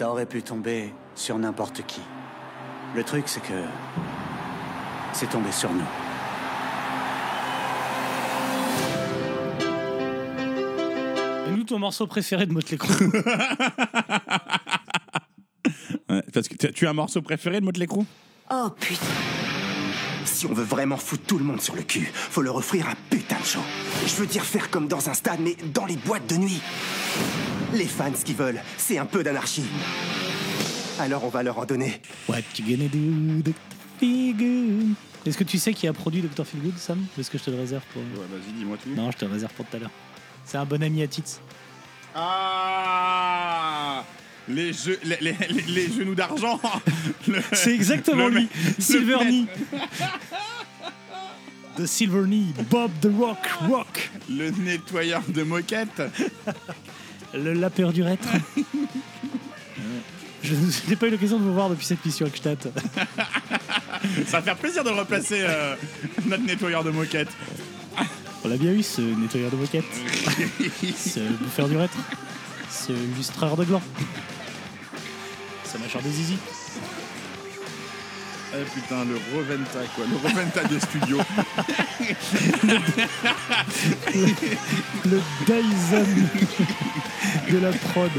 Ça aurait pu tomber sur n'importe qui. Le truc, c'est que. C'est tombé sur nous. Et nous, ton morceau préféré de Motley Crue Ouais, parce que tu- tu as un morceau préféré de Motley Crue? Oh putain. Si on veut vraiment foutre tout le monde sur le cul, faut leur offrir un putain de show. Je veux dire faire comme dans un stade, mais dans les boîtes de nuit. Les fans, ce qu'ils veulent, c'est un peu d'anarchie. Alors on va leur en donner. What you gonna do, Dr. Feelgood Est-ce que tu sais qui a produit Dr. Feelgood, Sam? Ou est-ce que je te le réserve pour... Ouais, vas-y, dis-moi tout. Non, je te le réserve pour tout à l'heure. C'est un bon ami à Tits. Ah les, jeux, les, les- les- les genoux d'argent Le- C'est exactement le lui, Silver Knee. The Silver Knee, Bob the Rock, Rock, Le nettoyeur de moquette le lapeur du rêtre. Je n'ai pas eu l'occasion de vous voir depuis cette mission avec Stadt. Ça va faire plaisir de replacer euh, notre nettoyeur de moquette. On l'a bien eu, ce nettoyeur de moquette, ce bouffeur du rêtre, ce lustreur de gland, ce mâcheur de zizi. Ah putain, le Reventa quoi, le Reventa des studios. le Dyson de la prod.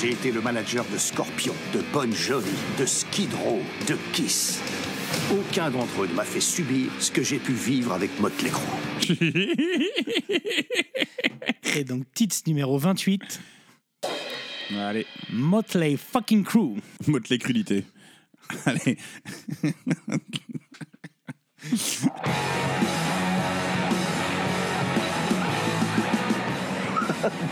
J'ai été le manager de Scorpion, de Bon Jovi, de Skid Row, de Kiss. Aucun d'entre eux ne m'a fait subir ce que j'ai pu vivre avec Motley Crue. Et donc, titre numéro 28, Allez, Motley fucking Crew. Motley crudité. Allez.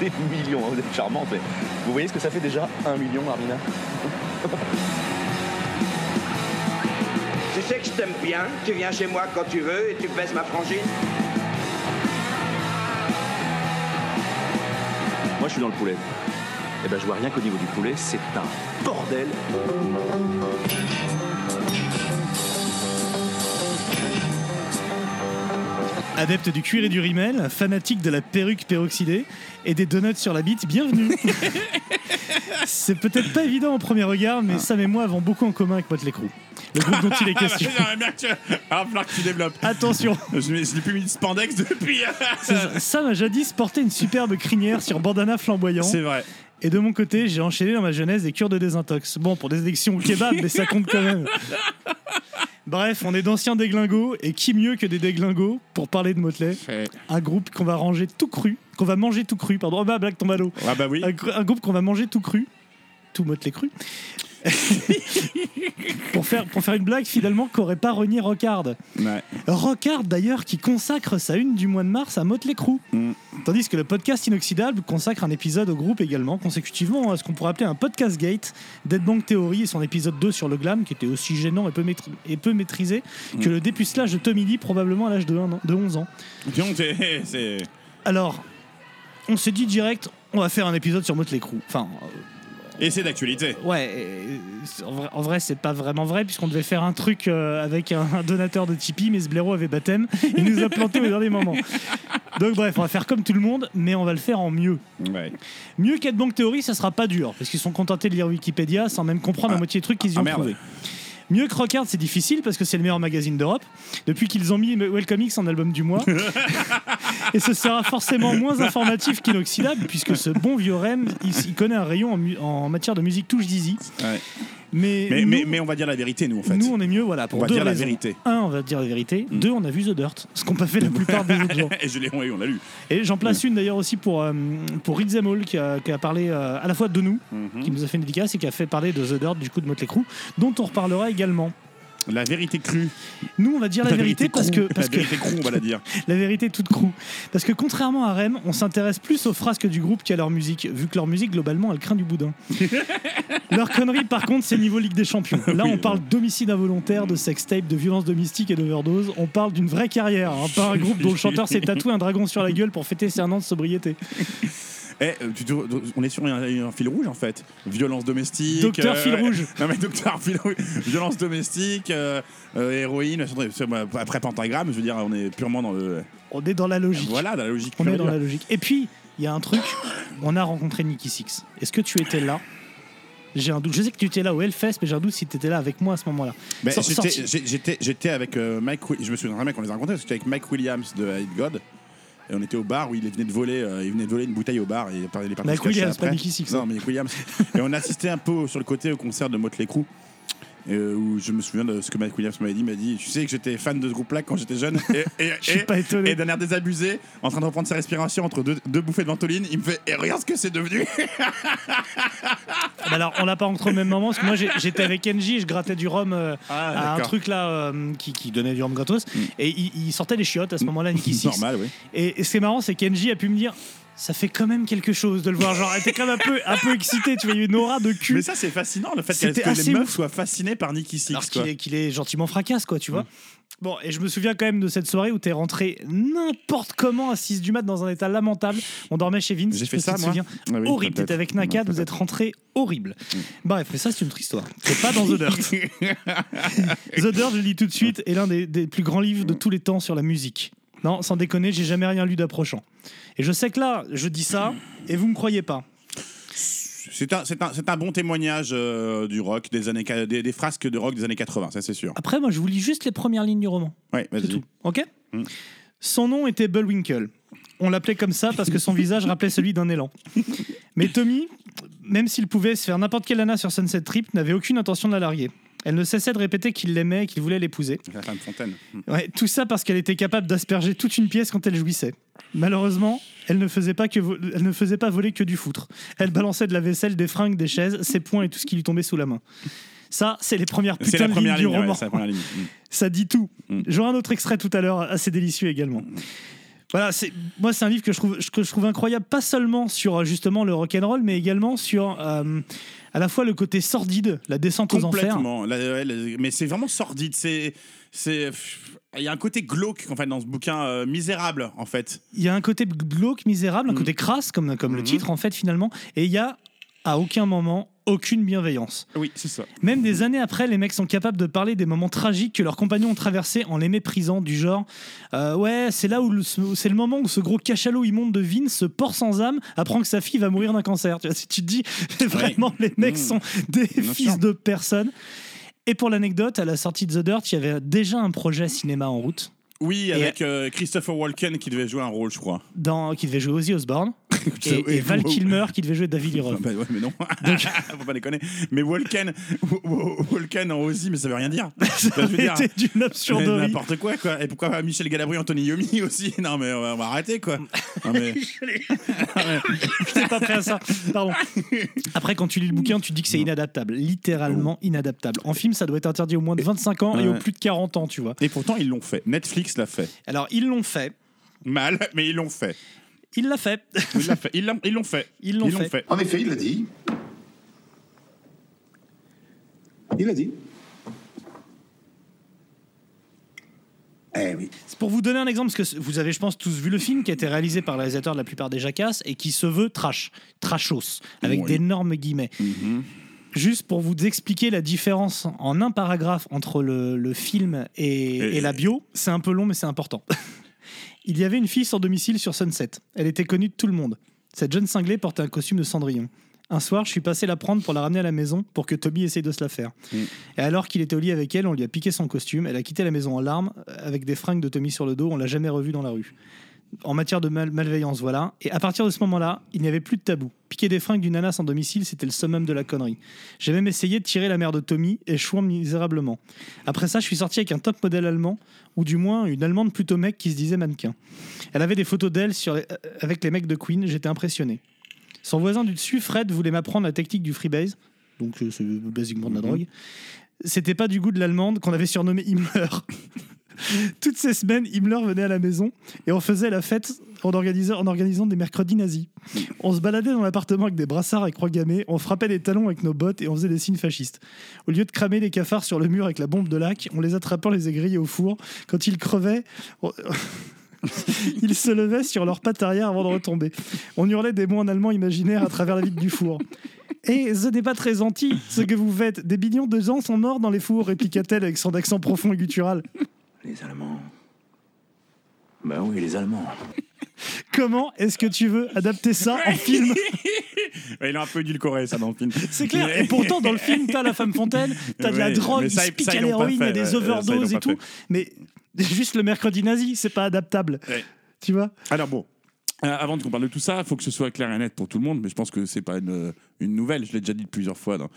Des millions, hein, vous êtes charmante, mais vous voyez ce que ça fait déjà Un million, Armina? Tu sais que je t'aime bien, tu viens chez moi quand tu veux et tu baisses ma frangine. Moi, je suis dans le poulet. Eh ben, je vois rien qu'au niveau du poulet, c'est un bordel. Adepte du cuir et du rimel, fanatique de la perruque peroxydée et des donuts sur la bite, bienvenue. C'est peut-être pas évident au premier regard, mais Sam et moi avons beaucoup en commun avec Motley Crue. Le groupe dont il est Ah bah, question. j'aimerais bien que tu... Ah, va falloir que tu développes. Attention, Je n'ai plus mis de spandex depuis. Sam a jadis porté une superbe crinière sur bandana flamboyant. C'est vrai. Et de mon côté, j'ai enchaîné dans ma jeunesse des cures de désintox. Bon, pour des addictions au kebab, mais ça compte quand même. Bref, on est d'anciens déglingos, et qui mieux que des déglingos pour parler de Motley Un groupe qu'on va ranger tout cru, qu'on va manger tout cru, pardon, oh bah, à l'eau. Ah bah oui. Un, gr- un groupe qu'on va manger tout cru, tout Motley cru. pour, faire, pour faire une blague finalement qu'aurait pas renié Rockard. Ouais. Rockard d'ailleurs qui consacre sa une du mois de mars à Motley Crue. Mm. Tandis que le podcast Inoxydable consacre un épisode au groupe également, consécutivement à ce qu'on pourrait appeler un podcast gate, Dead Bank Theory et son épisode 2 sur le glam, qui était aussi gênant et peu, maîtri- et peu maîtrisé que Mm. le dépucelage de Tommy Lee, probablement à l'âge de, un an- de 11 ans. Alors, on s'est dit direct, on va faire un épisode sur Motley Crue. Enfin, euh, Et c'est d'actualité. Ouais, en vrai, c'est pas vraiment vrai, puisqu'on devait faire un truc euh, avec un, un donateur de Tipeee, mais ce blaireau avait baptême. Il nous a planté au dernier moment. Donc, bref, on va faire comme tout le monde, mais on va le faire en mieux. Ouais. Mieux qu'Ed Bank Theory, ça sera pas dur, parce qu'ils sont contentés de lire Wikipédia sans même comprendre la moitié des trucs qu'ils y Ah, ont trouvé. Mieux que Rockard, c'est difficile parce que c'est le meilleur magazine d'Europe. Depuis qu'ils ont mis Welcome X en album du mois. Et ce sera forcément moins informatif qu'Inoxydable, puisque ce bon vieux Rem, il, il connaît un rayon en, matière de musique touche dizzy. Ouais. Mais, Mais, nous, mais, mais on va dire la vérité, nous, en fait. nous, on est mieux, voilà, pour On va deux dire la vérité. Un, on va dire la vérité. Mm. Deux, on a vu The Dirt, ce qu'ont pas fait la plupart des autres gens. Et je l'ai, oui, on l'a lu. Et j'en place une d'ailleurs aussi pour, euh, pour Rick qui a, qui a parlé euh, à la fois de nous, Mhm. qui nous a fait une dédicace et qui a fait parler de The Dirt, du coup de Motley Crue, dont on reparlera également. La vérité crue. Nous, on va dire la, vérité, parce que, parce la que vérité crue, on va la dire. la vérité toute crue. Parce que contrairement à Rem, on s'intéresse plus aux frasques du groupe qu'à leur musique, vu que leur musique, globalement, elle craint du boudin. leur connerie, par contre, c'est niveau Ligue des Champions. Là, Oui, on parle d'homicide involontaire, de sextape, de violence domestique et d'overdose. On parle d'une vraie carrière, hein, pas un groupe dont le chanteur s'est tatoué un dragon sur la gueule pour fêter ses un an de sobriété. Eh, euh, tu te- on est sur un, un fil rouge en fait. Violence domestique. Docteur Fil Rouge. Non mais docteur fil rouge. Violence domestique, euh, euh, héroïne. c'est- bah, Après pentagramme, je veux dire, on est purement dans le. On est dans la logique. Voilà, dans la logique. On pure est et dans dure. la logique. Et puis, il y a un truc, on a rencontré Nicky Six. Est-ce que tu étais là? J'ai un doute. Je sais que tu étais là au Hellfest, mais j'ai un doute si tu étais là avec moi à ce moment-là. Ben, Sor- j'étais- sorti- j'ai- J'étais j'étais avec euh, Mike. Wi- Je me souviens très bien qu'on les a rencontrés. parce que J'étais avec Mike Williams de Hate God. Et on était au bar où il venait de voler, euh, il venait de voler une bouteille au bar et il est parti Mike Williams, après. pas Nicky Six, Non, mais Williams. et on assistait un peu sur le côté au concert de Motley Crue. Euh, où je me souviens de ce que Mike Williams m'avait dit. Il m'a dit Tu sais que j'étais fan de ce groupe-là quand j'étais jeune. Et, et, Je suis et- pas étonné. et d'un air désabusé, en train de reprendre sa respiration entre deux, deux bouffées de ventoline, il me fait Et regarde ce que c'est devenu Bah alors, on l'a pas rencontré au même moment, parce que moi j'étais avec Kenji et je grattais du rhum euh, Ah, à un truc là euh, qui, qui donnait du rhum gratos. Et il, il sortait les chiottes à ce moment-là, Nicky Six. Normal, oui. Et, et ce qui est marrant, c'est qu'Enji a pu me dire. Ça fait quand même quelque chose de le voir. Genre, elle était quand même un peu, un peu excitée. Tu vois, il y a une aura de cul. Mais ça, c'est fascinant, le fait que, C'était que les meufs ouf. soient fascinées par Nicky Six. Alors qu'il est, gentiment fracasse, quoi, tu vois. Bon, et je me souviens quand même de cette soirée où t'es rentré n'importe comment à 6 du mat dans un état lamentable. On dormait chez Vince. J'ai fait ça, moi souviens. Ah oui, horrible. T'étais avec Nakad, vous êtes rentré horrible. Bref, mais ça, c'est une autre histoire. C'est pas dans The Dirt. The Dirt, je le dis tout de suite, est l'un des, des plus grands livres de tous les temps sur la musique. Non, sans déconner, j'ai jamais rien lu d'approchant. Et je sais que là, je dis ça, et vous me croyez pas. C'est un, c'est un, c'est un bon témoignage euh, du rock, des, années, des, des frasques de rock des années 80, ça c'est sûr. Après, moi, je vous lis juste les premières lignes du roman. Ouais, C'est vas-y. tout. Ok? Mm. Son nom était Bullwinkle. On l'appelait comme ça parce que son visage rappelait celui d'un élan. Mais Tommy, même s'il pouvait se faire n'importe quelle nana sur Sunset Trip, n'avait aucune intention de la larguer. Elle ne cessait de répéter qu'il l'aimait et qu'il voulait l'épouser. La femme fontaine. Ouais, tout ça parce qu'elle était capable d'asperger toute une pièce quand elle jouissait. Malheureusement, elle ne faisait pas que elle ne faisait pas voler que du foutre. Elle balançait de la vaisselle, des fringues, des chaises, ses poings et tout ce qui lui tombait sous la main. Ça, c'est les premières putains de première lignes ligne. du ouais, roman. c'est la première ligne. Mm. Ça dit tout. Mm. J'aurai un autre extrait tout à l'heure, assez délicieux également. Voilà, c'est moi c'est un livre que je trouve que je trouve incroyable, pas seulement sur justement le rock and roll, mais également sur euh, à la fois le côté sordide, la descente aux enfers. Complètement. Mais c'est vraiment sordide. C'est, c'est, il y a un côté glauque en fait dans ce bouquin euh, misérable en fait. Il y a un côté glauque, misérable, un Mm. côté crasse comme comme le Mhm. titre en fait finalement, et il y a à aucun moment aucune bienveillance. Oui, c'est ça. Même des années après, les mecs sont capables de parler des moments tragiques que leurs compagnons ont traversés en les méprisant, du genre euh, Ouais, c'est là où c'est le moment où ce gros cachalot immonde de Vince, ce porc sans âme, apprend que sa fille va mourir d'un cancer. Tu, vois, si tu te dis, vraiment, les mecs Mmh. sont des Bien fils sûr. de personne. Et pour l'anecdote, à la sortie de The Dirt, il y avait déjà un projet cinéma en route. Oui, avec euh, Christopher Walken qui devait jouer un rôle, je crois. Dans, qui devait jouer Ozzy Osbourne et, Val. Kilmer qui devait jouer David Lee Ah bah ouais, mais non. Faut pas déconner. Mais Walken, Walken en Ozzy, mais ça veut rien dire. Été d'une absurderie. N'importe quoi, quoi. Et pourquoi pas Michel Galabru, Anthony Yomi aussi Non, mais on va, on va arrêter, quoi. Non, mais... J'étais pas prêt à ça. Pardon. Après, quand tu lis le bouquin, tu dis que c'est inadaptable. Littéralement inadaptable. En film, ça doit être interdit au moins de 25 ans et au plus de 40 ans, tu vois. Et pourtant, ils l'ont fait. Netflix l'a fait. Alors, ils l'ont fait. Mal, mais ils l'ont fait. Il l'a fait. Ils l'ont fait. Ils l'ont ils l'ont fait. Ils l'ont fait. En effet, il l'a dit. Il l'a dit. Eh oui. C'est pour vous donner un exemple, parce que vous avez, je pense, tous vu le film qui a été réalisé par le réalisateur de la plupart des jacasses et qui se veut trash, trashos, avec Oui. d'énormes guillemets. Juste pour vous expliquer la différence en un paragraphe entre le, le film et, Et- et la bio, c'est un peu long, mais c'est important. Il y avait une fille sans domicile sur Sunset. Elle était connue de tout le monde. Cette jeune cinglée portait un costume de cendrillon. Un soir, je suis passé la prendre pour la ramener à la maison pour que Toby essaye de se la faire. Et alors qu'il était au lit avec elle, on lui a piqué son costume. Elle a quitté la maison en larmes, euh, avec des fringues de Tommy sur le dos. On l'a jamais revue dans la rue. En matière de mal- malveillance, voilà. Et à partir de ce moment-là, il n'y avait plus de tabou. Piquer des fringues d'une nana sans domicile, c'était le summum de la connerie. J'ai même essayé de tirer la mère de Tommy, échouant misérablement. Après ça, je suis sorti avec un top modèle allemand, ou du moins une allemande plutôt mec qui se disait mannequin. Elle avait des photos d'elle les- euh, avec les mecs de Queen, j'étais impressionné. Son voisin du dessus, Fred, voulait m'apprendre la technique du freebase, donc euh, c'est basiquement de la drogue. C'était pas du goût de l'allemande qu'on avait surnommé Himmler. Toutes ces semaines, Himmler venait à la maison et on faisait la fête en organisant, des mercredis nazis. On se baladait dans l'appartement avec des brassards et croix gammées, on frappait des talons avec nos bottes et on faisait des signes fascistes. Au lieu de cramer les cafards sur le mur avec la bombe de lac, on les attrapait, on les égrillaient au four. Quand ils crevaient, Ils se levaient sur leurs pattes arrière avant de retomber. On hurlait des mots en allemand imaginaire à travers la vitre du four. Et ce n'est pas très gentil, ce que vous faites. Des millions de gens sont morts dans les fours, répliqua-t-elle avec son accent profond et guttural. Les Allemands. Ben oui, les Allemands. Comment est-ce que tu veux adapter ça en film? Ouais, il a un peu édulcoré ça dans le film. C'est clair. Et pourtant, dans le film, t'as la femme fontaine, t'as de la Ouais, drogue, mais il ça, se pique ça, à l'héroïne, il y a fait, des ça, overdoses et tout. fait. Mais juste le mercredi nazi, c'est pas adaptable. Ouais. Tu vois? Alors bon, euh, avant qu'on parle de tout ça, il faut que ce soit clair et net pour tout le monde, mais je pense que c'est pas une, une nouvelle, je l'ai déjà dit plusieurs fois. Dans...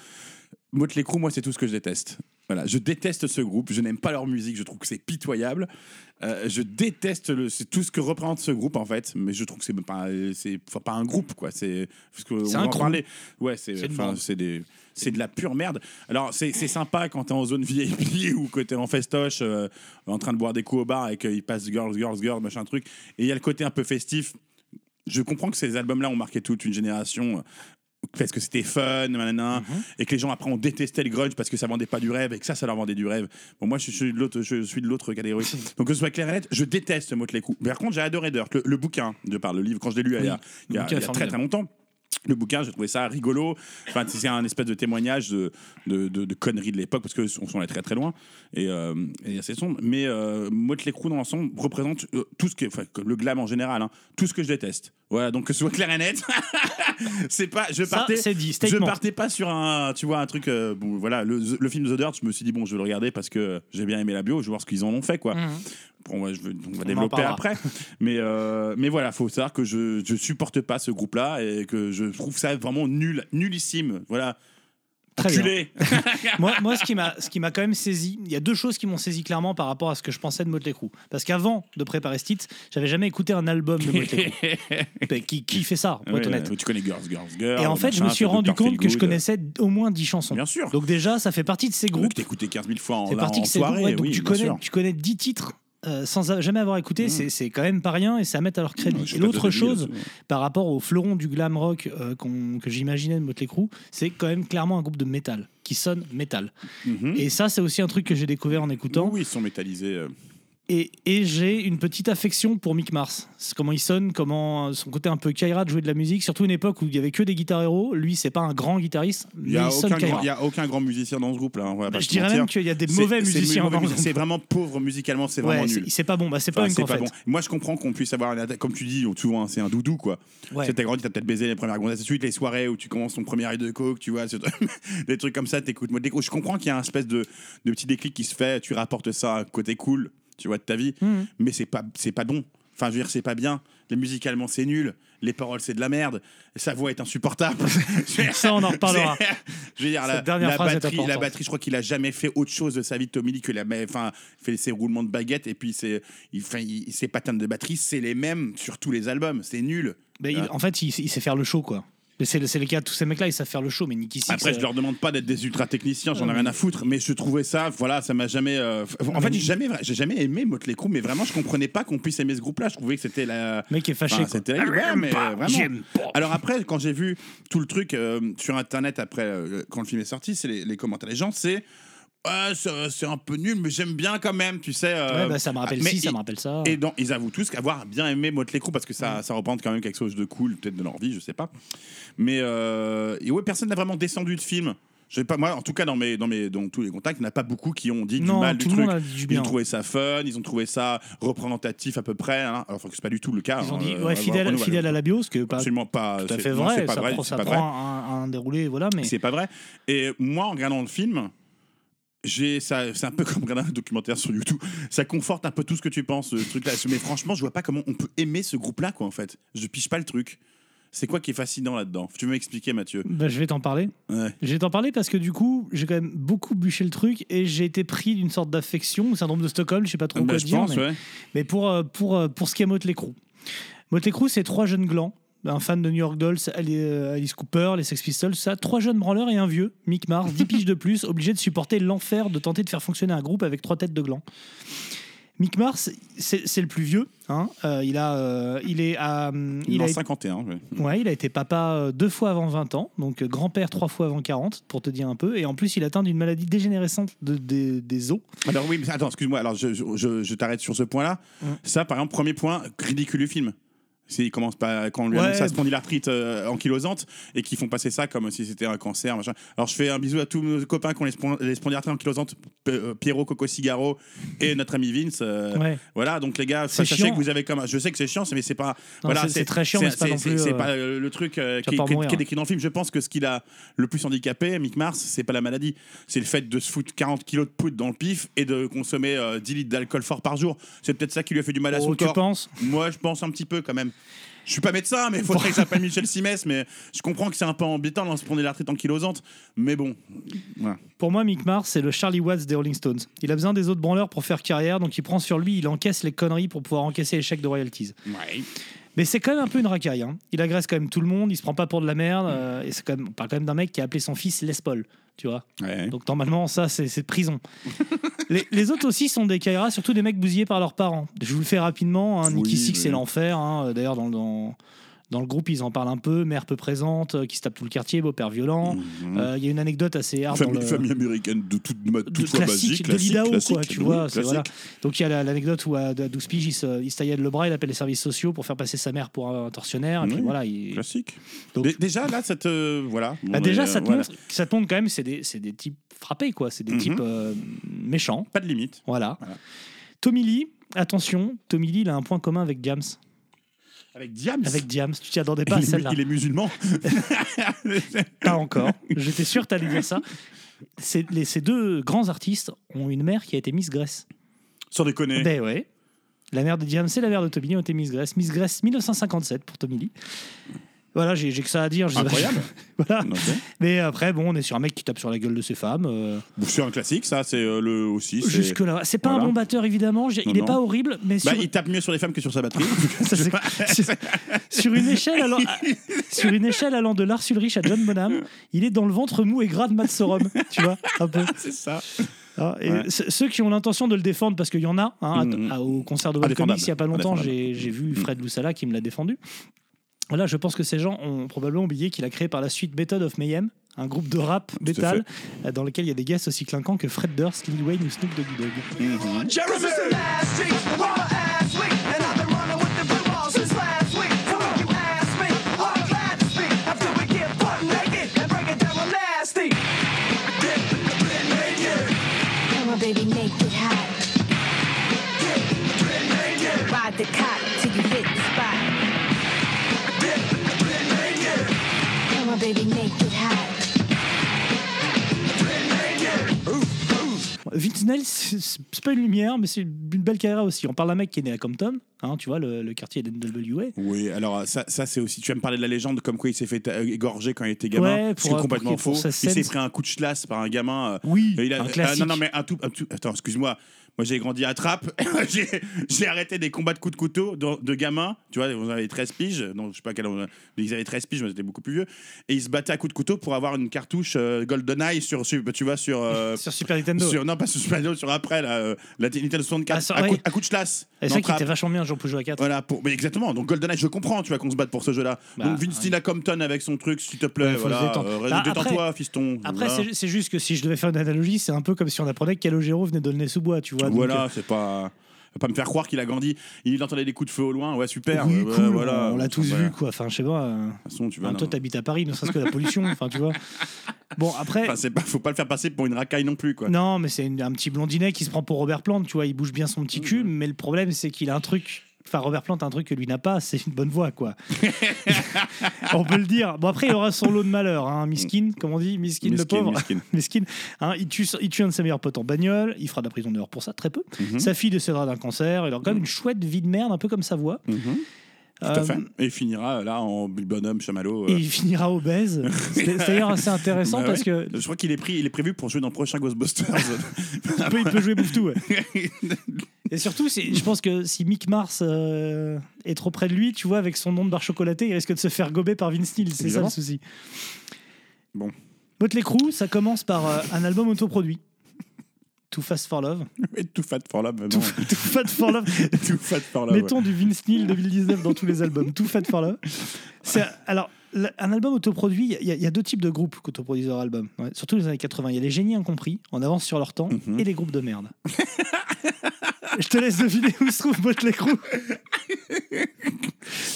Motley Crue, moi, c'est tout ce que je déteste. Voilà, je déteste ce groupe, je n'aime pas leur musique, je trouve que c'est pitoyable. Euh, je déteste le, c'est tout ce que représente ce groupe en fait, mais je trouve que c'est pas, c'est enfin, pas un groupe quoi. C'est parce que C'est on un en parlait. Ouais, c'est des c'est de la pure merde. Alors c'est sympa quand t'es en zone VIP ou que t'es en festoche euh, en train de boire des coups au bar et qu'ils passent girls girls girls machin truc. Et il y a le côté un peu festif. Je comprends que ces albums-là ont marqué toute une génération. Parce que c'était fun, nanana, Mhm. et que les gens après ont détesté le grunge parce que ça vendait pas du rêve et que ça, ça leur vendait du rêve. Bon, moi, je suis de l'autre, je suis de l'autre catégorie. Donc, que ce soit clair et net, je déteste Motley Crue. Mais par contre, j'ai adoré Dirt, le, le bouquin de par le livre quand je l'ai lu il y a, il y a- bouquin il y est a très très longtemps. Le bouquin, j'ai trouvé ça rigolo. Enfin, c'est un espèce de témoignage de, de, de- de conneries de l'époque parce qu'on s'en est très très loin et, euh, et assez sombre. Mais euh, Motley Crue dans l'ensemble représente euh, tout ce que, enfin, le glam en général, hein, tout ce que je déteste. Voilà, donc que ce soit clair et net. c'est pas, je Ça, partais, c'est dit, je partais pas sur un, tu vois, un truc. euh, bon, voilà, le, le film The Dirt, je me suis dit bon, je vais le regarder parce que j'ai bien aimé la bio, je vais voir ce qu'ils en ont fait, quoi. Bon, ouais, je veux- on va développer après. Mais, euh, mais voilà, faut savoir que je, je supporte pas ce groupe-là et que je trouve ça vraiment nul, nullissime. Voilà. Très bien. Enculé. moi, moi, ce qui m'a, ce qui m'a quand même saisi, il y a deux choses qui m'ont saisi clairement par rapport à ce que je pensais de Motley Crue. Parce qu'avant de préparer ce titre, j'avais jamais écouté un album de Motley Crue. Ben, qui, qui fait ça, pour être Ouais, honnête. ouais, tu connais Girls, Girls, Girls. Et en fait, je me suis rendu compte que je connaissais au moins 10 chansons. Bien sûr. Donc déjà, ça fait partie de ces Groupe groupes. t'écoutais 15 000 fois en, en soirée. ouais, donc oui, tu, connais, sûr. tu connais 10 titres euh, sans jamais avoir écouté, c'est- c'est quand même pas rien et c'est à mettre à leur crédit. Et l'autre chose, par rapport au fleuron du glam rock euh, que j'imaginais de Motley Crue, c'est quand même clairement un groupe de métal qui sonne métal. Mhm. Et ça, c'est aussi un truc que j'ai découvert en écoutant. Oui, ils sont métallisés. euh. Et, et j'ai une petite affection pour Mick Mars. C'est comment il sonne, comment euh, son côté un peu Kaira de jouer de la musique, surtout une époque où il y avait que des guitares héros. Lui, c'est pas un grand guitariste, Il n'y a, il sonne aucun Kaira. grand- il y a aucun grand musicien dans ce groupe-là. on va pas je dirais même qu'il y a des mauvais musiciens. C'est groupe. vraiment pauvre musicalement, c'est vraiment nul. c'est pas bon. Bah, c'est Enfin, pas une pas bon. Moi, je comprends qu'on puisse avoir, comme tu dis, souvent, c'est un doudou, quoi. Ouais. Tu t'as grandi, t'as peut-être baisé les premières gonzesses, ensuite les soirées où tu commences ton premier rail de coke, tu vois, des trucs comme ça, t'écoutes Crue. Je comprends qu'il y a un espèce de, de petit déclic qui se fait, tu rapportes ça à un côté cool, tu vois, de ta vie, Mhm. mais c'est pas, c'est pas bon. Enfin, je veux dire, c'est pas bien. Les musicalement, c'est nul. Les paroles, c'est de la merde. Sa voix est insupportable. Ça, on en reparlera. Je veux dire, la, Cette dernière la phrase est batterie, la batterie, je crois qu'il a jamais fait autre chose de sa vie de Tommy Lee que la, enfin, il fait ses roulements de baguette et puis c'est, il fait, il- ses patterns de batterie, c'est les mêmes sur tous les albums. C'est nul. Mais il- Ah. en fait, il, il sait faire le show, quoi. Mais C'est le, c'est le cas de tous ces mecs-là, ils savent faire le show, mais Nicky Six. Après, euh, je leur demande pas d'être des ultra techniciens, j'en ai rien à foutre, mais je trouvais ça, voilà, ça m'a jamais. euh, En fait, j'ai jamais, j'ai jamais aimé Motley Crue, mais vraiment, je comprenais pas qu'on puisse aimer ce groupe-là. Je trouvais que c'était la. Le mec est fâché. Enfin, quoi. c'était ouais, mais euh, vraiment. Alors après, quand j'ai vu tout le truc euh, sur Internet après euh, quand le film est sorti, c'est les, les commentaires des gens, c'est Ouais, c'est un peu nul, mais j'aime bien quand même, tu sais. euh, Ouais, bah, ça me rappelle ci, ça me rappelle ça. Et donc, ils avouent tous qu'avoir bien aimé Motley Crue parce que ça, ça représente quand même quelque chose de cool, peut-être de leur vie, je sais pas. Mais euh, et ouais, personne n'a vraiment descendu de film. Je sais pas, moi, en tout cas, dans, mes, dans, mes, dans tous les contacts, il n'y en a pas beaucoup qui ont dit non, du mal tout du le truc. du Ils ont trouvé ça fun, ils ont trouvé ça représentatif à peu près, hein, alors que c'est pas du tout le cas. Ils ont hein, dit, euh, ouais, fidèle, voilà. fidèle à la bio, ce que pas Absolument pas. tout à c'est- fait non, vrai. c'est pas ça vrai, prend, c'est ça pas prend vrai. un, un déroulé, voilà. Mais C'est pas vrai. Et moi, en regardant le film, j'ai ça, c'est un peu comme regarder un documentaire sur YouTube. Ça conforte un peu tout ce que tu penses, ce truc-là. Mais franchement, je vois pas comment on peut aimer ce groupe-là, quoi, en fait. Je pige pas le truc. C'est quoi qui est fascinant là-dedans? Tu veux m'expliquer, Mathieu? Bah, je vais t'en parler. Ouais. Je vais t'en parler parce que du coup, j'ai quand même beaucoup bûché le truc et j'ai été pris d'une sorte d'affection, syndrome de Stockholm, je sais pas trop Bah, quoi je dire. pense, mais, ouais. mais pour, euh, pour, euh, pour ce qui est Motley Crue. Motley Crue, c'est trois jeunes glands. Un fan de New York Dolls, euh, Alice Cooper, les Sex Pistols, ça. Trois jeunes branleurs et un vieux, Mick Mars, 10 piges de plus, obligés de supporter l'enfer de tenter de faire fonctionner un groupe avec trois têtes de glands. Mick Mars, c'est le plus vieux. hein. Euh, il, a, euh, il, est à, Il il, est a en été, 51. ouais. ouais, il a été papa euh, deux fois avant 20 ans, donc grand-père trois fois avant 40, pour te dire un peu. Et en plus, il atteint d'une maladie dégénérescente de, des- des os. Alors oui, mais attends, excuse-moi. Alors je, je, je- je t'arrête sur ce point-là. Ça, par exemple, premier point, ridicule du film. C'est- Il commence pas quand on lui annonce sa spondylarthrite euh, ankylosante et qu'ils font passer ça comme si c'était un cancer. Machin. Alors je fais un bisou à tous nos copains qui ont les, spon- les spondylarthrites ankylosantes, euh, Pierrot, Coco Cigaro et notre ami Vince. euh, Ouais. Voilà, donc les gars, sachez chiant. que vous avez comme. Je sais que c'est chiant, mais c'est pas. Non, voilà, c'est- très chiant, mais c'est pas non plus, C'est euh, pas euh, le truc qui, qui- mourir. qui est décrit dans le film. Je pense que ce qu'il a le plus handicapé, Mick Mars, c'est pas la maladie, c'est le fait de se foutre 40 kilos de poudre dans le pif et de consommer euh, 10 litres d'alcool fort par jour. C'est peut-être ça qui lui a fait du mal à Oh, son tu corps. penses? Moi, je pense un petit peu quand même. Je suis pas médecin, mais il faudrait que s'appelle Michel Simès. Mais je comprends que c'est un peu embêtant dans ce spondylarthrite ankylosante. Mais bon, voilà. Pour moi, Mick Mars, c'est le Charlie Watts des Rolling Stones. Il a besoin des autres branleurs pour faire carrière, donc il prend sur lui, il encaisse les conneries pour pouvoir encaisser les chèques de royalties. Mais c'est quand même un peu une racaille. hein. Il agresse quand même tout le monde, il se prend pas pour de la merde. euh, et c'est quand même, on parle quand même d'un mec qui a appelé son fils Les Paul, tu vois. Ouais. Donc normalement, ça, c'est prison. les, les autres aussi sont des Kaira, surtout des mecs bousillés par leurs parents. Je vous le fais rapidement. Hein. Nicky Oui, Six, oui. c'est l'enfer. hein. D'ailleurs, dans, dans, dans le groupe, ils en parlent un peu. Mère peu présente, euh, qui se tape tout le quartier, beau-père violent. Mhm. Euh, Il y a une anecdote assez hard. famille, dans le- famille américaine de toute, ma- de toute classique, basique, de classique, quoi, tu oui, vois. voilà. Donc il y a la- l'anecdote où à, à 12 piges, il se, il se taillait le bras, il appelle les services sociaux pour faire passer sa mère pour un tortionnaire. Et puis voilà, il- Classique. Donc- Dé- Déjà, là, cette. euh, voilà. Bah, Bon, déjà, ça te, voilà. montre, ça te montre quand même, c'est des, types frappés, quoi. C'est des Mhm. types euh, méchants. Pas de limite. Voilà. Voilà. Tommy Lee, attention, Tommy Lee, il a un point commun avec Diams. Avec Diams. Avec Diams, tu t'y attendais pas à il, est, celle-là. il est musulman. Pas encore. J'étais sûr que t'allais dire ça. Les- ces deux grands artistes ont une mère qui a été Miss Grèce. Sans déconner. Ben ouais. La mère de Diams et la mère de Tommy Lee ont été Miss Grèce. Miss Grèce 1957 pour Tommy Lee. Voilà, j'ai que ça à dire. Incroyable. voilà. Ok. Mais après, bon, on est sur un mec qui tape sur la gueule de ses femmes. euh, C'est un classique, ça, c'est euh, le aussi. Jusque là, c'est pas Voilà. un bon batteur évidemment. Non, Il est non. pas horrible, mais sur, Bah, il tape mieux sur les femmes que sur sa batterie. ça, sur- sur une échelle allant, sur une échelle allant de Lars Ulrich à John Bonham, il est dans le ventre mou et gras de Matt Sorum, tu vois, un peu. c'est ça. Ah, et Ouais. Ceux qui ont l'intention de le défendre, parce qu'il y en a, hein, à- à- au concert de. Comics il y a pas longtemps, j'ai vu Fred Loussala qui me l'a défendu. Voilà, je pense que ces gens ont probablement oublié qu'il a créé par la suite Method of Mayhem, un groupe de rap metal euh, dans lequel il y a des guests aussi clinquants que Fred Durst, Lil Wayne ou Snoop Doggy Dogg. Come Neil, c'est pas une lumière, mais c'est une belle carrière aussi. On parle d'un mec qui est né à Compton, hein, tu vois, le, le quartier d'NWA. Oui, alors ça, ça c'est aussi. Tu vas me parler de la légende, comme quoi il s'est fait euh, égorger quand il était gamin. Ouais, c'est pour- complètement pour- faux. Il s'est pris un coup de chlasse par un gamin. euh, Oui, il a- un euh, classique. non, non, mais un tout. un tout- attends, excuse-moi. Moi, j'ai grandi à Trappes. j'ai arrêté des combats de coups de couteau de, de gamins. Tu vois, vous avez 13 piges. Non, je sais pas quel mais Ils avaient 13 piges, mais ils étaient beaucoup plus vieux. Et ils se battaient à coups de couteau pour avoir une cartouche euh, GoldenEye sur, sur- tu vois, sur. euh, Sur Super Nintendo. sur- non, pas sur Super Nintendo, sur après, là, euh, la Nintendo 64, Ah, sur- à, coup, à coup de chlasse. Et c'est qu'il Trappes. était vachement bien, Jean jouer à 4. Voilà, pour... mais exactement. Donc GoldenEye, je comprends, tu vois, qu'on se batte pour ce jeu-là. Bah, Donc Vince ouais. Compton avec son truc, s'il te plaît, Ouais, voilà. Bah, Détends-toi, fiston. Après, voilà, c'est- juste que si je devais faire une analogie, c'est un peu comme si on apprenait que Calogero venait de le nez sous bois, tu vois. Voilà, euh, c'est pas. Pas me faire croire qu'il a grandi, il entendait des coups de feu au loin, ouais super. oui, voilà. on l'a tous Voilà. vu, quoi. Enfin, je sais pas. euh, De toute façon, tu enfin, vas. toi, t'habites à Paris, ne serait-ce que la pollution, enfin, tu vois. Bon, après. Enfin, c'est pas, faut pas le faire passer pour une racaille non plus, quoi. Non, mais c'est un petit blondinet qui se prend pour Robert Plante, tu vois, il bouge bien son petit cul, mais le problème c'est qu'il a un truc. Enfin, Robert Plante a un truc que lui n'a pas, c'est une bonne voix, quoi. on peut le dire. Bon, après, il aura son lot de malheur, hein. Miskin, comme on dit, Miskin, le pauvre. miskin. Miskin. Hein, il, tue, il tue un de ses meilleurs potes en bagnole, il fera de la prison d'heure pour ça, très peu. Mhm. Sa fille décédera d'un cancer, il a quand même une chouette vie de merde, un peu comme sa voix. Mhm. Tout à Euh, fait. Et il finira là en bonhomme chamallow. Et euh. il finira obèse. C'est d'ailleurs assez intéressant Bah parce ouais. que Je crois qu'il est, pris, il est prévu pour jouer dans le prochain Ghostbusters. il peut, il peut jouer bouffe-tout. ouais. Et surtout, je pense que si Mick Mars euh, est trop près de lui, tu vois, avec son nom de barre chocolatée, il risque de se faire gober par Vince Neil. C'est ça le souci. Bon. Motley Crue, ça commence par euh, un album autoproduit. Too Fast for Love. Et Too Fat for Love. Too. Too Fat for Love. Too Fat for Love. Mettons du Vince Neil 2019 dans tous les albums. Too Fat for Love. C'est alors un album autoproduit. Il y, a- il y a deux types de groupes qui autoproduisent leur album. Ouais, surtout les années 80. Il y a les génies incompris, en avance sur leur temps, Mhm. et les groupes de merde. Je te laisse deviner où se trouve Motley Crue.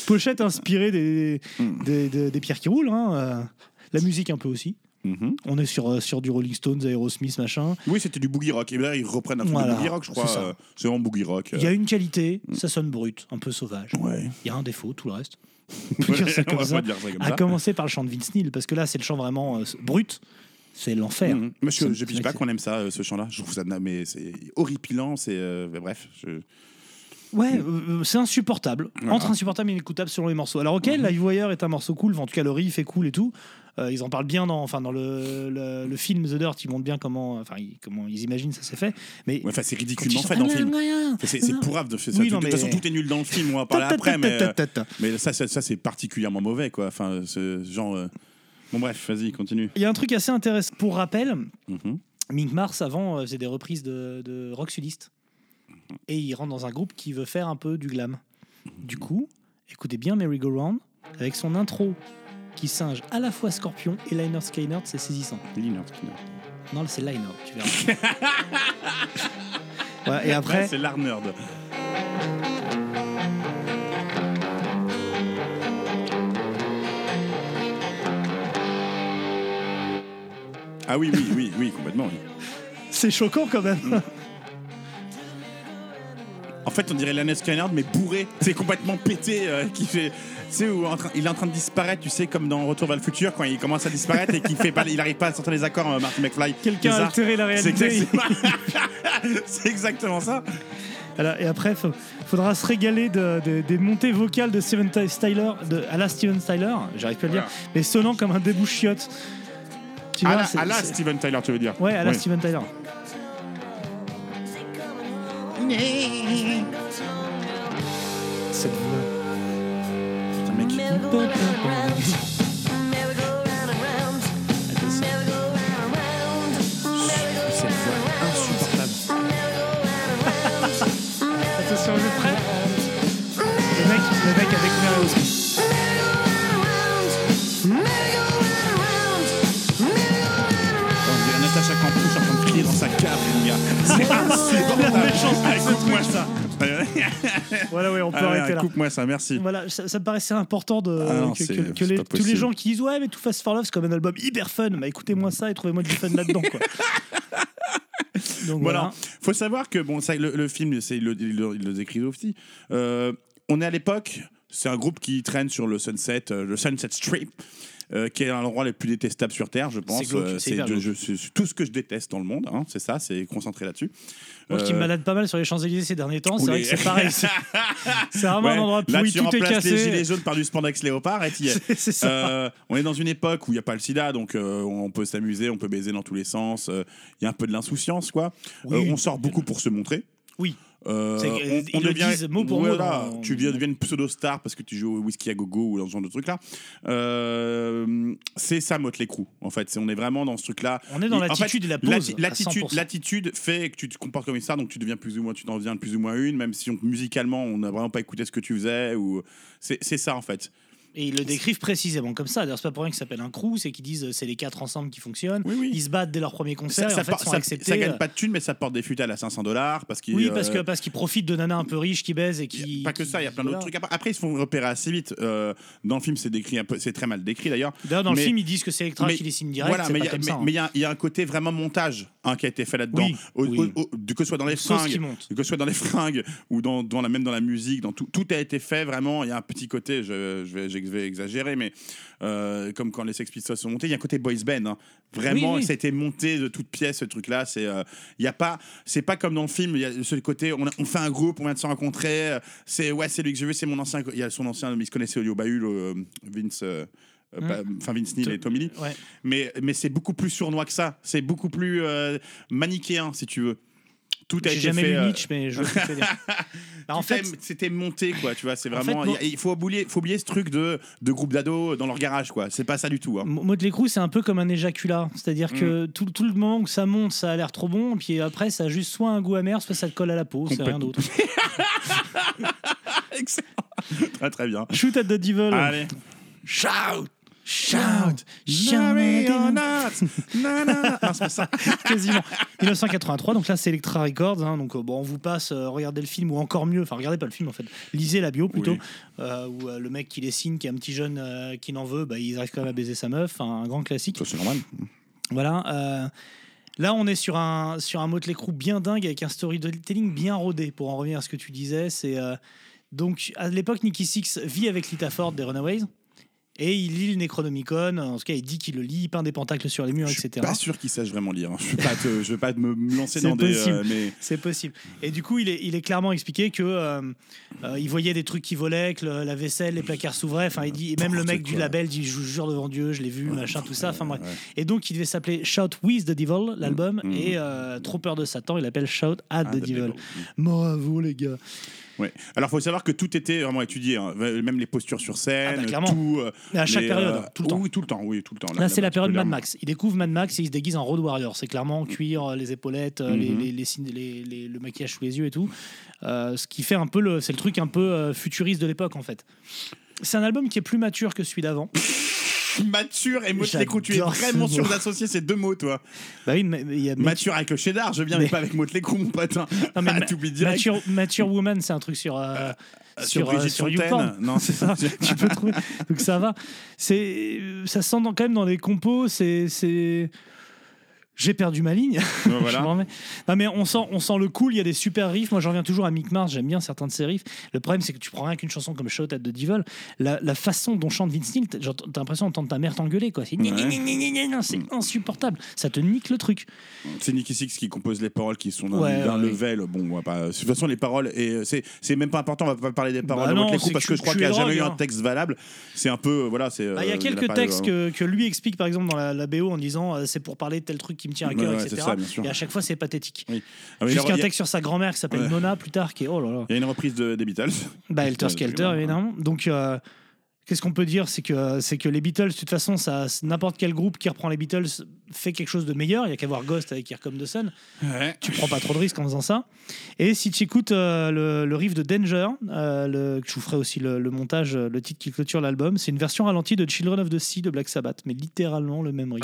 Pochette inspirée des, des, des- des pierres qui roulent. hein, euh, La musique un peu aussi. Mhm. On est sur, euh, sur du Rolling Stones, Aerosmith, machin. Oui, c'était du boogie rock. Et là, ils reprennent un truc Voilà, de boogie rock, je crois. c'est euh, C'est vraiment boogie rock. Il y a une qualité, ça sonne brut, un peu sauvage. Ouais. Il y a un défaut, tout le reste. On peut dire ça On comme va ça. pas dire ça comme À ça. commencer par le chant de Vince Neil, parce que là, c'est le chant vraiment euh, brut. C'est l'enfer. Mhm. Moi, je, je pige pas qu'on aime ça, euh, ce chant-là. Je trouve ça, mais c'est horripilant. C'est euh, bref. je- Ouais, euh, c'est insupportable. Voilà. Entre insupportable et inécoutable selon les morceaux. Alors, ok, Mhm. Live Wire est un morceau cool, enfin, en tout cas, le riff est cool et tout. Euh, ils en parlent bien dans, enfin, dans le, le, le film The Dirt, ils montrent bien comment, enfin, ils, comment ils imaginent ça s'est fait. Mais Ouais, c'est ridiculement fait dans le film. Ah, Enfin, C'est c'est pourrave de faire ça. Oui, de toute mais- façon, tout est nul dans le film. On va en parler après, mais, euh, mais ça, ça, ça, c'est particulièrement mauvais, quoi. Enfin, ce genre. euh, Bon, bref, vas-y, continue. Il y a un truc assez intéressant. Pour rappel, Mhm. Mink Mars, avant, euh, faisait des reprises de, de rock sudiste. Et il rentre dans un groupe qui veut faire un peu du glam. Du coup, écoutez bien Merry Go Round, avec son intro qui singe à la fois Scorpion et Liner Skynyrd, c'est saisissant. Liner Skinner. Non, c'est Liner, tu verras. Ouais, et après, c'est l'art nerd. Ah oui, oui, oui, oui, complètement. oui. c'est choquant quand même. En fait, on dirait Lana Skynyrd, mais bourré. C'est complètement pété. euh, qui fait, tu sais, où en train- il est en train de disparaître, tu sais, comme dans Retour vers le futur, quand il commence à disparaître et qu'il fait pas, il arrive pas à sortir les accords, euh, Martin McFly. Quelqu'un a altéré la C'est réalité. exactement... C'est exactement ça. Voilà, et après, il faudra se régaler de- de- des montées vocales de Steven Ty- Styler, de, à la Steven Tyler, j'arrive plus à le dire, mais sonnant comme un débouchiote. Tu À vois, la, c'est- à la c'est- Steven Tyler, tu veux dire Ouais, à la Oui. Steven Tyler. Cette voix. Putain, coupe-moi ça. Voilà, ouais, on peut Allez, arrêter là. Coupe-moi ça, merci. Voilà, ça, ça me paraissait important de, Ah non, que, les- tous les gens qui disent Ouais, mais Too Fast for Love, c'est comme un album hyper fun. Bah écoutez-moi ça et trouvez-moi du fun là-dedans. Quoi. Donc Voilà. voilà. Faut savoir que bon, ça, le, le film, c'est il le, le- il le décrit aussi. Euh, on est à l'époque. C'est un groupe qui traîne sur le Sunset, euh, le Sunset Strip. Euh, qui est un endroit le plus détestable sur Terre, je pense. C'est Euh, je- je- tout ce que je déteste dans le monde, hein, c'est ça, c'est concentré là-dessus. Moi qui me Euh, balade pas mal sur les Champs-Élysées ces derniers temps, c'est vrai les- que c'est pareil. C'est vraiment un endroit là, tu tout est remplaces les gilets cassé. jaunes par du spandex léopard et. C'est- ça. Euh, on est dans une époque où il n'y a pas le sida, donc euh, on peut s'amuser, on peut baiser dans tous les sens. euh, Il y a un peu de l'insouciance, quoi. Oui. Euh, on sort beaucoup pour se montrer. Oui. Euh, on, disent mot pour mot voilà, dans- tu viens- deviens une pseudo-star parce que tu joues au whisky à gogo ou dans ce genre de truc-là. Euh, c'est ça, Motley Crue, en fait. On est vraiment dans ce truc-là. On est dans l'attitude et la pose. L'attitude, 100%. l'attitude fait que tu te comportes comme une star, donc tu deviens plus ou moins, tu t'en deviens plus ou moins une, même si on- musicalement on n'a vraiment pas écouté ce que tu faisais. Ou c'est c'est ça en fait. Et ils le décrivent précisément comme ça. D'ailleurs, c'est pas pour rien qu'ils s'appellent un crew, c'est qu'ils disent euh, c'est les quatre ensemble qui fonctionnent. Oui, oui. Ils se battent dès leur premier concert Ça, et ça en fait sont ça- acceptés. ça gagne euh, pas de thunes, mais ça porte des futales à 500 dollars parce qu'ils. Oui, parce que euh, parce qu'ils profitent de nanas un peu riches qui baisent et qui. pas que ça, il y a plein d'autres trucs. Après, ils se font repérer assez vite. Euh, dans le film, c'est décrit un peu, c'est très mal décrit d'ailleurs. D'ailleurs, dans Mais- le film, ils disent que c'est Electra qui les signe direct. Voilà, mais il hein. il y a- il y, a un côté vraiment montage hein, qui a été fait là-dedans. Que ce soit dans les fringues, que soit dans les fringues ou dans, dans la, même dans la musique, dans tout, tout a été fait vraiment. Il y a un petit côté, je, je vais, exagérer, mais euh, comme quand les Sex Pistols sont montés, il y a un côté boys band. hein. Vraiment, Oui, oui. ça a été monté de toutes pièces ce truc-là. C'est, euh, il y a pas, c'est pas comme dans le film. Il y a ce côté, on, a- on fait un groupe, on vient de se rencontrer. euh, C'est ouais, c'est lui que c'est mon ancien. Il y a son ancien, ils se connaissaient au Bahul, Vince. pas- Enfin, Vince Neil et Tommy Lee. Ouais. Mais, mais c'est beaucoup plus sournois que ça. C'est beaucoup plus euh, manichéen, si tu veux. Tout a été jamais fait. lu euh, Nietzsche, mais je dire. Bah, en fait, c'était monté quoi, tu vois. C'est En vraiment. fait, il faut oublier, faut oublier ce truc de, de groupe d'ados dans leur garage quoi. C'est pas ça du tout. Hein. M- Motley Crue, c'est un peu comme un éjaculat. C'est-à-dire que Mm. tout, tout le moment où ça monte, ça a l'air trop bon, et puis après, ça a juste soit un goût amer, soit ça te colle à la peau, c'est rien d'autre. Excellent. très très bien. Shoot at the Devil. Allez. Shout Shout Shout Marry or not. Non, c'est pas ça. Quasiment. 1983, donc là c'est Electra Records, hein, donc euh, bon, on vous passe, euh, regardez le film, ou encore mieux, enfin regardez pas le film en fait, lisez la bio plutôt, Oui. euh, où euh, le mec qui les signe, qui est un petit jeune euh, qui n'en veut, bah, il arrive quand même à baiser sa meuf, un grand classique. Ça, c'est normal. Voilà. euh, là, on est sur un, sur un Motley Crue bien dingue avec un storytelling bien rodé. Pour en revenir à ce que tu disais, c'est euh, donc à l'époque, Nicky Six vit avec Lita Ford des Runaways. Et il lit le Necronomicon, en tout cas il dit qu'il le lit, il peint des pentacles sur les murs, Je suis etc. pas sûr qu'ils sachent vraiment lire. hein. Je vais pas, te- je vais pas me lancer dans des. possible. euh, mais C'est possible. Et du coup, il est, il est clairement expliqué que euh, euh, il voyait des trucs qui volaient, que le- la vaisselle, les placards s'ouvraient. Enfin, il dit, et même le mec du label dit, je vous jure devant Dieu, je l'ai vu, machin, tout ça. Enfin bref. ouais. Et donc, il devait s'appeler Shout with the Devil, l'album, Mm. et euh, trop peur de Satan, il l'appelle Shout at Ah, the the Devil. Devil. Bravo les gars. Ouais. Alors, faut savoir que tout était vraiment étudié, hein. même les postures sur scène, Ah bah, tout. euh, à chaque les, période, euh, tout le temps. Oui, tout le temps, oui, tout le temps. Là, c'est la période Mad. Max. Il découvre Mad Max et il se déguise en Road Warrior. C'est clairement cuir, euh, les épaulettes, les, les- les signes- les- les- le maquillage sous les yeux et tout. Euh, ce qui fait un peu le, c'est le truc un peu futuriste de l'époque en fait. C'est un album qui est plus mature que celui d'avant. Mature et Motley Crue, tu es vraiment sûr d'associer ces deux mots, toi. Bah oui, mais il y a Mature avec le cheddar, je viens, mais, Mais- pas avec Motley Crue, mon pote. hein. Non, mais Ah. Mature, Mature Woman, c'est un truc sur. euh, sur sur, euh, sur. YouPorn. Non, c'est ça. tu peux trouver. Donc ça va. C'est, ça se sent dans- quand même dans les compos. C'est, c'est. J'ai perdu ma ligne. Ouais, voilà. Non mais on sent, on sent le cool. Il y a des super riffs. Moi, j'en reviens toujours à Mick Mars. J'aime bien certains de ses riffs. Le problème, c'est que tu prends rien qu'une chanson comme Shout at the Devil. La, la façon dont chante Vince Neil, t'as l'impression d'entendre ta mère t'engueuler. Quoi. C'est, c'est insupportable. Ça te nique le truc. C'est Nicky Six qui compose les paroles qui sont d'un Ouais, ouais. level. Bon, on va pas. De toute façon, les paroles, et euh, c'est c'est même pas important, on va pas parler des paroles Bah de non, parce que je crois qu'il n'y a jamais eu un hein. texte valable. C'est un peu. Voilà, c'est. Bah, Il y a euh, quelques textes que, que lui explique, par exemple, dans la, la BO en disant euh, c'est pour parler de tel truc qui me tient à cœur, Ouais, etc. ça. Et à chaque fois, c'est pathétique. Oui. Ah, Jusqu'à un a- texte sur sa grand-mère qui s'appelle Ouais. Nona plus tard, qui est oh là là. Il y a une reprise de, des Beatles. Bah, Helter Skelter, évidemment. Donc, euh, qu'est-ce qu'on peut dire? C'est que, c'est que les Beatles, de toute façon, ça, n'importe quel groupe qui reprend les Beatles fait quelque chose de meilleur. Il y a qu'à voir Ghost avec Here the Sun. Ouais. Tu prends pas trop de risques en faisant ça. Et si tu écoutes euh, le, le riff de Danger, euh, le, je vous ferai aussi le, le montage, euh, le titre qui clôture l'album, c'est une version ralentie de Children of the Sea de Black Sabbath, mais littéralement le même riff.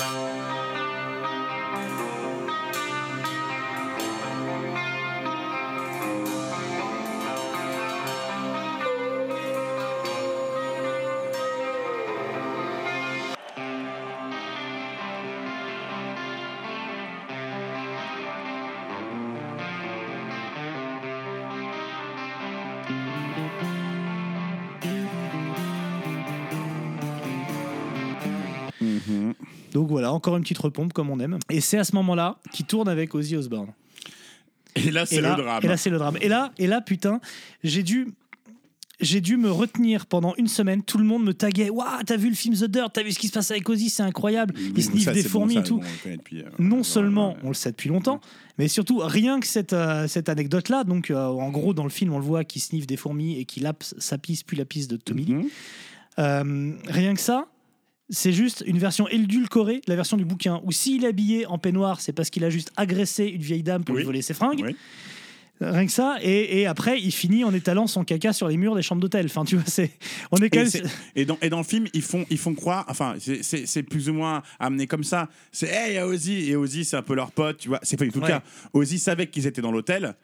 Encore une petite repompe comme on aime. Et c'est à ce moment-là qu'il tourne avec Ozzy Osbourne. Et là, c'est le drame. Et là, c'est le drame. Et là, et là putain, j'ai dû. J'ai dû me retenir pendant une semaine. Tout le monde me taguait. Waouh, t'as vu le film The Dirt? T'as vu ce qui se passe avec Ozzy? C'est incroyable. Oui, Il sniffe des fourmis bon, et tout. bon, depuis, euh, non seulement ouais. on le sait depuis longtemps, mais surtout rien que cette, euh, cette anecdote-là. Donc, euh, en gros, dans le film, on le voit qui sniffe des fourmis et qui lape sa pisse puis la pisse de Tommy. Mhm. Euh, rien que ça, c'est juste une version édulcorée de la version du bouquin. Où s'il est habillé en peignoir, c'est parce qu'il a juste agressé une vieille dame pour Oui. lui voler ses fringues. Oui. Rien que ça, et, et après il finit en étalant son caca sur les murs des chambres d'hôtel. Enfin, tu vois, c'est, on est Et, et dans, et dans le film, ils font, ils font croire, enfin, c'est- plus ou moins amené comme ça. C'est, hey, il y a Ozzy, et Ozzy, c'est un peu leur pote, tu vois. C'est pas du tout le Ouais. cas. Ozzy savait qu'ils étaient dans l'hôtel,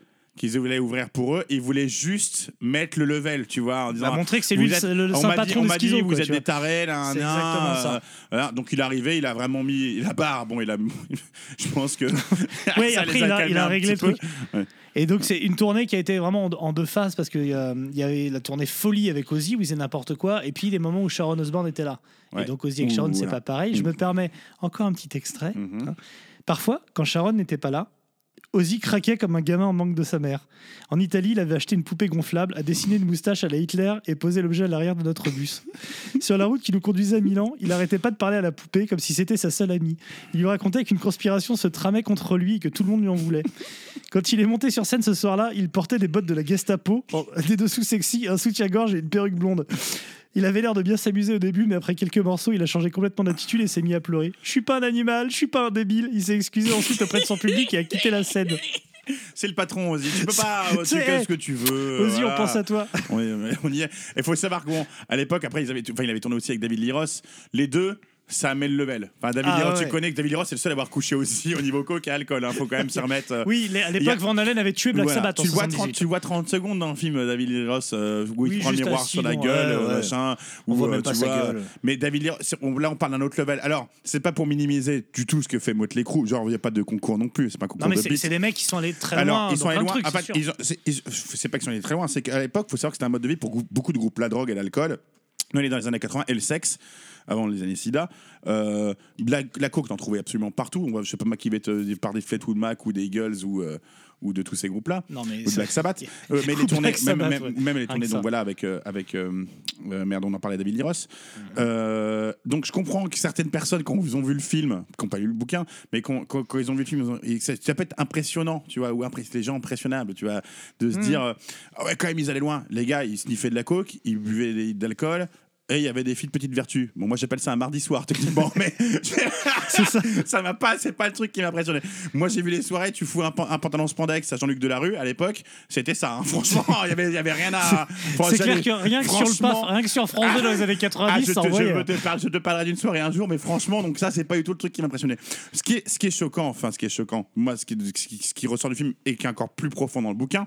qu'ils voulaient ouvrir pour eux, ils voulaient juste mettre le level, tu vois, en disant. Bah, montrer que c'est vous lui le- êtes- le- le on saint dit- patron dit, schizos, vous quoi, êtes des tarés, là, C'est exactement ça. Donc il est arrivé, il a vraiment mis la barre. Bon, il a, je pense que. Oui, après il a, il réglé le truc. Ouais. Et donc c'est une tournée qui a été vraiment en, deux phases parce qu'il y avait la tournée folie avec Ozzy où il faisait n'importe quoi et puis les moments où Sharon Osbourne était là. Ouais. Et donc Ozzy avec Sharon c'est pas pareil. Je me permets encore un petit extrait. Mhm. Parfois quand Sharon n'était pas là, Ozzy craquait comme un gamin en manque de sa mère. En Italie, il avait acheté une poupée gonflable, a dessiné une moustache à la Hitler et posé l'objet à l'arrière de notre bus. Sur la route qui nous conduisait à Milan, il arrêtait pas de parler à la poupée comme si c'était sa seule amie. Il lui racontait qu'une conspiration se tramait contre lui et que tout le monde lui en voulait. Quand il est monté sur scène ce soir-là, il portait des bottes de la Gestapo, des dessous sexy, un soutien-gorge et une perruque blonde. Il avait l'air de bien s'amuser au début, mais après quelques morceaux, il a changé complètement d'attitude et s'est mis à pleurer. Je suis pas un animal, je suis pas un débile. Il s'est excusé ensuite auprès de son public et a quitté la scène. C'est le patron, Ozzy. Tu peux pas, tu C'est- fais ce que tu veux. Ozzy, voilà. on pense à toi. Mais on y est. Il faut savoir qu'à à l'époque, après, ils avaient, enfin, il avait tourné aussi avec David Liros. Les deux, ça met le level. Enfin, David Ah, ouais. tu connais que David Liros, c'est le seul à avoir couché aussi au niveau coke et alcool. Il faut quand même se remettre. euh, Oui, à l'époque, a- Van Halen avait tué Black Voilà. Sabbath en tu, vois 78. 30, tu vois 30 secondes dans le film David Liros euh, où Oui, il prend le miroir sur la gueule, ouais, ouais. machin. On où, voit euh, même pas sa gueule. Mais David là on parle d'un autre level. Alors, c'est pas pour minimiser du tout ce que fait Motley Crue. Genre, il n'y a pas de concours non plus. C'est pas un concours Non, mais de c'est des mecs qui sont allés très Alors, loin. ils sont allés loin. Ah, c'est pas- ont- c'est pas qu'ils sont allés très loin, c'est qu'à l'époque, il faut savoir que c'était un mode de vie pour beaucoup de groupes, la drogue et l'alcool. Nous, on est dans les années 80 et le sexe, avant les années SIDA. Euh, la, la coke, t'en trouvais absolument partout. On va, je sais pas, maquiller par des Fleetwood Mac ou des Eagles ou, euh, ou de tous ces groupes-là. Non, mais Ou de Black Sabbath. Euh, mais les Ou tournées, même, Sabbath, même, ouais. même les tournées, donc voilà, avec, avec merde, on en parlait David Liros. Mhm. Donc je comprends que certaines personnes, quand ils ont vu le film, qui n'ont pas lu le bouquin, mais quand, quand- quand ils ont vu le film, ils ont- et ça, ça peut être impressionnant, tu vois, ou les gens impressionnables, tu vois, de se Mhm. dire, ah ouais, quand même, ils allaient loin. Les gars, ils sniffaient de la coke, ils buvaient de l'alcool. Et il y avait des filles de petite vertu. Bon, moi j'appelle ça un mardi soir, techniquement, mais ça m'a pas, c'est pas le truc qui m'a impressionné. Moi j'ai vu les soirées, tu fous un, pan- un pantalon spandex à Jean-Luc Delarue à l'époque, c'était ça. hein. Franchement, il y avait, il y avait rien à. C'est clair que rien que sur le paf, rien que sur France 2 dans les années 90, ah, je, te, je, te parle- je te parlerai d'une soirée un jour, mais franchement, donc ça, c'est pas du tout le truc qui m'impressionnait. Ce qui est, ce qui est choquant, enfin, ce qui est choquant, moi, ce qui, ce qui, ce qui ressort du film et qui est encore plus profond dans le bouquin,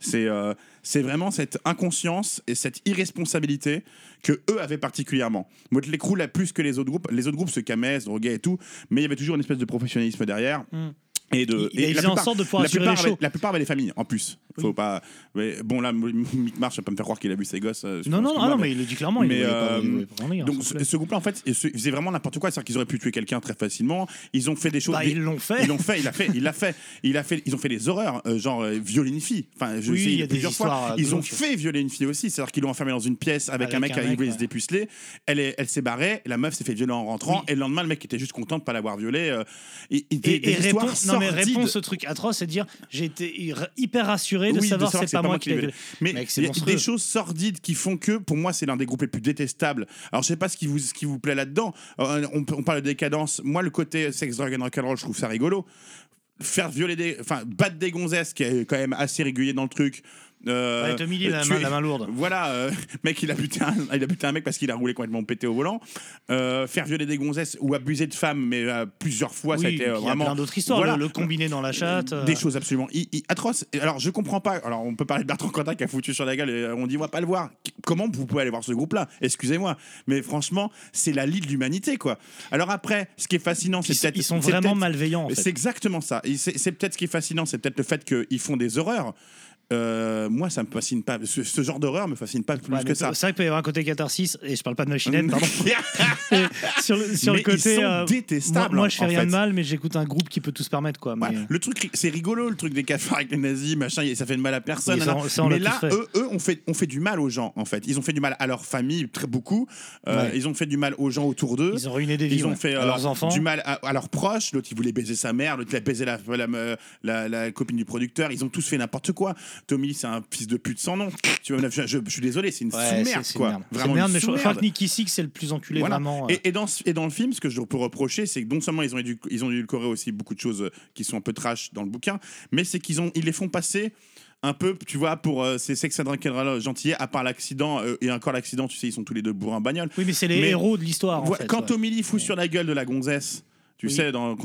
c'est euh, c'est vraiment cette inconscience et cette irresponsabilité que eux avaient particulièrement. Motley Crue l'a plus que les autres groupes. Les autres groupes se camaient, se droguaient et tout, mais il y avait toujours une espèce de professionnalisme derrière. Et de, il et faisait en sorte de la plupart les la plupart avaient des familles en plus. Faut pas. mais bon là, Mick Mars, va pas me faire croire qu'il a vu ses gosses. euh, Non, non, ah non, mais il le dit clairement, il mais, pas- euh, il pas en donc ce, plaît. ce groupe-là, en fait, ils faisaient vraiment n'importe quoi. C'est-à-dire qu'ils auraient pu tuer quelqu'un très facilement. Ils ont fait des choses. Bah, des- ils l'ont fait. Ils l'ont fait. Il a fait. Il l'a fait. Il a fait. Ils ont fait des horreurs, euh, genre violer une fille. Enfin, je Oui, sais il y a plusieurs fois. Ils ont fait violer une fille aussi. C'est-à-dire qu'ils l'ont enfermée dans une pièce avec, Avec un mec qui voulait se dépuceler. Elle elle s'est barrée. La meuf s'est fait violer en rentrant. Et le lendemain, le mec était juste content de pas l'avoir violée. et, et des, Et, et histoires mais ce truc atroce, de dire j'ai été hy- hyper rassuré de Oui, savoir que que c'est pas moi qui l'ai. Mais il y a des choses sordides qui font que, pour moi, c'est l'un des groupes les plus détestables. Alors, je sais pas ce qui vous, ce qui vous plaît là-dedans. Euh, on, on parle de décadence. Moi, le côté sex, drug and rock'n'roll, je trouve ça rigolo. Faire violer des. Enfin, battre des gonzesses, qui est quand même assez régulier dans le truc. Euh, Ouais, Tommy Lee, la main- la main lourde. Voilà, euh, mec, il a, buté un, il a buté un mec parce qu'il a roulé complètement pété au volant. Euh, faire violer des gonzesses ou abuser de femmes, mais euh, plusieurs fois, ça a Oui, été euh, il y a vraiment. plein d'autres histoires, Voilà. le, le combiné dans la chatte. Des choses absolument i- i- atroces. Alors, je comprends pas. Alors, on peut parler de Bertrand Cantat qui a foutu sur la gueule et on dit, on va pas le voir. Comment vous pouvez aller voir ce groupe-là? Excusez-moi. Mais franchement, c'est la lie de l'humanité, quoi. Alors, après, ce qui est fascinant, c'est Ils- peut-être. ils sont vraiment malveillants, en fait. C'est exactement ça. C'est peut-être ce qui est fascinant, c'est peut-être le fait qu'ils font des horreurs. Euh, moi, ça me fascine pas. Ce, ce genre d'horreur me fascine pas plus ouais, que ça. C'est vrai qu'il peut y avoir un côté catharsis, et je parle pas de machinette, pardon. Sur le, sur Mais le côté. ils sont euh, détestables, Moi, moi, je fais en rien fait. de mal, mais j'écoute un groupe qui peut tout se permettre, quoi. Mais, Ouais, le truc, c'est rigolo, le truc des cafards avec les nazis, machin, ça fait de mal à personne. Oui, ça, nanana. on- ça, on Mais là, eux, eux ont fait, ont fait du mal aux gens, en fait. Ils ont fait du mal à leur famille, très beaucoup. Euh, Ouais. Ils ont fait du mal aux gens autour d'eux. Ils ont ruiné des vies, Ils ont fait À euh, leurs enfants. du mal à, à leurs proches. L'autre, il voulait baiser sa mère. L'autre, il a baisé la, la, la- la copine du producteur. Ils ont tous fait n'importe quoi. Tommy, c'est un fils de pute sans nom. Tu vois, je, je- je suis désolé, c'est une Ouais, sous-merde, quoi. une merde. C'est Vraiment une merde, une mais je crois que Nicky Six, c'est le plus enculé, Voilà. vraiment. euh. Et, et dans, ce- et dans le film, ce que je peux reprocher, c'est que non seulement ils ont, édu- ils ont édulcoré aussi beaucoup de choses qui sont un peu trash dans le bouquin, mais c'est qu'ils ont, ils les font passer un peu, tu vois, pour euh, ces sex and gentillets, à part l'accident, euh, et encore l'accident, tu sais, ils sont tous les deux bourrins en bagnole. Oui, mais c'est les héros de l'histoire, Quand ouais. Tommy Lee fout sur la gueule de la gonzesse, tu Oui. sais, dans,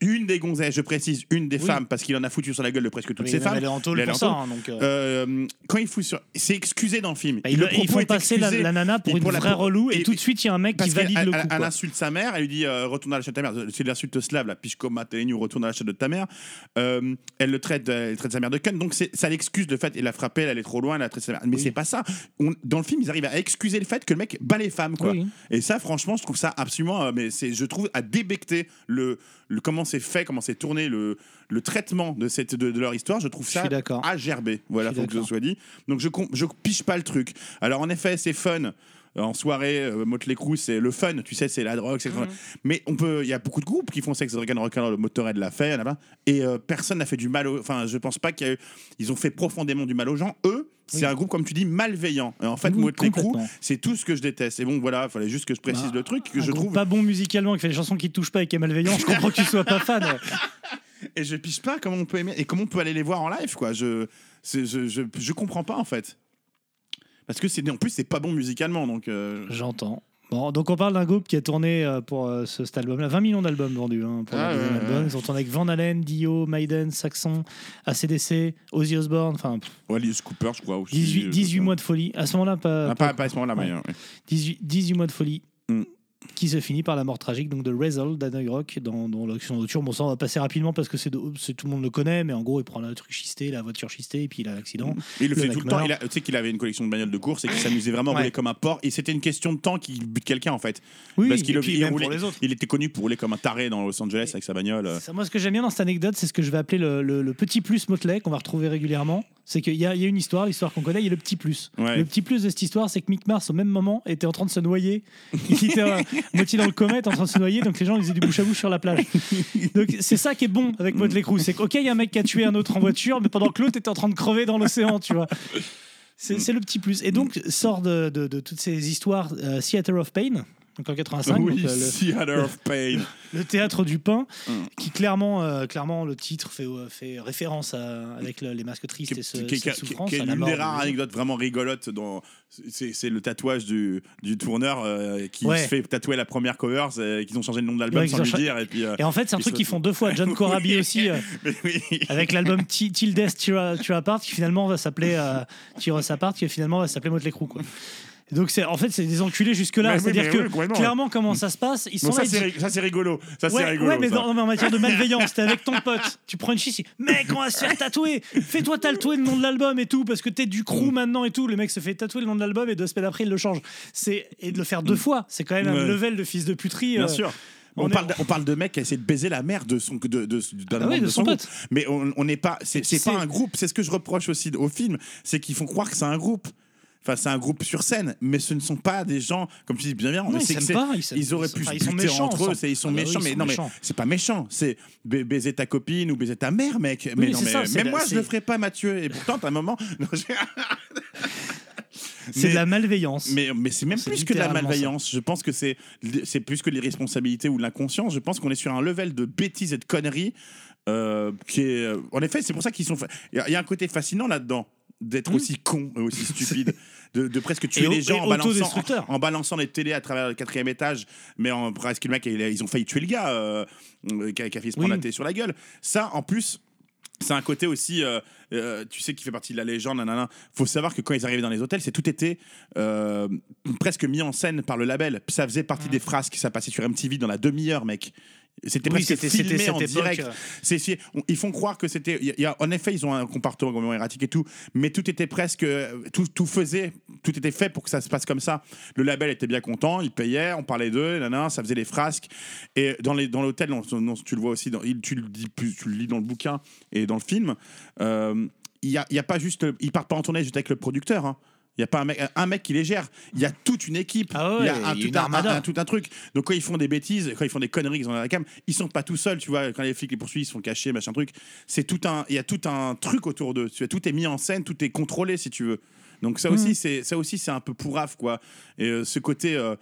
une des gonzesses, je précise, une des Oui. femmes, parce qu'il en a foutu sur la gueule de presque toutes Oui, même femmes. elle est en tôle Elle pour ça, hein, donc, euh. Euh, quand il fout sur. C'est excusé dans le film. Bah, ils Le le- ils propos font est passer la- nana pour une la- vraie relou, et tout de suite, il y a un mec qui valide qu'elle- le elle- coup, Elle insulte sa mère, elle lui dit euh, retourne à la chatte de ta mère. C'est l'insulte slave, la pichkoma telenu, retourne à la chatte de ta mère. Elle le traite, elle traite sa mère de conne, donc ça l'excuse le fait, il l'a frappé, elle est trop loin, elle a traité sa mère. Mais c'est pas ça. On- dans le film, ils arrivent à excuser le fait que le mec bat les femmes, quoi. Et ça, franchement, je trouve ça absolument, mais je trouve, à débecter le, le comment c'est fait, comment c'est tourné, le, le traitement de cette de, de leur histoire, je trouve ça à gerber. Voilà, faut que ce soit dit. Donc je je piche pas le truc. Alors en effet, c'est fun. Euh, En soirée, euh, Motley Crue, c'est le fun, tu sais, c'est la drogue, c'est Mhm. mais on peut, il y a beaucoup de groupes qui font Sex, Drug and Rock'n'Roll, Motorhead l'a fait là-bas, et euh, personne n'a fait du mal. au- Enfin, je pense pas qu'ils ont fait profondément du mal aux gens. Eux, c'est Oui. un groupe comme tu dis malveillant. Et en fait, Oui, Motley Crue, c'est tout ce que je déteste. Et bon, voilà, fallait juste que je précise Bah, le truc que Un je trouve. pas bon musicalement, qui fait des chansons qui te touchent pas et qui est malveillant, je comprends que tu sois pas fan. Et je piche pas comment on peut aimer et comment on peut aller les voir en live, quoi. Je, je, je, je comprends pas en fait. Parce que c'est en plus c'est pas bon musicalement, donc. euh, J'entends. Bon, donc on parle d'un groupe qui a tourné euh, pour euh, ce, cet album-là. 20 millions d'albums vendus hein, pour Ah, le deuxième ouais, album. ouais. Ils ont tourné avec Van Halen, Dio, Maiden, Saxon, ACDC, Ozzy Osbourne. Enfin, Ouais, Alice Cooper, je crois aussi. 18, euh, 18 mois de folie. À ce moment-là, pas, Ah, pas, pas à ce moment-là, Ouais. mais, ouais. 18, 18 mois de folie. Mm. Qui se finit par la mort tragique donc de Rezel d'Anna Rock dans, dans l'action de voiture. Bon, ça, on va passer rapidement parce que c'est tout le monde le connaît, mais en gros, il prend le truc schisté, la voiture schistée, et puis il a l'accident. Il le, Le fait tout le temps. meurt. Tu sais qu'il avait une collection de bagnoles de course et qu'il s'amusait vraiment à Ouais. rouler comme un porc. Et c'était une question de temps qu'il bute quelqu'un en fait. Oui, Parce qu'il il était connu pour rouler comme un taré dans Los Angeles avec sa bagnole. euh. Ça, moi, ce que j'aime bien dans cette anecdote, c'est ce que je vais appeler le, le- le petit plus Motley, qu'on va retrouver régulièrement. C'est qu'il y, a il y a une histoire, l'histoire qu'on connaît, il y a le petit plus. Ouais. Le petit plus de cette histoire, c'est que Mick Mars, au même moment, était en train de se noyer. Il était moitié dans le comète, en train de se noyer, donc les gens ils faisaient du bouche à bouche sur la plage. Donc c'est ça qui est bon avec Motley Crue. C'est qu'ok, il y a un mec qui a tué un autre en voiture, mais pendant que l'autre était en train de crever dans l'océan, tu vois. C'est le petit plus. Et donc sort de, de- de toutes ces histoires euh, Theater of Pain, donc en 85. oui, donc, euh, le- Theater of Pain. le théâtre du pain, Mm. qui clairement, euh, clairement le titre fait, euh, fait référence à, avec le- les masques tristes qui, et ce, qui- cette qui- souffrance. qui est l'une des de- rares anecdotes vraiment rigolotes c'est c'est le tatouage du, du tourneur euh, qui Ouais. se fait tatouer la première cover c'est- qu'ils ont changé le nom de l'album Ouais, sans lui dire et puis euh, Et en fait, c'est un truc qu'ils font deux fois. John Corabi aussi, euh, avec l'album Ti- Till Death Tear Apart, qui finalement va s'appeler euh, Us Apart, qui finalement va s'appeler Motley Crue. Quoi. Donc, c'est, en fait, c'est des enculés jusque-là. Mais oui, C'est-à-dire que, oui, clairement, comment ça se passe Ils sont Bon, là, ça c'est ça c'est rigolo ça c'est Ouais, rigolo ouais, mais, ça. dans- mais en matière de malveillance, t'es avec ton pote, tu prends une chisse, mec, on va se faire tatouer, fais-toi tatouer le nom de l'album et tout, parce que t'es du Mm. crew maintenant et tout. Le mec se fait tatouer le nom de l'album et deux semaines après il le change. C'est et de le faire deux fois, c'est quand même un Mm. Level de fils de puterie. bien euh, sûr on parle de, on parle de mec qui a essayé de baiser la mère de son de, de, d'un Ah oui, de son pote. mais on on n'est pas c'est c'est C'est- pas un groupe c'est ce que je reproche aussi au film c'est qu'ils font croire que c'est un groupe Enfin, c'est un groupe sur scène, mais ce ne sont pas des gens, comme tu dis bien bien. Non, mais ils que pas, ils auraient pu se buter méchants entre eux, ils sont Ah bah oui, méchants, ils mais sont non, mais méchants. c'est pas méchant, c'est ba- baiser ta copine ou baiser ta mère, mec. mais mais non, mais ça, même la- moi, je c'est- le ferais pas, Mathieu. Et pourtant, à un moment. Non, C'est Mais- de la malveillance. Mais, mais c'est même plus que de la malveillance. Je pense que c'est plus que l'irresponsabilité ou l'inconscience. Je pense qu'on est sur un level de bêtises et de conneries euh, qui est. En effet, c'est pour ça qu'ils sont. y, il y a un côté fascinant là-dedans d'être aussi con et aussi stupide, de, de presque tuer les gens en balançant, en, en balançant les télés à travers le quatrième étage, mais en presque le mec, ils ont failli tuer le gars euh, euh, qui, a, qui a failli se prendre Oui. la télé sur la gueule. Ça, en plus. C'est un côté aussi, euh, euh, tu sais, qui fait partie de la légende. Nanana. Faut savoir que quand ils arrivaient dans les hôtels, c'est tout euh, presque mis en scène par le label. Ça faisait partie des frasques, ça passait sur MTV dans la demi-heure, mec. C'était Oui, filmé en direct. euh. Ils font croire que c'était. y a- en effet, ils ont un comportement erratique et tout, mais tout était presque. Tout, tout faisait. Tout était fait pour que ça se passe comme ça. Le label était bien content, il payait, on parlait d'eux, ça faisait les frasques. Et dans, dans l'hôtel, non, non, tu le vois aussi, dans, tu, le dis, tu le lis dans le bouquin et dans le film, euh, il n'y a, il y a pas juste. Ils partent pas en tournée juste avec le producteur. hein. Il n'y a pas un mec, un mec qui les gère. Il y a toute une équipe. Ah ouais, il y a un, tout, un, tout un truc. Donc quand ils font des bêtises, quand ils font des conneries, qu'ils ont la cam, ils sont pas tout seuls. Tu vois, quand les flics les poursuivent, ils se font cacher, machin truc. C'est tout un, il y a tout un truc autour d'eux. Tout est mis en scène, tout est contrôlé, si tu veux. Donc ça aussi, c'est ça aussi, c'est un peu pourrave, quoi. Et euh, ce côté. euh,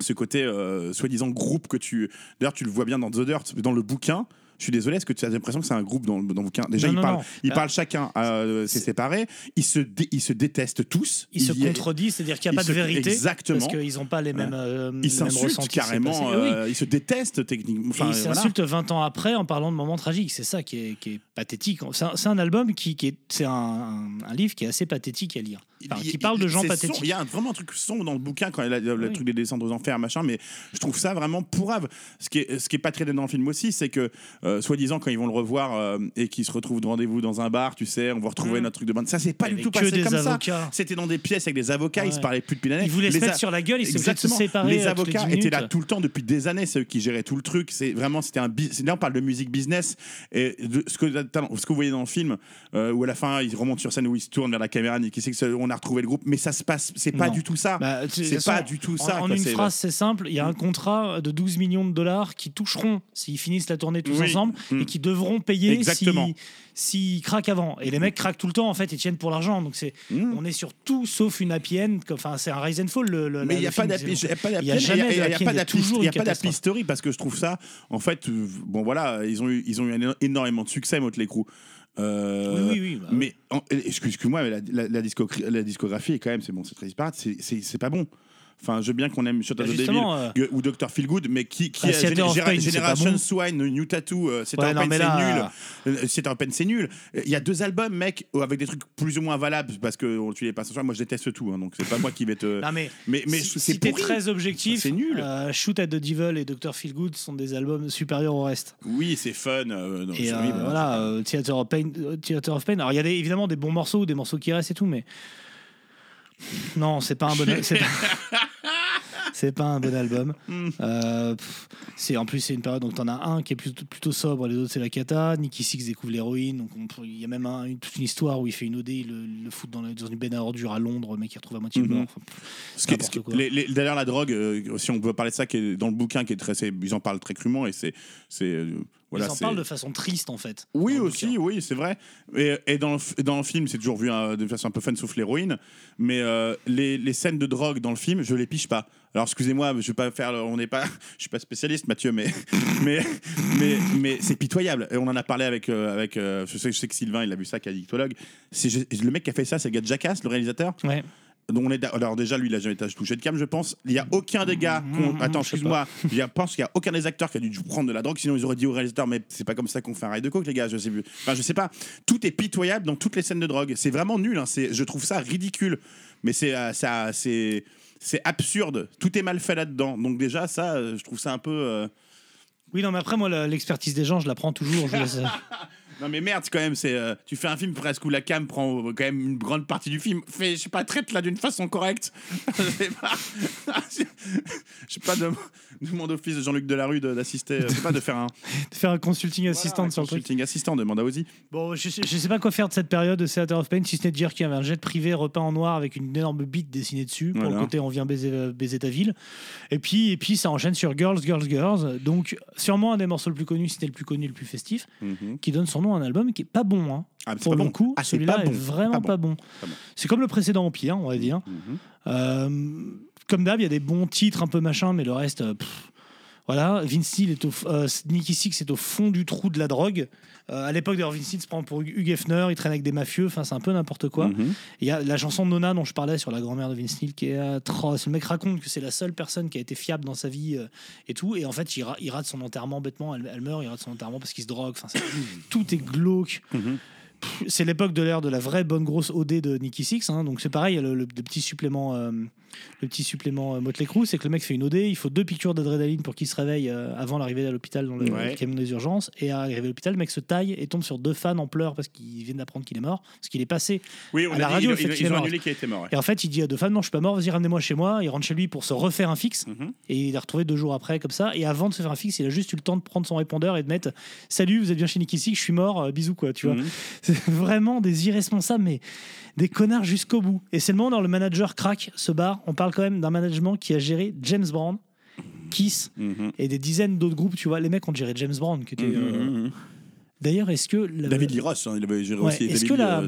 ce côté euh, soi-disant groupe que tu. D'ailleurs, tu le vois bien dans The Dirt, dans le bouquin. Je suis désolé, est-ce que tu as l'impression que c'est un groupe dans, dans bouquin Déjà, Non, ils non, parlent, non. ils parlent chacun, euh, c'est séparé. Ils se, ils se détestent tous. Ils se contredisent, c'est-à-dire qu'il n'y a pas de vérité. exactement. Parce qu'ils n'ont pas les mêmes, euh, Ils s'insultent carrément. Oui. euh, ils se détestent techniquement. Enfin, ils voilà. s'insultent 20 ans après en parlant de moments tragiques. C'est ça qui est, qui est pathétique. C'est un, album qui, qui est, c'est un livre qui est assez pathétique à lire. Enfin, Il- qui parle de gens pathétiques. Il y a un- vraiment un truc sombre dans le bouquin quand il y a le, Oui. truc des descentes aux enfers, machin, mais je trouve ça vraiment pourrave. Ce qui est, ce qui est pas très dans le film aussi, c'est que, euh, soi-disant, quand ils vont le revoir euh, et qu'ils se retrouvent de rendez-vous dans un bar, tu sais, on va retrouver Mm. notre truc de bande. Ça, c'est pas du tout passé des comme avocats. ça. C'était dans des pièces avec des avocats, ils se Ouais. parlaient plus depuis l'année. Ils voulaient se mettre a- sur la gueule, ils se séparer. Les avocats 10 étaient là tout le temps depuis des années, c'est eux qui géraient tout le truc. C'est vraiment, c'était un. bi- Là, on parle de musique business et de ce que, attends, ce que vous voyez dans le film, euh, où à la fin, ils remontent sur scène, où ils se tournent vers la caméra, qui sait que on a retrouvé le groupe, mais ça se passe, c'est pas Non. du tout ça. Bah, c'est pas du tout ça. En, une phrase, c'est simple. Il y a un contrat de 12 millions de dollars qui toucheront s'ils finissent la tournée tous Oui. ensemble et qui devront payer Exactement. si- s'ils craquent avant. Et les mecs craquent tout le temps, en fait, ils tiennent pour l'argent. Donc c'est, Mm. on est sur tout sauf une happy end. Enfin, c'est un rise and fall. Le, le- Mais il n'y a, pas d'appli- il y a pas Il y a d'appli- jamais il y a- de il y a happy end, pas il y a d'appli- toujours il y a une pas d'appli catastrophe. story parce que je trouve ça, en fait, euh, bon voilà, ils ont eu, ils ont eu énormément de succès, Motley Crue. Euh, Oui, oui, oui, bah mais excuse-moi, mais la, la- la discogra- la discographie est quand même, c'est bon, c'est très disparate, c'est pas bon. Enfin, je veux bien qu'on aime Shot of the Devil euh, ou Dr. Feelgood, mais qui, qui a Géné- c'est Generation bon. Swine, New Tattoo, euh, c'est Ouais, un peine, c'est nul. Euh, C'est un peine, c'est nul. Il y a deux albums, mec, avec des trucs plus ou moins valables, parce que tu les passes. Moi, je déteste tout, hein, donc c'est pas moi qui vais te. Non, mais, mais, mais si, si t'es très objectif, C'est nul. euh, Shoot at the Devil et Dr. Feelgood sont des albums supérieurs au reste. Oui, c'est fun. euh, non, Et euh, horrible, hein. voilà, euh, Theater, of Pain, euh, Theater of Pain. Alors il y a des- évidemment des bons morceaux, des morceaux qui restent et tout, mais non, c'est pas un bon. c'est pas... c'est pas un bon album. Hmm. Euh, pff, c'est en plus c'est une période donc t'en as un qui est plutôt, plutôt sobre, les autres c'est la cata. Nicky Six découvre l'héroïne, donc il y a même un- une, toute une histoire où il fait une OD, il le, fout dans, le- dans une benne à ordures à Londres, mec qui retrouve à moitié Mhm. mort. Enfin, pff, ce les- les- D'ailleurs, la drogue, euh, si on peut parler de ça, qui est dans le bouquin, qui est très, c'est- ils en parlent très crûment et c'est, c'est, euh, voilà, Ils en parlent de façon triste en fait. Oui aussi, oui, c'est vrai. Et, et dans, le, f- dans le film, c'est toujours vu hein, de façon un peu fun, sauf l'héroïne. Mais euh, les, les scènes de drogue dans le film, je les piche pas. Alors excusez-moi, je vais pas faire, on n'est pas, je suis pas spécialiste, Mathieu, mais mais mais, mais c'est pitoyable. Et on en a parlé avec euh, avec euh, je sais, je sais que Sylvain, il a vu ça, qui est addictologue. C'est le mec qui a fait ça, c'est le gars de Jackass, le réalisateur? Ouais. Donc on est alors déjà lui il a jamais été touché de cam je pense. Il y a aucun des gars qu'on- Mmh, attends je excuse-moi, a- pense qu'il y a aucun des acteurs qui a dû prendre de la drogue sinon ils auraient dit au réalisateur mais c'est pas comme ça qu'on fait un rail de coke les gars, je sais plus. Enfin je sais pas, tout est pitoyable dans toutes les scènes de drogue. C'est vraiment nul hein. c'est je trouve ça ridicule. Mais c'est euh, ça c'est c'est absurde, tout est mal fait là-dedans. Donc déjà ça euh, je trouve ça un peu euh, Oui, non, mais après, moi, l'expertise des gens, je la prends toujours. Je Non mais merde, quand même, c'est euh, tu fais un film presque où la cam prend euh, quand même une grande partie du film. Fais, je sais pas, traite-la d'une façon correcte. Je sais pas, je sais pas de, demande au fils de Jean-Luc Delarue de- d'assister, euh, je sais pas de faire un, de faire un consulting assistant sur le truc. consulting assistant, demande à Ozzy. Bon, je sais, je sais pas quoi faire de cette période de Theater of Pain, si ce n'est de dire qu'il y avait un jet privé repeint en noir avec une énorme bite dessinée dessus pour Voilà. le côté on vient baiser, baiser ta ville. Et puis, et puis ça enchaîne sur Girls, Girls, Girls. Donc, sûrement un des morceaux le plus connus, si c'était le plus connu, le plus festif, Mhm. qui donne son un album qui est pas bon. Hein. Ah, Pour le bon. coup, Ah, celui-là est bon. vraiment Pas bon. bon. Pas bon. C'est comme le précédent Empire, on va dire. Mhm. Euh, comme d'hab, il y a des bons titres un peu machin, mais le reste, euh, pff, voilà. Vince est au, euh, Nicky Six est au fond du trou de la drogue. Euh, à l'époque, d'ailleurs, Vince se prend pour Hugh Hefner, il traîne avec des mafieux, enfin, c'est un peu n'importe quoi. Mhm. Il y a la chanson de Nona dont je parlais sur la grand-mère de Vince Neil qui est atroce. Le mec raconte que c'est la seule personne qui a été fiable dans sa vie euh, et tout. Et en fait, il, ra- il rate son enterrement bêtement. Elle, elle meurt, il rate son enterrement parce qu'il se drogue. Enfin, tout est glauque. Mhm. C'est l'époque de l'ère de la vraie bonne grosse OD de Nicky Six. hein. donc c'est pareil, le, le- le petit supplément, euh, le petit supplément euh, Motley Crue, c'est que le mec fait une OD. Il faut deux piqûres d'adrénaline pour qu'il se réveille euh, avant l'arrivée à l'hôpital dans le Ouais. camion des urgences. Et à l'arrivée à l'hôpital, le mec se taille et tombe sur deux fans en pleurs parce qu'ils viennent d'apprendre qu'il est mort, parce qu'il est passé Oui, on À a la dit, radio, fait ils, ont annulé qu'il était mort. ouais. et en fait, il dit à deux fans Non, je suis pas mort, vas-y, ramenez-moi chez moi. Il rentre chez lui pour se refaire un fixe. Mhm. Et il est retrouvé deux jours après, comme ça. Et avant de se faire un fixe, il a juste eu le temps de prendre son répondeur et de mettre Salut, vous êtes bien chez Nicky Six, je suis mort, euh, bisous, quoi, tu vois. Mhm. C'est vraiment des irresponsables, mais des connards jusqu'au bout. Et c'est le moment où le manager craque ce bar. On parle quand même d'un management qui a géré James Brown, Kiss Mhm. et des dizaines d'autres groupes. Tu vois, les mecs ont géré James Brown, qui était. euh, Mhm. D'ailleurs, est-ce que. David Lee hein, il avait géré Ouais, aussi. est-ce David que la-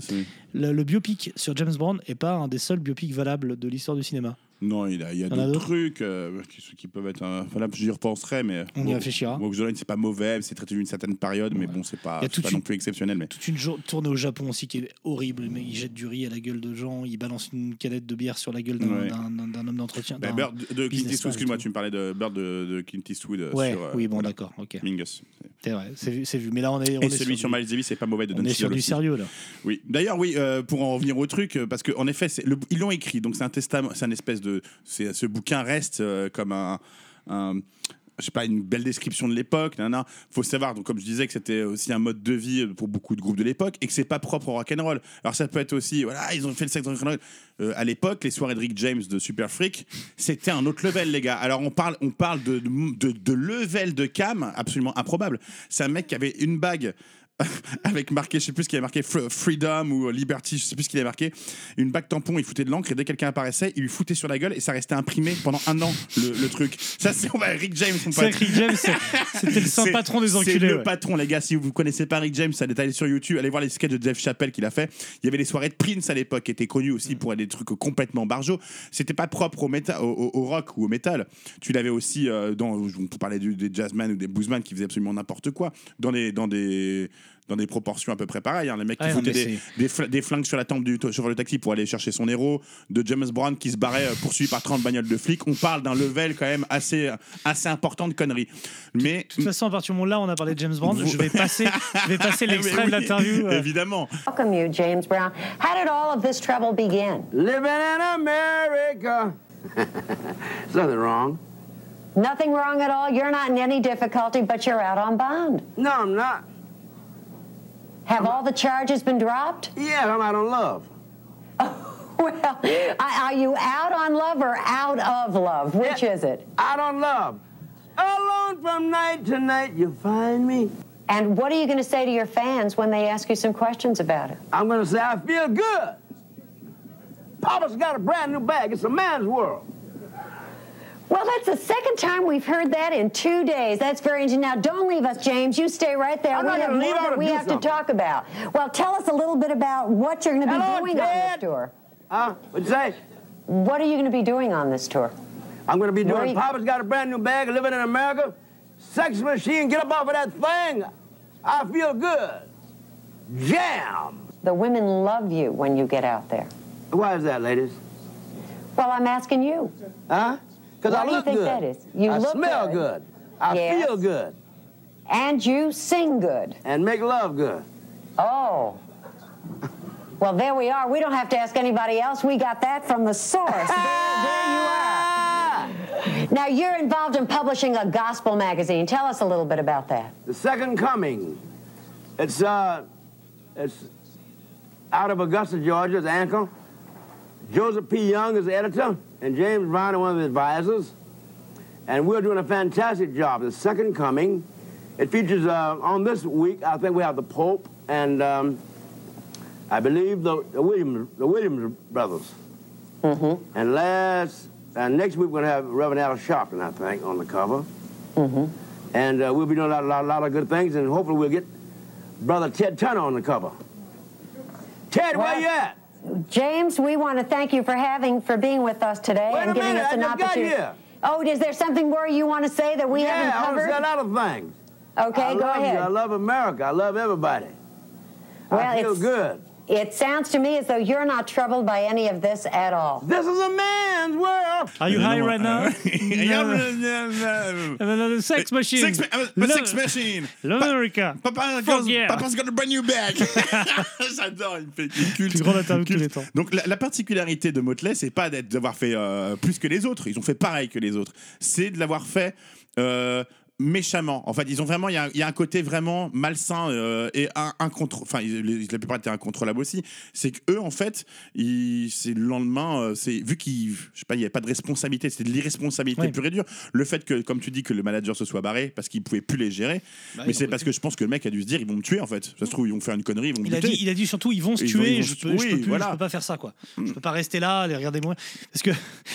le, le biopic sur James Brown est pas un des seuls biopics valables de l'histoire du cinéma? Non, il, a- il y a d'autres trucs euh, qui, qui peuvent être. un- Voilà, j'y repenserai, mais. On y réfléchira. Walk the Line, c'est pas mauvais, c'est traité d'une certaine période, mais bon, c'est pas, pas une- non plus exceptionnel. Mais... toute une tournée au Japon aussi qui est horrible. Mais il jette du riz à la gueule de gens, il balance une canette de bière sur la gueule d'un Ouais. homme d'entretien. Bah, Bird de Clint Eastwood, excuse-moi, tu me parlais de Bird de, de Clint Eastwood euh, Ouais, sur. euh, oui, bon, voilà, d'accord, ok. Mingus. C'est- vrai, c'est vu. Mais là, on est. on Et est celui sur du- Miles Davis, c'est pas mauvais de On est sur du sérieux là. Oui. D'ailleurs, oui, euh, pour en revenir au truc, euh, parce qu'en effet, ils l'ont écrit, donc c'est un testament, c'est un espèce de, c'est ce bouquin reste euh, comme un, un- je sais pas, une belle description de l'époque. Il faut savoir, donc comme je disais, que c'était aussi un mode de vie pour beaucoup de groupes de l'époque et que c'est pas propre au rock'n'roll. Alors ça peut être aussi, voilà, ils ont fait le sexe rock'n'roll. Euh, à l'époque, les soirées de Rick James de Super Freak, c'était un autre level, les gars. Alors on parle, on parle de, de, de level de cam absolument improbable. C'est un mec qui avait une bague avec marqué, je sais plus ce qu'il avait marqué, Fr- Freedom ou Liberty, je sais plus ce qu'il avait marqué, une bague tampon, il foutait de l'encre et dès que quelqu'un apparaissait, il lui foutait sur la gueule et ça restait imprimé pendant un an le, le truc. Ça c'est on va Rick James, mon C'est pote. Rick James, c'est- c'était le saint C'est- patron des C'est enculés. le ouais. patron, les gars. Si vous connaissez pas Rick James, allez aller sur YouTube, allez voir les sketchs de Jeff Chappelle qu'il a fait. Il y avait les soirées de Prince à l'époque, qui étaient connues aussi pour des trucs complètement barjots. C'était pas propre au, méta- au, au- au rock ou au métal. Tu l'avais aussi euh, dans, on peut parler du- des jazzmen ou des bluesmen qui faisaient absolument n'importe quoi dans des dans des dans des proportions à peu près pareilles. hein. Les mecs qui Ouais, foutaient des, des, fl- des flingues sur la tempe du chauffeur de taxi pour aller chercher son héros, de James Brown qui se barrait euh, poursuivi par 30 bagnoles de flics. On parle d'un level quand même assez, assez important de conneries. Mais De toute façon, à partir du moment là, on a parlé de James. Vous- Je vais passer, je vais passer l'extrait Mais de oui, l'interview. euh, Évidemment. Welcome you, James Brown. How did all of this trouble begin? Living in America. There's nothing wrong? Nothing wrong at all. You're not in any difficulty, but you're out on bond. No, I'm not. Have all the charges been dropped? Yeah, I'm out on love. Well, I- are you out on love or out of love? Which is it? Out on love. Alone from night to night, you find me. And what are you going to say to your fans when they ask you some questions about it? I'm going to say I feel good. Papa's got a brand new bag. It's a man's world. Well, that's the second time we've heard that in two days. That's very interesting. Now, don't leave us, James. You stay right there. I'm we have more that we have to talk about. Well, tell us a little bit about what you're going to be Hello, doing on this tour. Huh? What'd you say? What are you going to be doing on this tour? I'm going to be doing you- Papa's got a brand new bag, living in America. Sex machine, get up off of that thing. I feel good. Jam. The women love you when you get out there. Why is that, ladies? Well, I'm asking you. Huh? Because I do you look think good. that is? You I look smell good. good. I Yes. feel good. And you sing good. And make love good. Oh. Well, there we are. We don't have to ask anybody else. We got that from the source. there, there you are. Now, you're involved in publishing a gospel magazine. Tell us a little bit about that. The Second Coming. It's uh, it's out of Augusta, Georgia. It's Ankle. Joseph P. Young is the editor, and James Brown is one of the advisors. And we're doing a fantastic job. The Second Coming. It features uh, on this week. I think we have the Pope and um, I believe the, the Williams the Williams brothers. Mm-hmm. And last and next week we're gonna have Reverend Al Sharpton, I think, on the cover. Mm-hmm. And uh, we'll be doing a lot, lot, lot of good things, and hopefully we'll get Brother Ted Turner on the cover. Ted, where Well- you at? James, we want to thank you for having for being with us today Wait and giving minute, us an got opportunity. Oh, is there something more you want to say that we yeah, haven't I want to covered? say a lot of things. Okay, I go love ahead. You. I love America. I love everybody. Well, I feel good. It sounds to me as though you're not troubled by any of this at all. This is a man's world. Are you high right now? no. The sex machine. Sex, ma- uh, sex machine. Love America. Papa, goes- yeah. Papa's got a brand new bag. J'adore, il me fait est culte. Plus grande interview de tous les temps. Donc la, la particularité de Motley, c'est pas d'être- d'avoir fait euh, plus que les autres. Ils ont fait pareil que les autres. C'est de l'avoir fait. euh, méchamment. En fait, ils ont vraiment, il y a, il y a un côté vraiment malsain euh, et un, incontro- Enfin, la plupart étaient incontrôlables aussi. C'est que eux, en fait, c'est le lendemain. euh, c'est vu qu'il, je sais pas, il y avait pas de responsabilité. C'était de l'irresponsabilité Ouais. pure et dure. Le fait que, comme tu dis, que le manager se soit barré parce qu'il pouvait plus les gérer. Bah, mais c'est parce que je pense que le mec a dû se dire, ils vont me tuer en fait. Ça se trouve, ils vont faire une connerie, ils vont me Il a, dit, il a dit surtout ils vont se Ils tuer, vont je, peux, je, oui, peux plus, voilà. je peux pas faire ça quoi. Je peux pas rester là, les regarder moi. Parce que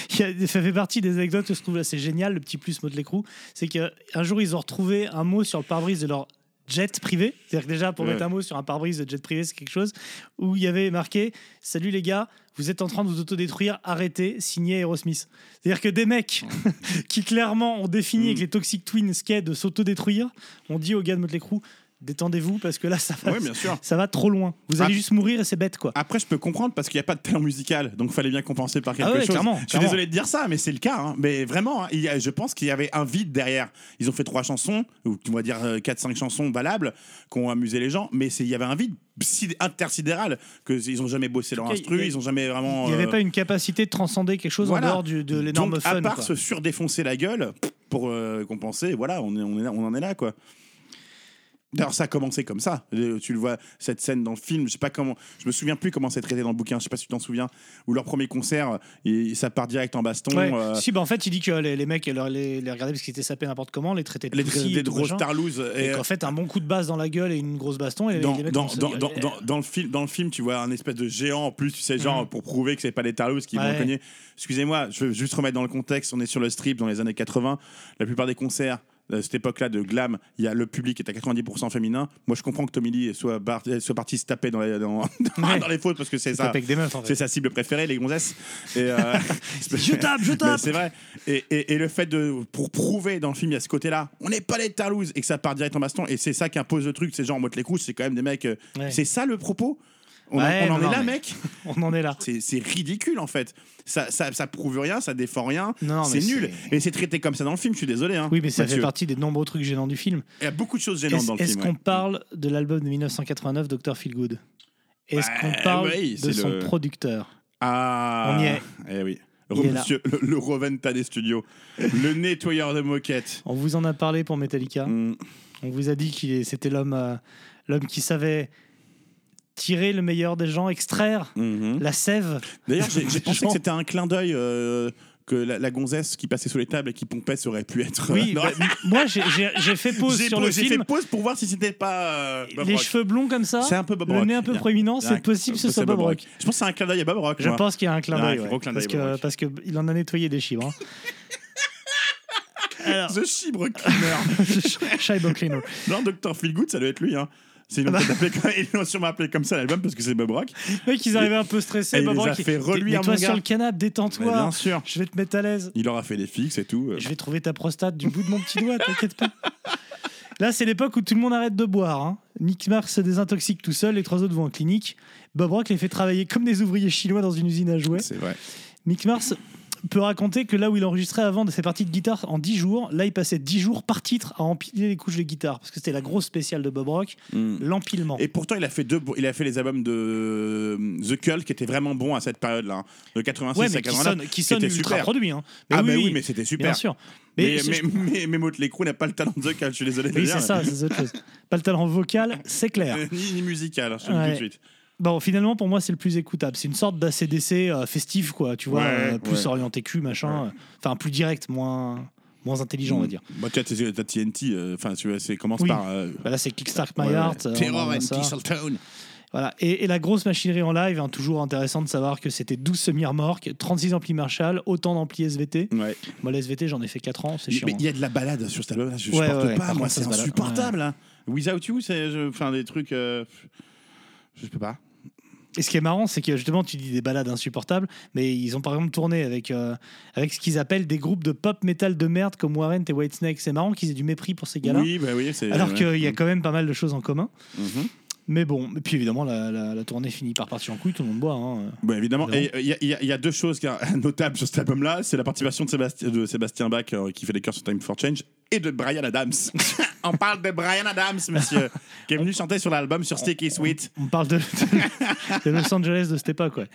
ça fait partie des anecdotes que je trouve assez génial, le petit plus Motley Crue, c'est qu'un jour ils ont retrouvé un mot sur le pare-brise de leur jet privé. C'est-à-dire que déjà pour Ouais. mettre un mot sur un pare-brise de jet privé c'est quelque chose où il y avait marqué Salut les gars, vous êtes en train de vous autodétruire, arrêtez, signé Aerosmith. C'est-à-dire que des mecs qui clairement ont défini avec les Toxic Twins ce qu'est de s'autodétruire, ont dit aux gars de Motley Crue détendez-vous parce que là, ça va, bien sûr. ça va trop loin. Vous allez Ah. juste mourir et c'est bête, quoi. Après, je peux comprendre parce qu'il n'y a pas de talent musical, donc fallait bien compenser par quelque Ah ouais, chose. clairement, je suis clairement. désolé de dire ça, mais c'est le cas. hein. Mais vraiment, hein, il y a- je pense qu'il y avait un vide derrière. Ils ont fait trois chansons, ou tu vas dire 4-5 chansons valables, qui ont amusé les gens, mais il y avait un vide sid- intersidéral que ils ont jamais bossé leur instru, ils ont jamais vraiment. Il n'y avait euh, pas une capacité de transcender quelque chose voilà. en dehors du- de l'énorme fun. à part quoi. se surdéfoncer la gueule pour euh, compenser, voilà, on, est, on, est là- on en est là, quoi. D'ailleurs, ça a commencé comme ça. Euh, Tu le vois, cette scène dans le film, je sais pas comment, je me souviens plus comment c'est traité dans le bouquin, je sais pas si tu t'en souviens, où leur premier concert, et, ça part direct en baston. Ouais. euh, Si, bah en fait, il dit que les, les mecs, leur- les, les regardaient parce qu'ils étaient sapés n'importe comment, les traitaient de les et de tout grosses tarlouses. Et, Et, qu'en fait, un bon coup de basse dans la gueule et une grosse baston. Et dans, les mecs dans, commencent à dans, dire, dans, dans, dans le film, dans le film, tu vois un espèce de géant en plus, tu sais, genre Mhm. pour prouver que c'est pas des tarlouses qui vont cogner. Excusez-moi, je veux juste remettre dans le contexte. On est sur le strip dans les années 80. La plupart des concerts à cette époque-là de glam, il y a le public est à 90% féminin. Moi, je comprends que Tommy Lee soit, bar- soit parti se taper dans les, dans, Ouais. dans les fautes parce que c'est ça. en fait. C'est sa cible préférée, les gonzesses. Et, euh, Je tape, je tape. C'est vrai. Et, et- et le fait de pour prouver dans le film, il y a ce côté-là, on n'est pas les tarlouses et que ça part direct en baston. Et c'est ça qui impose le truc. C'est genre en mode les couches, c'est quand même des mecs. euh, Ouais. C'est ça le propos. On, en- Ouais, on en non, est là, mais- mec. On en est là. C'est ridicule en fait. Ça, ça, ça prouve rien, ça défend rien. Non, c'est nul. Et c'est traité comme ça dans le film. Je suis désolé. hein, Oui, mais ça fait partie des nombreux trucs gênants du film. Il y a beaucoup de choses gênantes Est-ce dans le est-ce film. qu'on ouais. parle de l'album de 1989, Dr. Feelgood? Est-ce Bah, qu'on parle oui, de son le- producteur? Ah, On y est. Eh oui. Monsieur, le, le Roventa des studios, le nettoyeur de moquettes. On vous en a parlé pour Metallica. Mm. On vous a dit que c'était l'homme euh, l'homme qui savait tirer le meilleur des gens, extraire Mhm. la sève. D'ailleurs, j'ai j'ai pensé que c'était un clin d'œil euh, que la, la gonzesse qui passait sous les tables et qui pompait ça aurait pu être. Oui, Non. bah, moi j'ai- j'ai j'ai fait pause J'ai sur le j'ai film. fait pause pour voir si c'était pas euh, Bob les Rock. cheveux blonds comme ça, C'est un peu Bob le Rock. nez un peu proéminent, c'est possible que ce soit Bob Rock. Je pense que c'est un clin d'œil à Bob Rock. Je moi. pense qu'il y a un clin d'œil, ouais, parce Rock. parce que en a nettoyé des chibres. hein. Alors, The Chibre Cleaner. Shibo Cleaner. non, Dr. Feelgood, ça doit être lui. Hein. Ah ils l'ont sûrement appelé comme ça l'album parce que c'est Bob Rock. Mec, ils arrivaient un peu stressés. Et il Bob a Rock, il- fait reluire, mon sur le canapé, détends-toi. bien sûr. Je vais te mettre à l'aise. Il aura fait des fixes et tout. euh. Je vais trouver ta prostate du bout de mon petit doigt, t'inquiète pas. Là, c'est l'époque où tout le monde arrête de boire. Hein. Mick Mars se désintoxique tout seul, les trois autres vont en clinique. Bob Rock les fait travailler comme des ouvriers chinois dans une usine à jouets. C'est vrai. Mick Mars peut raconter que là où il enregistrait avant de ses parties de guitare en 10 jours, là il passait 10 jours par titre à empiler les couches de guitare parce que c'était la grosse spéciale de Bob Rock, Mm. l'empilement. Et pourtant, il a fait deux, il a fait les albums de euh, The Cult qui étaient vraiment bons à cette période-là, hein. de 86 Ouais, à mais qui 89, sonne, qui sonne ultra super. produit. Hein. ah bah oui, mais c'était super. Bien sûr. Mais, Mais, mais, mais, mais n'a pas le talent de The Cult, je suis désolé oui, c'est ça, c'est autre chose. Pas le talent vocal, c'est clair. Ni, ni musical, je le dis Ouais. tout de suite. Bon, finalement, pour moi, c'est le plus écoutable. C'est une sorte d'ACDC euh, festif, quoi. Tu vois, Ouais, euh, plus ouais. orienté cul, machin. euh, Enfin, plus direct, moins, moins intelligent, on va dire. Bah, tu as, t'as TNT, euh, enfin, tu vois, c'est commence Oui. par. euh, Bah là, c'est Kickstart My ouais, Heart. ouais. euh, Terror and. Voilà. Et, et la grosse machinerie en live, hein, toujours intéressant de savoir que c'était 12 semi-remorques, 36 amplis Marshall, autant d'amplis SVT. Ouais. Moi, les SVT, j'en ai fait 4 ans, c'est chiant. mais il y a de la balade sur cet album, je Ouais, supporte ouais, pas, moi, c'est insupportable. hein. Without You, c'est. Enfin, des trucs. euh, Je peux pas. Et ce qui est marrant, c'est que justement, tu dis des balades insupportables, mais ils ont par exemple tourné avec, euh, avec ce qu'ils appellent des groupes de pop metal de merde comme Warrant et Whitesnake. C'est marrant qu'ils aient du mépris pour ces gars-là. Oui, bah oui. Alors ouais. qu'il y a quand même pas mal de choses en commun. Mhm. Mais bon, et puis évidemment, la, la- la tournée finit par partir en couille, tout le monde boit. hein. Bah, évidemment. Il y, a- il y a- il y a deux choses notables sur cet album-là. C'est la participation de Sébastien, de Sébastien Bach euh, qui fait les chœurs sur Time for Change et de Brian Adams. On parle de Brian Adams, monsieur, qui est venu chanter sur l'album sur Sticky Sweet. On parle de, de- de Los Angeles de cette époque, ouais.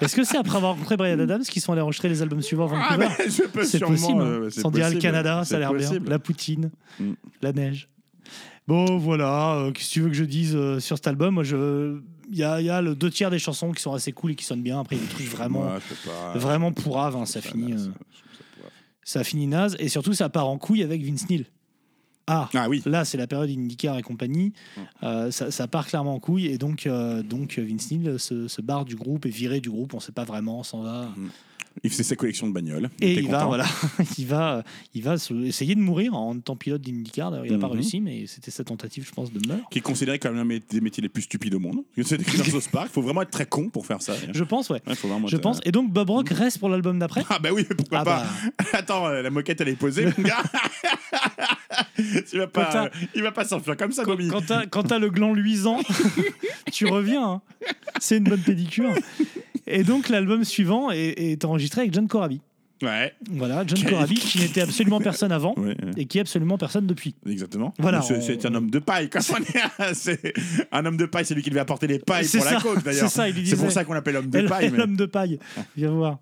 Est-ce que c'est après avoir rencontré Brian Adams qu'ils sont allés enregistrer les albums suivants à Ah, Vancouver peux C'est possible. hein. euh, Sans dire le. Canada, ça a l'air bien. La poutine, Mm. la neige. Bon, voilà. euh, Qu'est-ce que tu veux que je dise euh, sur cet album? Moi, je. Il y a, il y a le deux tiers des chansons qui sont assez cool et qui sonnent bien. Après, il y a des trucs vraiment, Ouais, pas. vraiment pourraves. hein, ça finit. euh, ça finit naze et surtout ça part en couille avec Vince Neil. Ah, Ah oui. là c'est la période IndyCar et compagnie, Euh, ça, ça part clairement en couille et donc, euh, donc Vince Neil se, se barre du groupe est viré du groupe, on sait pas vraiment, s'en va. Il fait sa collection de bagnoles. Et était il va, voilà, il va, il va essayer de mourir en étant pilote d'IndyCar. D'ailleurs, il n'a pas Mhm. réussi, mais c'était sa tentative, je pense, de meurtre. Qui est considéré comme l'un des métiers les plus stupides au monde. C'est écrit dans South Park. Il faut vraiment être très con pour faire ça. Je pense, ouais. Ouais, faut vraiment Je être, pense. euh, Et donc Bob Rock reste pour l'album d'après. Ah bah oui, pourquoi Ah pas bah. Attends, euh, la moquette elle est posée, mon gars. Tu vas Quand pas, t'as- il va pas s'enfuir comme ça, Domi. quand t'as, le gland luisant, tu reviens. hein. C'est une bonne pédicure. Et donc l'album suivant est, est enregistré avec John Corabi. Ouais, Voilà, John Quel- Corabi qui n'était absolument personne avant ouais, ouais. et qui est absolument personne depuis. exactement. Voilà, C'est on- c'est un homme de paille. Quand on est- c'est un homme de paille, c'est lui qui devait apporter les pailles C'est pour la ça, côte, d'ailleurs. c'est ça, il lui C'est pour ça qu'on l'appelle homme de Elle- paille. mais- L'homme de paille, viens voir.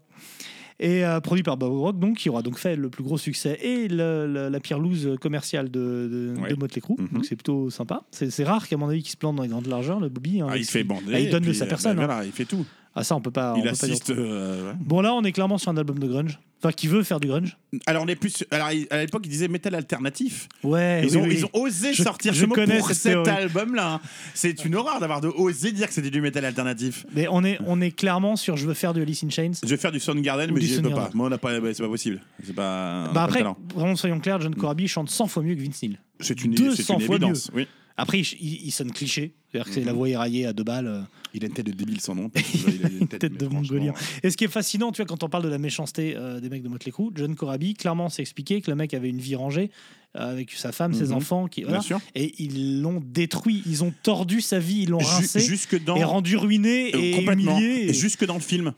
Et euh, produit par Bob Rock, donc, qui aura donc fait le plus gros succès et le- le- la pire lose commerciale de, de, Ouais. de Motley Crue. Mhm. Donc c'est plutôt sympa. C'est, rare qu'à mon avis qu'il se plante dans les grandes largeurs, le Bobby. hein, Ah, il fait bander. Ah, il donne puis, sa euh, personne. bah, hein. voilà, il fait tout. Ah ça on peut pas. on il peut pas assiste. euh, ouais. Bon là, on est clairement sur un album de grunge. Enfin, qui veut faire du grunge. Alors, on est plus. Alors, à l'époque, ils disaient métal alternatif. Ouais. Ils, oui, ont, oui. ils ont osé Je- sortir je ce mot pour cet théorie. album-là. hein. C'est une horreur d'avoir de oser dire que c'était du métal alternatif. Mais on est, on est clairement sur je veux faire du Alice in Chains. Je vais faire du Soundgarden, Ou mais j'y peux pas. Moi, on n'a pas. c'est pas possible. C'est pas. Bah pas après, vraiment soyons clairs, John Corabi chante 100 fois mieux que Vince Neil. c'est une, 200 c'est une fois évidence. Oui. Après, il, il- il sonne cliché. C'est-à-dire que c'est la voix éraillée à deux balles. Euh, Il a une tête de débile sans nom. parce que, il a une tête, de mongolien. Et ce qui est fascinant, tu vois, quand on parle de la méchanceté euh, des mecs de Motley Crue, John Corabi clairement s'est expliqué que le mec avait une vie rangée euh, avec sa femme, ses Mhm. enfants, qui, Bien voilà, sûr. et ils l'ont détruit, ils ont tordu sa vie, ils l'ont rincé jusque dans. et rendu ruiné euh, et complètement. humilié. Et jusque dans le film.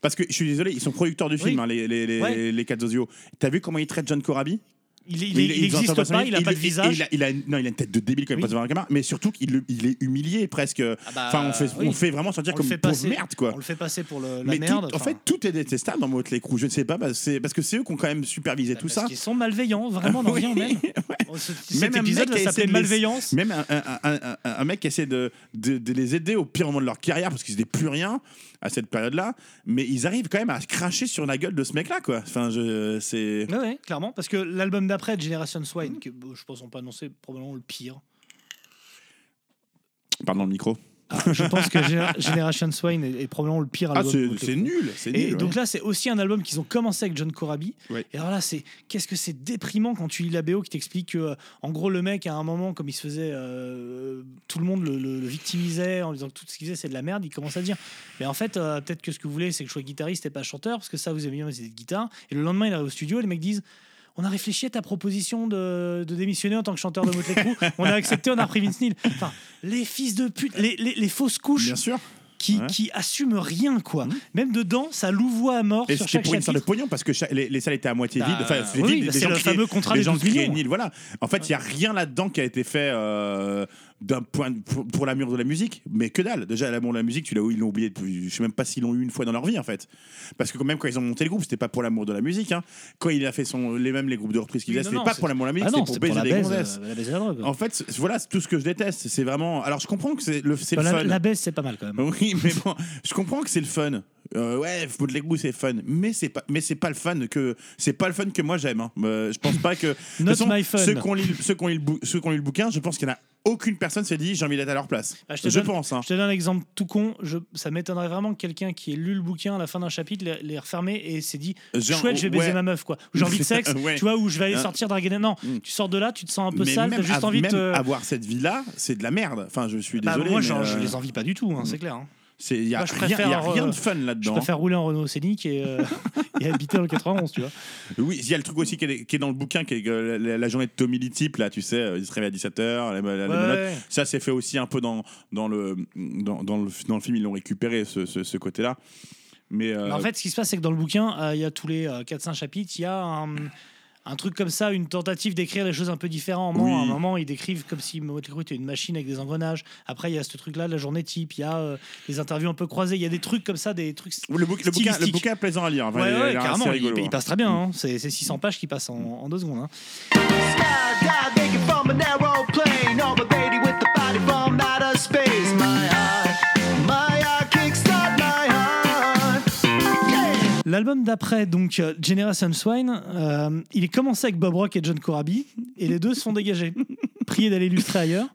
Parce que je suis désolé, ils sont producteurs du film, Oui. hein, les, les, les, Ouais. T'as vu comment ils traitent John Corabi? Il, il, Mais il ils existe pas, il a pas de visage. Il, a, il a- non, il a une tête de débile quand il Oui. passe devant la caméra, mais surtout qu'il il est humilié presque. bah, enfin, on fait, oui. on fait vraiment sentir On comme une pauvre merde, quoi. On le fait passer pour le- la Mais merde. tout- en fait, tout est détestable dans Motley Crue. Je ne sais pas, bah, c'est parce que c'est eux qui ont quand même supervisé tout parce ça. qu'ils sont malveillants, vraiment, on en Oui, revient même. ouais. Oh, Même épisode va s'appeler de Malveillance. Même un, un- un- un- un mec qui essaie de, de- de les aider au pire moment de leur carrière parce qu'ils n'étaient plus rien à cette période-là, mais ils arrivent quand même à cracher sur la gueule de ce mec-là, quoi. Enfin, je, c'est. Ouais, ouais, clairement, parce que l'album d'après, Generation Swine, que je pense qu'on peut annoncer probablement le pire. Pardon le micro. Ah, je pense que Gener- Generation Swine est, est probablement le pire Ah, album. c'est Motley c'est nul, c'est Et nul. donc ouais. là, c'est aussi un album qu'ils ont commencé avec John Corabi. Ouais. Et alors là, c'est qu'est-ce que c'est déprimant quand tu lis la BO qui t'explique que, euh, en gros, le mec, à un moment, comme il se faisait, euh, tout le monde le, le- le victimisait en disant que tout ce qu'il faisait, c'est de la merde, il commence à dire Mais en fait, euh, peut-être que ce que vous voulez, c'est que je sois guitariste et pas chanteur, parce que ça, vous aimez bien mes idées de guitare. Et le lendemain, il arrive au studio et les mecs disent on a réfléchi à ta proposition de, de démissionner en tant que chanteur de Motley Crue. On a accepté, on a repris Vince Neil. Enfin, les fils de pute, les, les- les fausses couches Bien sûr. qui, Ouais. qui assument rien, quoi. Même dedans, ça louvoie à mort Et sur c'était pour une de pognon parce que les, les salles étaient à moitié Bah, vides. Enfin, oui, bah, c'est gens le fameux contrat des gens 12 criaient millions. nil, Voilà. En fait, il n'y a rien là-dedans qui a été fait euh, d'un point de- pour, pour l'amour de la musique, mais que dalle. Déjà, l'amour de la musique, tu l'as ils l'ont oublié. depuis- Je sais même pas s'ils l'ont eu une fois dans leur vie, en fait. Parce que quand même, quand ils ont monté le groupe, c'était pas pour l'amour de la musique. hein. Quand il a fait son, les mêmes les groupes de reprise qu'il non, c'était pas pour l'amour de la musique, Ah c'était pour baiser des gonzesses. euh. En fait, voilà, tout ce que je déteste. C'est vraiment. Alors, je comprends que c'est le, c'est le fun. la baisse, c'est pas mal quand même. Oui, mais bon, je comprends que c'est le fun. Euh, ouais, Motley Crue c'est fun, mais c'est pas, mais c'est pas le fun que c'est pas le fun que moi j'aime. hein. Euh, je pense pas que. Not façon, my fun. Ceux qui ont lu, ceux qui ont lu le, bou- ceux qui ont lu le bouquin, je pense qu'il y en a aucune personne s'est dit j'ai envie d'être à leur place. Ah, je te je donne- pense. hein. Je te donne un exemple tout con. Je, ça m'étonnerait vraiment que quelqu'un qui ait lu le bouquin à la fin d'un chapitre l'ait l'ait refermé et s'est dit Genre, chouette, je vais baiser ouais. ma meuf quoi. J'ai envie de sexe, Ouais. tu vois, ou je vais aller Hein. sortir draguer. Non, Mm. tu sors de là, tu te sens un peu mais sale, t'as juste envie de. te- avoir cette vie là, c'est de la merde. Enfin, je suis Bah, désolé. moi, mais, genre, je euh, les envie pas du tout, hein, c'est clair. hein. Il y a je rien, a rien euh, de fun Je là-dedans. préfère rouler en Renault Scénic et, euh, et habiter dans le 91, tu vois. Oui, il y a le truc aussi qui est, qui est dans le bouquin, qui est euh, la, la journée de Tommy Lee Tip, là, tu sais, il se réveille à 17h, les, les Ouais, menottes. ouais. Ça, c'est fait aussi un peu dans, dans, le, dans, dans le, dans le film, ils l'ont récupéré, ce, ce, ce côté-là. Mais, euh, Mais en fait, ce qui se passe, c'est que dans le bouquin, il y a tous les 4-5 chapitres, il y a un, un truc comme ça, une tentative d'écrire des choses un peu différemment. Oui. À un moment, ils décrivent comme si Motley Crue était une machine avec des engrenages. Après, il y a ce truc-là de la journée type, il y a euh, des interviews un peu croisées, il y a des trucs comme ça, des trucs. le, bouc- le bouquin, le stylistiques. bouquin est plaisant à lire. Enfin, Ouais, il- ouais, carrément, il, rigolo, il hein. passe très bien. hein. C'est c'est 600 pages qui passent en, en deux secondes. hein. L'album d'après, donc euh, Generation Swine, euh, il est commencé avec Bob Rock et John Corabi, et les deux se sont dégagés. Priez d'aller illustrer ailleurs,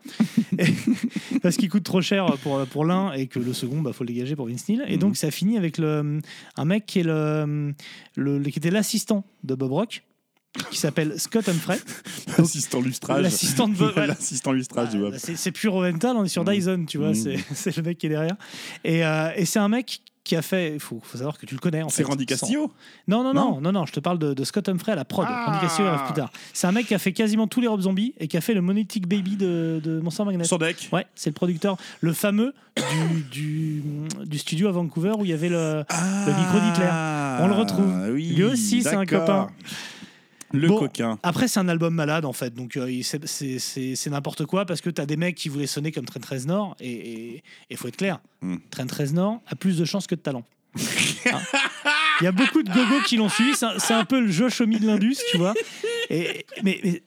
Et- parce qu'il coûte trop cher pour, pour l'un et que le second, bah, faut le dégager pour Vince Neil. Et donc ça finit avec le, un mec qui, est le, le- qui était l'assistant de Bob Rock, qui s'appelle Scott Humphrey. L'assistant lustrage. L'assistant de Bob- L'assistant lustrage du Bob. C'est pur Ovental, on est sur Dyson, tu vois, Mm. c'est c'est le mec qui est derrière. Et, euh, et c'est un mec qui a fait. Il faut, faut savoir que tu le connais. en C'est fait, Randy sans- Castillo Non, non, non, Non non, non, je te parle de, de Scott Humphrey à la prod. Ah. Randy Castillo arrive plus tard. C'est un mec qui a fait quasiment tous les Rob Zombies et qui a fait le Monetic Baby de, de Monster Magnet. Sur deck Ouais, c'est le producteur, le fameux du, du, du studio à Vancouver où il y avait le, le micro d'Hitler. On le retrouve. Ah, oui, Lui aussi, c'est un copain. Le Bon, coquin. Après, c'est un album malade en fait, donc euh, c'est- n'importe quoi parce que t'as des mecs qui voulaient sonner comme Train 13 Nord et il faut être clair, Hmm. Train 13 Nord a plus de chance que de talent. Hein Il y a beaucoup de gogos qui l'ont suivi, c'est un, peu le Homme de l'Indus, tu vois. Et, mais,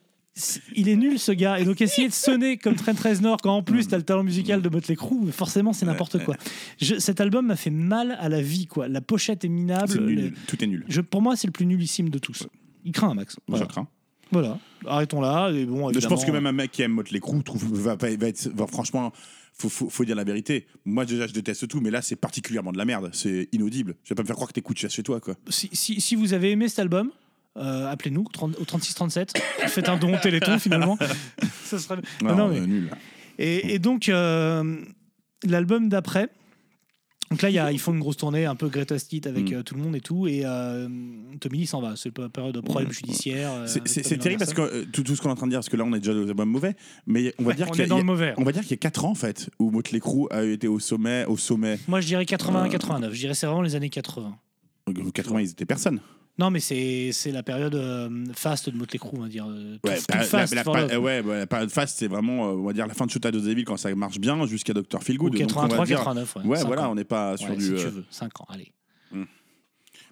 il est nul ce gars, et donc essayer de sonner comme Train 13 Nord quand en plus t'as le talent musical de Motley Crue, forcément c'est n'importe quoi. Je- cet album m'a fait mal à la vie, quoi. La pochette est minable. Nul. Tout est nul. je, pour moi, c'est le plus nullissime de tous. Il craint un max. Moi, Voilà. je crains. Voilà, arrêtons là. Et bon, Je pense que même un mec qui aime Motley Crue trouve, va, va être. va- franchement, faut, faut, faut dire la vérité. Moi, déjà, je déteste tout, mais là, c'est particulièrement de la merde. C'est inaudible. Je vais pas me faire croire que t'écoutes ça chez toi, quoi. si, si, si vous avez aimé cet album, euh, appelez-nous au 30 au 3637. Faites un don au Téléthon finalement. Ça serait... Non, non, mais- euh, nul. et, et donc, euh, l'album d'après. Donc là, y a- ils font une grosse tournée, un peu greatest hit avec Mm. euh, tout le monde et tout. Et euh, Tommy Lee s'en va. C'est la période de problème Ouais. judiciaire. euh, C'est- terrible parce que tout, tout ce qu'on est en train de dire, parce que là, on est déjà dans un mauvais, mais on va Ouais, dire qu'il y a- y le a- mauvais. On va dire qu'il y a 4 ans, en fait, où Motley Crue a été au sommet. Au sommet. Moi, je dirais Euh. 80-89. Je dirais c'est vraiment les années 80. En 80, ils étaient personne. Non, mais c'est la période euh, fast de Motley Crue, on va dire. euh, Ouais, tout- fast la, la- for pas- love. ouais, ouais, la période fast, c'est vraiment, euh, on va dire, la fin de Shoot at the Devil quand ça marche bien jusqu'à Dr. Feelgood. Ou Donc, on va 83, dire- 89, ouais, voilà, ans. on n'est pas sur Ouais, du. si tu euh, veux, 5 ans, allez.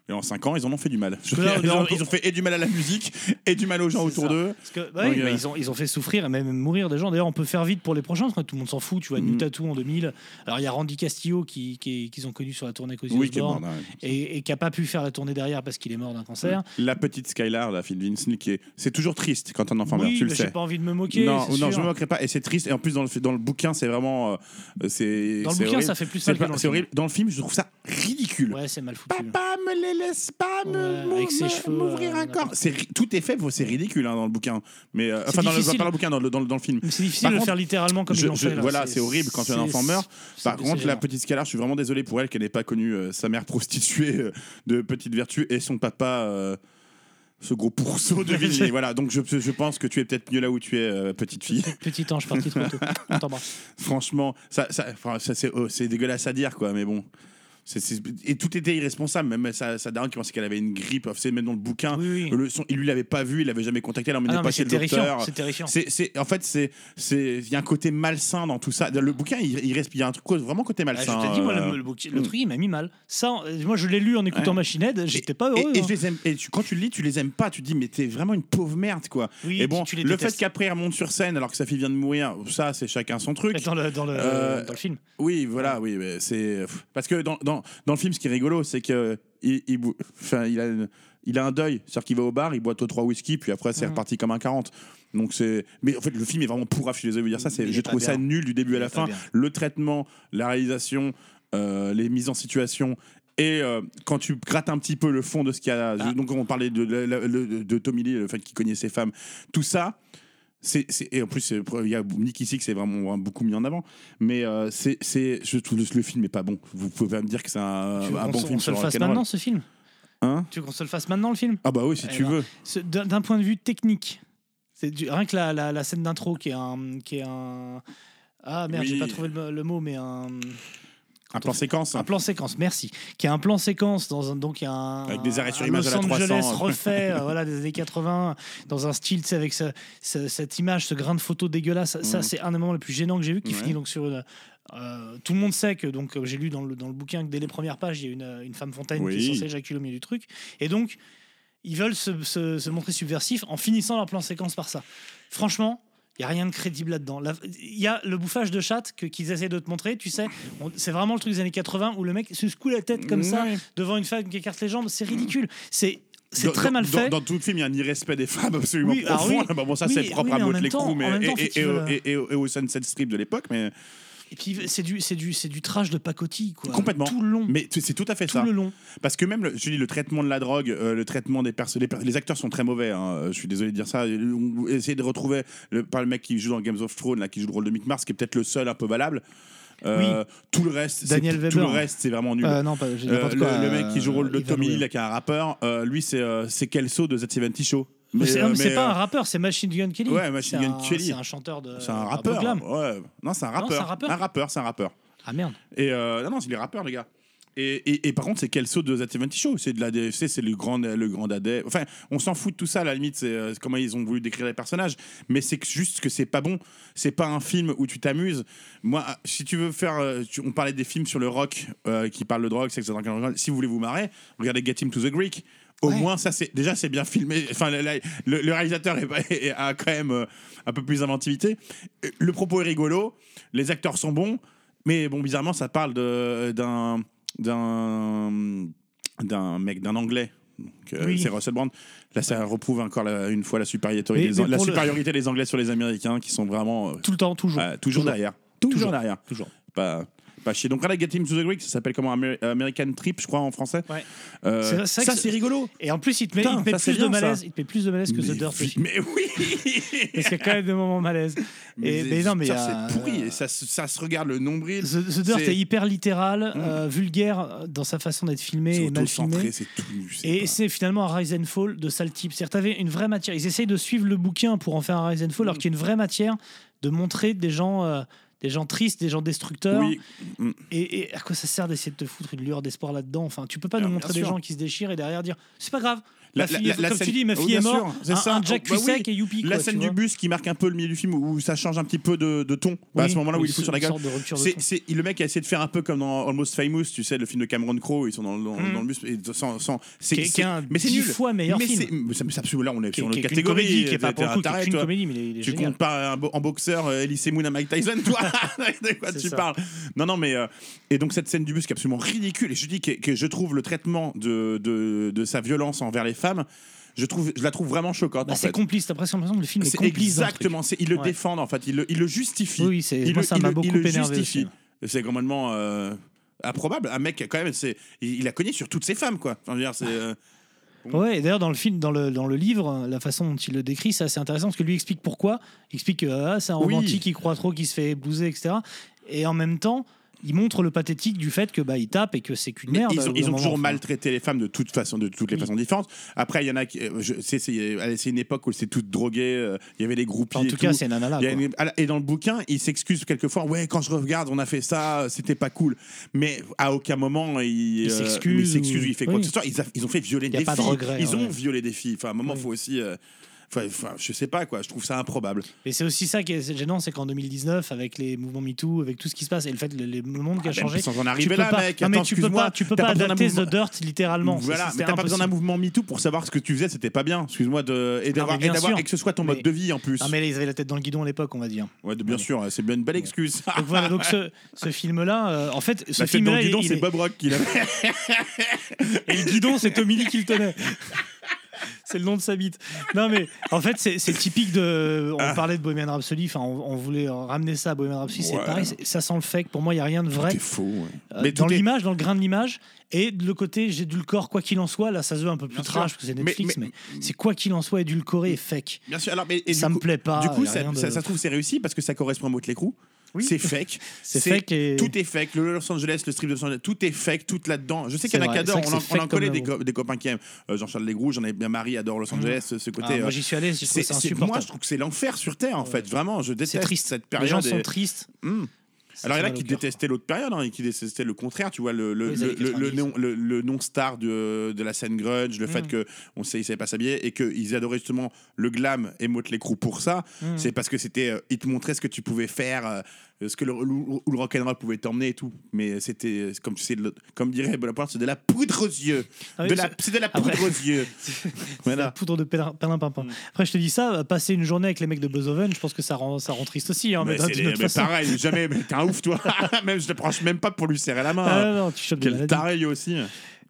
Mais en 5 ans, ils en ont fait du mal. ils, ont, ils fait et du mal à la musique et du mal aux gens autour d'eux. Bah oui, euh, ils, ont, ils ont fait souffrir et même mourir des gens. D'ailleurs, on peut faire vite pour les prochains, parce que tout le monde s'en fout. Tu vois, New Mhm. Tattoo en 2000. Alors, il y a Randy Castillo qui, qui- qu'ils ont connu sur la tournée Cozy Oui, mort, ouais. et, et qui n'a pas pu faire la tournée derrière parce qu'il est mort d'un cancer. La petite Skylar, la fille de Vince Neil, qui est. C'est toujours triste quand un enfant meurt, oui, tu le sais. j'ai pas envie de me moquer. non, non, sûr. je me moquerai pas. Et c'est triste. Et en plus, dans le, dans le bouquin, c'est vraiment. euh, c'est, Dans le bouquin, horrible. ça fait plus C'est mal que le film. Dans le film, je trouve ça ridicule. Ouais, c'est mal foutu. Papa me laisse pas m'ouvrir euh, un corps. C'est tout est fait, c'est ridicule hein, dans le bouquin. Mais euh, enfin, dans le, pas dans le bouquin, dans le, dans le, dans le film. Mais c'est difficile Par de le contre, faire littéralement comme je- ils l'ont je- fait. là. Voilà, c'est horrible quand un enfant meurt. Par c'est contre, la petite Skylar, je suis vraiment désolé pour elle qu'elle n'ait pas connu euh, sa mère prostituée euh, de petite vertu et son papa. euh, ce gros pourceau de Vigny. voilà, donc je, je pense que tu es peut-être mieux là où tu es, euh, petite fille. Petit ange parti trop tôt. On t'embrasse. Franchement, ça, ça, enfin, ça, c'est oh, c'est dégueulasse à dire, quoi, mais bon. Et tout était irresponsable, même sa, sa daronne qui pensait qu'elle avait une grippe, même dans le bouquin, le son- il lui l'avait pas vu, il l'avait jamais contacté, elle Ah pas chez le terrifiant, docteur. c'est terrifiant. C'est- en fait, c'est, il y a un côté malsain dans tout ça. Le bouquin, il, il reste, il y a un truc vraiment côté Ah, malsain. je t'ai dit, moi, euh, le, le bouquin- le truc, il m'a mis mal. Ça, moi, je l'ai lu en écoutant Ouais. Machinette, j'étais pas Et, heureux. et hein. je les aime, et tu- quand tu le lis, tu les aimes pas. Tu te dis, mais t'es vraiment une pauvre merde, quoi. Oui, et bon, tu le fait qu'après elle monte sur scène alors que sa fille vient de mourir, ça, c'est chacun son truc. Dans le, dans le, Euh, film. Oui, voilà, oui, c'est parce que dans, dans, dans le film, ce qui est rigolo, c'est que il, il, bou- enfin, il a, une- il a un deuil, c'est-à-dire qu'il va au bar, il boit deux trois whisky, puis après c'est Mhm. reparti comme un 40. Donc c'est, mais en fait le film est vraiment pourrave. Je suis désolé de vous dire ça. C'est, j'ai trouvé ça bien. nul du début à la fin. bien. Le traitement, la réalisation, euh, les mises en situation. Et euh, quand tu grattes un petit peu le fond de ce qu'il y a, Ah. donc on parlait de, de, de- de Tommy Lee, le fait qu'il connaît ses femmes, tout ça, et en plus, c'est- il y a Nicky Six, c'est vraiment beaucoup mis en avant. Mais euh, c'est, c'est, je trouve le, le film est pas bon. Vous pouvez me dire que c'est un, Tu veux un qu'on bon se- film on se le fasse maintenant, ce film? Hein? Tu veux qu'on se le fasse maintenant, le film? Ah bah oui, si Eh tu ben, veux. D'un point de vue technique, c'est rien que la, la, la scène d'intro qui est un, qui est un. Ah merde, j'ai Oui. pas trouvé le, le mot, mais un. Un plan séquence. Un plan séquence, merci. Qui est un plan séquence dans un donc a un Avec des arrêts sur image à la Los 300. Angeles refait, euh, voilà des années 80 dans un style, avec ce- ce- cette image, ce grain de photo dégueulasse. Ça, Mhm. c'est un des moments les plus gênants que j'ai vu, qui Ouais. finit donc sur une. euh, tout le monde sait que donc euh, j'ai lu dans le, dans le bouquin que dès les premières pages il y a une, une femme fontaine qui Oui. est censée éjaculer au milieu du truc et donc ils veulent se, se- se montrer subversifs en finissant leur plan séquence par ça. Franchement, il y a rien de crédible là-dedans. Il y a le bouffage de chatte que- qu'ils essaient de te montrer, tu sais. C'est vraiment le truc des années 80 où le mec se secoue la tête comme ça Ouais. devant une femme qui écarte les jambes. C'est ridicule. C'est c'est très mal fait. Dans, tout le film, il y a un irrespect des femmes absolument Oui, profond. oui. Bah bon, ça, Oui, c'est propre à Motley Crue, et, et au Sunset Strip de l'époque, mais Et puis c'est du c'est du c'est du trash de pacotille quoi. complètement. Tout le long. Mais c'est tout à fait Tout ça. le long. Parce que même, le, je dis, le traitement de la drogue, euh, le traitement des personnes, les, acteurs sont très mauvais. hein, Je suis désolé de dire ça. Essayer de retrouver le, par le mec qui joue dans Games of Thrones, là, qui joue le rôle de Mick Mars, qui est peut-être le seul un peu valable. Euh, Tout le reste, c'est- Daniel tout le Weber. reste, c'est vraiment nul. Euh, non, pas- Euh, le, quoi, le mec qui joue le rôle de Tommy Hill, qui est un rappeur, lui, c'est c'est Kelso de Z70 Show. Mais c'est euh, mais pas un euh, rappeur, c'est Machine Gun Kelly. Ouais, Machine Gun un- Kelly. C'est un chanteur de. C'est un peu rappeur. Ouais. Non, c'est un Non, rappeur. c'est un rappeur. Un rappeur, c'est un rappeur. Ah merde. Et euh, non, non, c'est les rappeurs, les gars. Et, et, et par contre, c'est Kelso de Z70 Show? C'est de la DFC, c'est le grand, le grand. Enfin, on s'en fout de tout ça, à la limite, c'est euh, comment ils ont voulu décrire les personnages. Mais c'est juste que c'est pas bon. C'est pas un film où tu t'amuses. Moi, si tu veux faire. tu- on parlait des films sur le rock qui parlent de drogue, sexe. Si vous voulez vous marrer, regardez Get Him to the Greek. Au moins, ça, c'est déjà, c'est bien filmé. Enfin, le, le- le réalisateur est, est- a quand même euh, un peu plus d'inventivité. Euh, Le propos est rigolo. Les acteurs sont bons. Mais bon, bizarrement, ça parle d'un d'un d'un mec, d'un anglais. Euh, Oui. C'est Russell Brand. Là, ça reprouve encore la- une fois la supériorité, Mais- des, mais la le- supériorité des Anglais sur les Américains qui sont vraiment Tout le temps, toujours. euh, toujours, derrière. Toujours, Toujours. derrière. Toujours. Pas, pas chier. Donc, là, Get Him to the Greek, ça s'appelle comment Amer- American Trip, je crois, en français. Ouais. Euh, ça, c'est rigolo. Et en plus, il te met, Putain, il te met ça, plus de bien, ça. malaise, il te met plus de malaise que The Mais Dirt. Mais oui Parce qu'il y a quand même des moments malaise. Et, mais non, mais c'est pourri. Et ça, se- ça se regarde le nombril. The, The Dirt C'est- est hyper littéral, euh, vulgaire dans sa façon d'être filmé C'est et mal filmé. c'est tout. c'est Et c'est finalement un Rise and Fall de sale type. C'est-à-dire, t'avais une vraie matière. Ils essayent de suivre le bouquin pour en faire un Rise and Fall, alors qu'il y a une vraie matière de montrer des gens, euh, des gens tristes, des gens destructeurs. Oui. Mm. Et, et à quoi ça sert d'essayer de te foutre une lueur d'espoir là-dedans? Enfin, tu peux pas nous montrer des gens qui se déchirent et derrière dire c'est pas grave. La- fille, la- est- la comme scène- tu dis, ma Oui, fille est morte. c'est ça. un Jack Bah oui. Cusack et youpi. La quoi, scène du bus qui marque un peu le milieu du film où ça change un petit peu de, de ton. Bah, à ce moment-là où il fout sur la une gueule. C'est, le mec a essayé de faire un peu comme dans Almost Famous, tu sais, le film de Cameron Crowe, ils sont dans, dans, Mm. dans le bus. Et sans, sans, c'est, un mais c'est dix nul. fois meilleur mais film. C'est, mais c'est- absolument là, on est sur une catégorie. qui est pas pour le un coup, qui est taré, qu'une toi. comédie, mais Tu comptes pas en boxeur euh, Elise Moon à Mike Tyson, toi De quoi tu parles Non, non, mais. euh, et donc, cette scène du bus qui est absolument ridicule, et je dis que, je trouve le traitement de, de, de sa violence envers les femmes, je, trouve, je la trouve vraiment choquante. Bah, c'est complice. T'as presque l'impression que le film est, complice. exactement. c'est- Ils le Ouais. défendent en fait. Ils le, ils le justifient. Oui, c'est- Ils moi, le- ça m'a beaucoup énervé. C'est complètement euh, improbable. Un mec quand même, c'est il, a cogné sur toutes ses femmes quoi. Enfin, je veux dire, c'est euh, Ouais, d'ailleurs, dans le film, dans le, dans le livre, la façon dont il le décrit, c'est assez intéressant parce que lui explique pourquoi. Il explique que ah, c'est un romantique, il croit trop, qu'il se fait blouser, etc. Et en même temps, il montre le pathétique du fait que bah, il tape et que c'est qu'une merde. ils ont, ils toujours maltraité les femmes de toute façon, de toutes les Oui. façons différentes. Après, il y en a qui. euh, je- C'est une époque où c'est tout drogué. euh, Il y avait les groupies. En et tout cas, c'est Nana là. Il a une- Et dans le bouquin, il s'excuse quelquefois. Ouais, quand je regarde, on a fait ça, c'était pas cool. Mais à aucun moment, il, Il euh, s'excuse il s'excuse, ou- il fait quoi que ce soit. Ils, a- ils ont fait violer Il y a des pas de filles. regret, ils ont violé des filles. Enfin, à un moment, Oui. faut aussi. euh, Enfin, enfin, je sais pas quoi, je trouve ça improbable. Et c'est aussi ça qui est gênant, c'est qu'en 2019, avec les mouvements MeToo, avec tout ce qui se passe, et le fait le, le monde qui a Ah, ben, changé. sans en arriver là, pas- mec. Non, mais tu peux pas, tu peux pas pas adapter mouvement- The Dirt littéralement. Voilà, mais t'as pas besoin d'un mouvement MeToo pour savoir ce que tu faisais, c'était pas bien. Excuse-moi de et d'avoir et, que ce soit ton Mais- mode de vie en plus. Non, mais ils avaient la tête dans le guidon à l'époque, on va dire. Ouais, de- bien sûr, c'est bien une belle excuse. Donc voilà, donc ce, ce film-là, euh, en fait, ce La tête dans film-là, le guidon, c'est est- Bob Rock qui l'a Et le guidon, c'est Tommy Lee qui le tenait. C'est le nom de sa bite. Non, mais en fait, c'est typique de. On Ah. parlait de Bohemian Rhapsody, enfin, on, on voulait ramener ça à Bohemian Rhapsody, c'est pareil, ça sent le fake. Pour moi, il n'y a rien de vrai. C'est faux. ouais. Euh, Mais dans est- l'image, dans le grain de l'image, et de le côté j'ai le corps, quoi qu'il en soit, là ça se veut un peu plus Bien sûr. trash parce que c'est Netflix, mais, mais- c'est quoi qu'il en soit édulcoré et fake. Bien sûr. Alors, mais, et Ça me coup- plaît pas, Du coup, ça, de- ça, ça se trouve c'est réussi parce que ça correspond à Motley Crue. Oui. C'est fake. C'est fake et- Tout est fake. Le Los Angeles, le strip de Los Angeles, tout est fake, tout là-dedans. Je sais qu'il y en a qui adorent. On, en- on connaît des, l'amour. co- des copains qui aiment. Euh, Jean-Charles Desgroux, j'en ai bien Marie adore Los Angeles, ce côté. Ah, moi euh, j'y suis allé, j'ai trouvé c'est- ça insupportable. moi, je trouve que c'est l'enfer sur Terre, en fait. Vraiment, je déteste triste. cette Les période. gens sont tristes. Hmm. Alors il y en a fait qui détestaient l'autre période, hein, et qui détestaient le contraire, tu vois, le, le, le, le, 90. non, le, le non-star de, de la scène grunge, le fait Mm. que on sait, ils savaient pas s'habiller et qu'ils adoraient justement le glam et Motley Crue pour ça, Mm. c'est parce que c'était, euh, ils te montraient ce que tu pouvais faire, euh, ce que le, où le rock'n'roll pouvait t'emmener et tout. Mais c'était, comme tu sais, le- comme dirait Bonaparte, c'est de la poudre aux yeux. Ah oui, de la, c'est- de la poudre Après- aux yeux. C'est Voilà. la poudre de pélin pimpin. Mm. Après, je te dis ça, euh, passer une journée avec les mecs de Beethoven, je pense que ça rend, ça rend triste aussi. Hein, mais Mais, autre mais pareil, jamais, mais t'es un ouf toi. même je te proche même pas pour lui serrer la main. Ah, non, non, tu Quel taré lui aussi.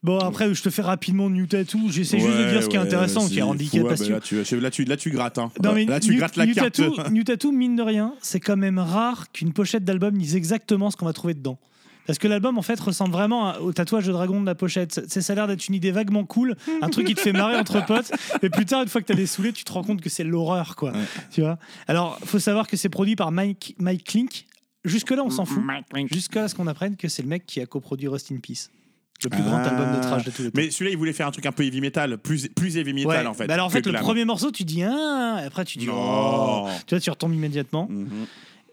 Bon, après, je te fais rapidement New Tattoo. J'essaie juste de Ouais, dire ce qui est ouais, intéressant, qui est handicap Ouais, parce bah là, tu, là, tu, là, tu grattes. Hein. Non, mais là, tu New- grattes la New carte. Tattoo, New Tattoo, mine de rien, c'est quand même rare qu'une pochette d'album dise exactement ce qu'on va trouver dedans. Parce que l'album, en fait, ressemble vraiment au tatouage de dragon de la pochette. C'est- Ça a l'air d'être une idée vaguement cool, un truc qui te fait marrer entre potes. Et plus tard, une fois que t'as des saoulés, tu te rends compte que c'est l'horreur, quoi. Tu vois? Alors, faut savoir que c'est produit par Mike, Mike Klink, Jusque-là, on s'en fout. Jusqu'à ce qu'on apprenne que c'est le mec qui a coproduit Rust in Peace. Le plus grand album de trash de tous les temps. Mais celui-là, il voulait faire un truc un peu heavy metal, plus, plus heavy metal Ouais. en fait. Bah alors en fait, le glam. premier morceau, tu dis ah, et après tu dis oh. Tu vois, tu retombes immédiatement. Mhm.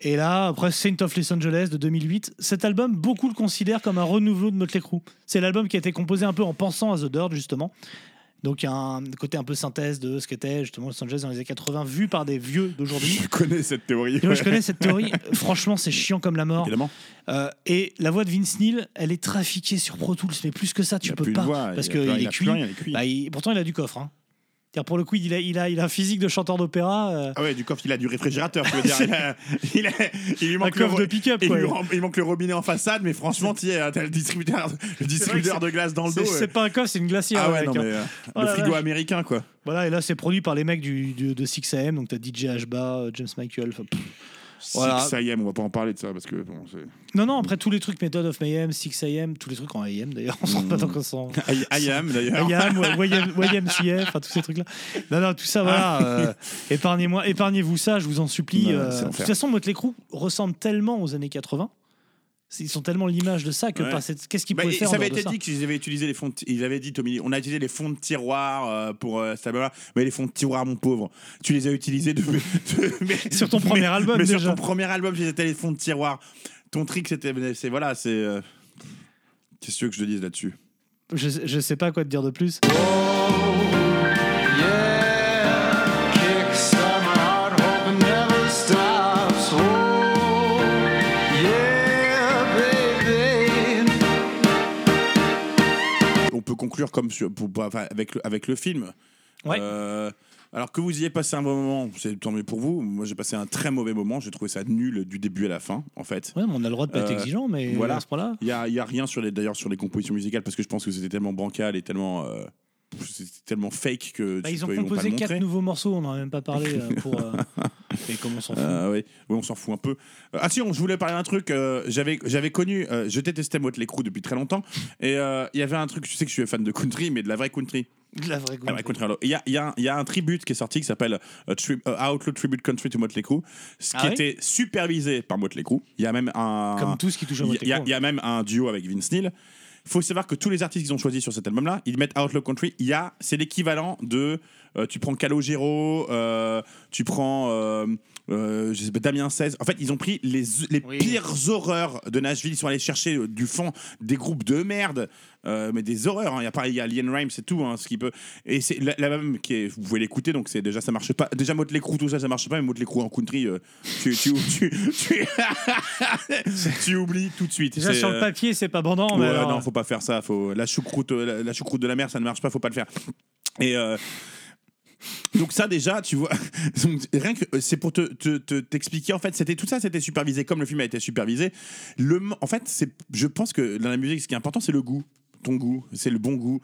Et là, après Saint of Los Angeles de 2008, cet album, beaucoup le considèrent comme un renouveau de Motley Crue. C'est l'album qui a été composé un peu en pensant à The Dirt, justement. Donc il y a un côté un peu synthèse de ce qu'était justement Los Angeles dans les années 80, vu par des vieux d'aujourd'hui. Je connais cette théorie. Je connais cette théorie. Franchement, c'est chiant comme la mort. Évidemment. Euh, et la voix de Vince Neil, elle est trafiquée sur Pro Tools, mais plus que ça, tu peux pas. voix, parce qu'il il est cuit. il est cuit. Bah, il- pourtant, il a du coffre. Hein. Pour le coup, il a, il, a, il a un physique de chanteur d'opéra. euh, Ah ouais, du coffre, il a du réfrigérateur, tu veux dire. Il, a- il, a- il lui manque Un le, de pick-up, il, manque le robinet en façade, mais franchement, sais, t'as le distributeur, le distributeur de glace dans le c'est dos. c'est ouais. pas un coffre, c'est une glacière. Ah ouais, non, hein. mais euh, Oh le frigo américain, quoi. Voilà, et là, c'est produit par les mecs du, du- de 6AM, donc t'as DJ Ashba, euh, James Michael. enfin, pff. Voilà. 6AM, on va pas en parler de ça parce que bon. Non, non, après tous les trucs Method of Mayhem, 6AM, tous les trucs en AM d'ailleurs, on s'en rend pas tant qu'on s'en. I, I am d'ailleurs. IAM, ouais, YM, YMCA, enfin tous ces trucs-là. Non, non, tout ça, voilà. euh, épargnez-moi, épargnez-vous ça, je vous en supplie. Ouais, euh, de toute façon, Motley Crue ressemble tellement aux années 80. Ils sont tellement l'image de ça que Ouais. par cette- qu'est-ce qu'ils Bah, pouvaient et faire ça en avait été dit qu'ils avaient utilisé les fonds. de- Ils avaient dit, Tommy, on a utilisé les fonds de tiroir euh, pour euh, mais les fonds de tiroir, mon pauvre, tu les as utilisés de, de- mais- Sur ton premier mais- album, Mais sur déjà. ton premier album, c'était les fonds de tiroir. Ton trick, c'était, c'est voilà, c'est. euh, Qu'est-ce que je te dise là-dessus? Je, je sais pas quoi te dire de plus. Kickstart conclure comme sur- pour- pour- enfin, avec le, avec le film. Ouais. Euh, alors que vous y ayez passé un bon moment, c'est tant mieux pour vous. Moi, j'ai passé un très mauvais moment. J'ai trouvé ça nul du début à la fin, en fait. Ouais, mais on a le droit de pas être Euh, exigeant, mais voilà. à ce point-là. Il y a, y a rien sur les d'ailleurs sur les compositions musicales parce que je pense que c'était tellement bancal et tellement euh, c'était tellement fake que Bah, tu ils ont peux- composé quatre nouveaux morceaux, on n'en a même pas parlé pour. Et comment on s'en fout Euh, oui. Oui, on s'en fout un peu. Euh, ah si, on, je voulais parler d'un truc. euh, j'avais, j'avais connu, euh, je détestais Motley Crue depuis très longtemps. Et euh, il y avait un truc, je sais que je suis fan de country, mais de la vraie country. De la vraie country. Alors, Il y a, il y, a, il y a un tribute qui est sorti qui s'appelle euh, Tri- euh, Outlaw Tribute Country to Motley Crue, ce qui Ah ouais était supervisé par Motley Crue. Il y a même un. Comme tout ce qui touche à il y a- Motley il y, a- Crue. il y a même un duo avec Vince Neil. Il faut savoir que tous les artistes qu'ils ont choisis sur cet album-là, ils mettent Outlaw Country. Il y a, c'est l'équivalent de, euh, tu prends Calogero, euh, tu prends, euh, euh, je sais pas, Damien 16. En fait, ils ont pris les, les pires horreurs de Nashville. Ils sont allés chercher euh, du fond des groupes de merde, euh, mais des horreurs. hein. Il y a pareil, il y a Alien Rhyme, c'est tout, hein, ce qui peut. Et c'est la, la même qui est, vous pouvez l'écouter, donc c'est déjà ça marche pas. Déjà Motley Crue, tout ça, ça marche pas, mais Motley Crue en country, euh, tu, tu, tu, tu, tu oublies tout de suite. Déjà sur le euh, papier, c'est pas bandant, mais Ouais, alors, non, faut pas faire ça. Faut la choucroute, euh, la, la choucroute de la mer, ça ne marche pas. Faut pas le faire. Et euh, donc ça déjà, tu vois, donc, rien que euh, c'est pour te te- te- t'expliquer en fait, c'était tout ça, c'était supervisé comme le film a été supervisé. Le, en fait, c'est, je pense que dans la musique, ce qui est important, c'est le goût, ton goût, c'est le bon goût.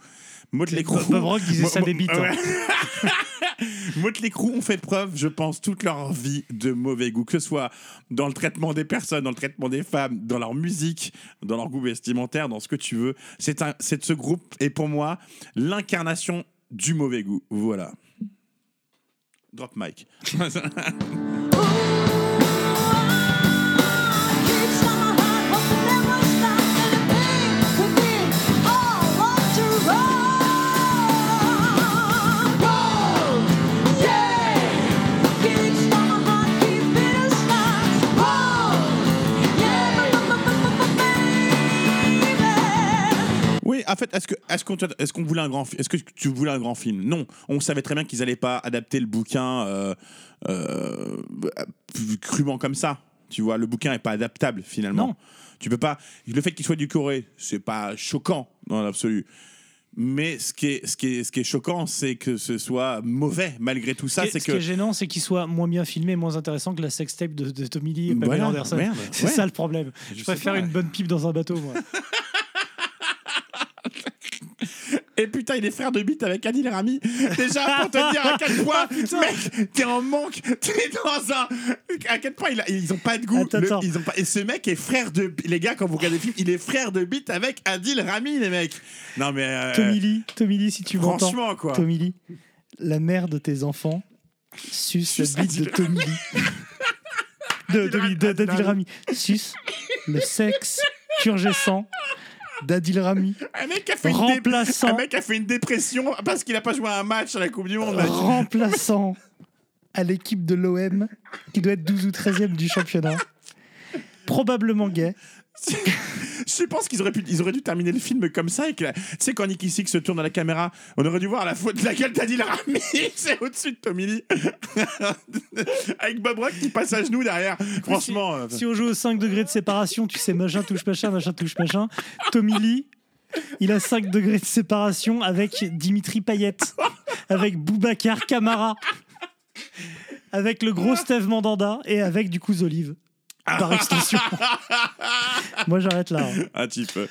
Motley Crue, Bob Rock disait ça des bites, hein. ouais. Motley Crue ont fait preuve, je pense, toute leur vie de mauvais goût, que ce soit dans le traitement des personnes, dans le traitement des femmes, dans leur musique, dans leur goût vestimentaire, dans ce que tu veux. C'est un, c'est ce groupe est pour moi l'incarnation du mauvais goût. Voilà. Drop mic. En fait, est-ce que est-ce qu'on est-ce qu'on voulait un grand est-ce que tu voulais un grand film? Non, on savait très bien qu'ils allaient pas adapter le bouquin euh, euh, crûment comme ça. Tu vois, le bouquin est pas adaptable finalement. Non. Tu peux pas. Le fait qu'il soit du Corée, c'est pas choquant dans l'absolu. Mais ce qui est, ce qui est, ce qui est choquant, c'est que ce soit mauvais malgré tout ça. Ce qui est- C'est ce qui que est gênant, c'est qu'il soit moins bien filmé, moins intéressant que la sextape de, de Tommy Lee et Pamela Voilà, Anderson. c'est ouais. ça le problème. Je, préfère pas. une bonne pipe dans un bateau, moi. Et putain, il est frère de bite avec Adil Rami. Déjà, pour te dire à quel point, mec, t'es en manque. T'es dans un. À quel point il a- ils ont pas de goût. Attends, Le- attends. ils ont pas... Et ce mec est frère de. Les gars, quand vous regardez le film, il est frère de bite avec Adil Rami, les mecs. Non, mais. euh, Tommy Lee, Tommy Lee, si tu m'entends. Franchement, quoi. Tommy Lee, la mère de tes enfants suce la Suce bite de Adil. Tommy Lee. de, d'Adil Rami. Sus, le sexe turgescent d'Adil Rami. Un mec, a fait une Remplaçant. un mec a fait une dépression parce qu'il a pas joué à un match à la Coupe du Monde. remplaçant à l'équipe de l'OM qui doit être 12 ou 13e du championnat. Probablement gay. Je pense qu'ils auraient, pu, ils auraient dû terminer le film comme ça. Et que tu sais, quand Nicky Six se tourne à la caméra, on aurait dû voir la faute de la gueule d'Adil Rami. C'est au-dessus de Tommy Lee. Avec Bob Rock qui passe à genoux derrière. Franchement. euh, Si on joue au 5 degrés de séparation, tu sais, machin touche machin, machin touche machin. Tommy Lee, il a 5 degrés de séparation avec Dimitri Payet, avec Boubacar Camara, avec le gros Steve Mandanda et avec du coup Zolive. Par extension. Moi j'arrête là. hein. Un petit peu.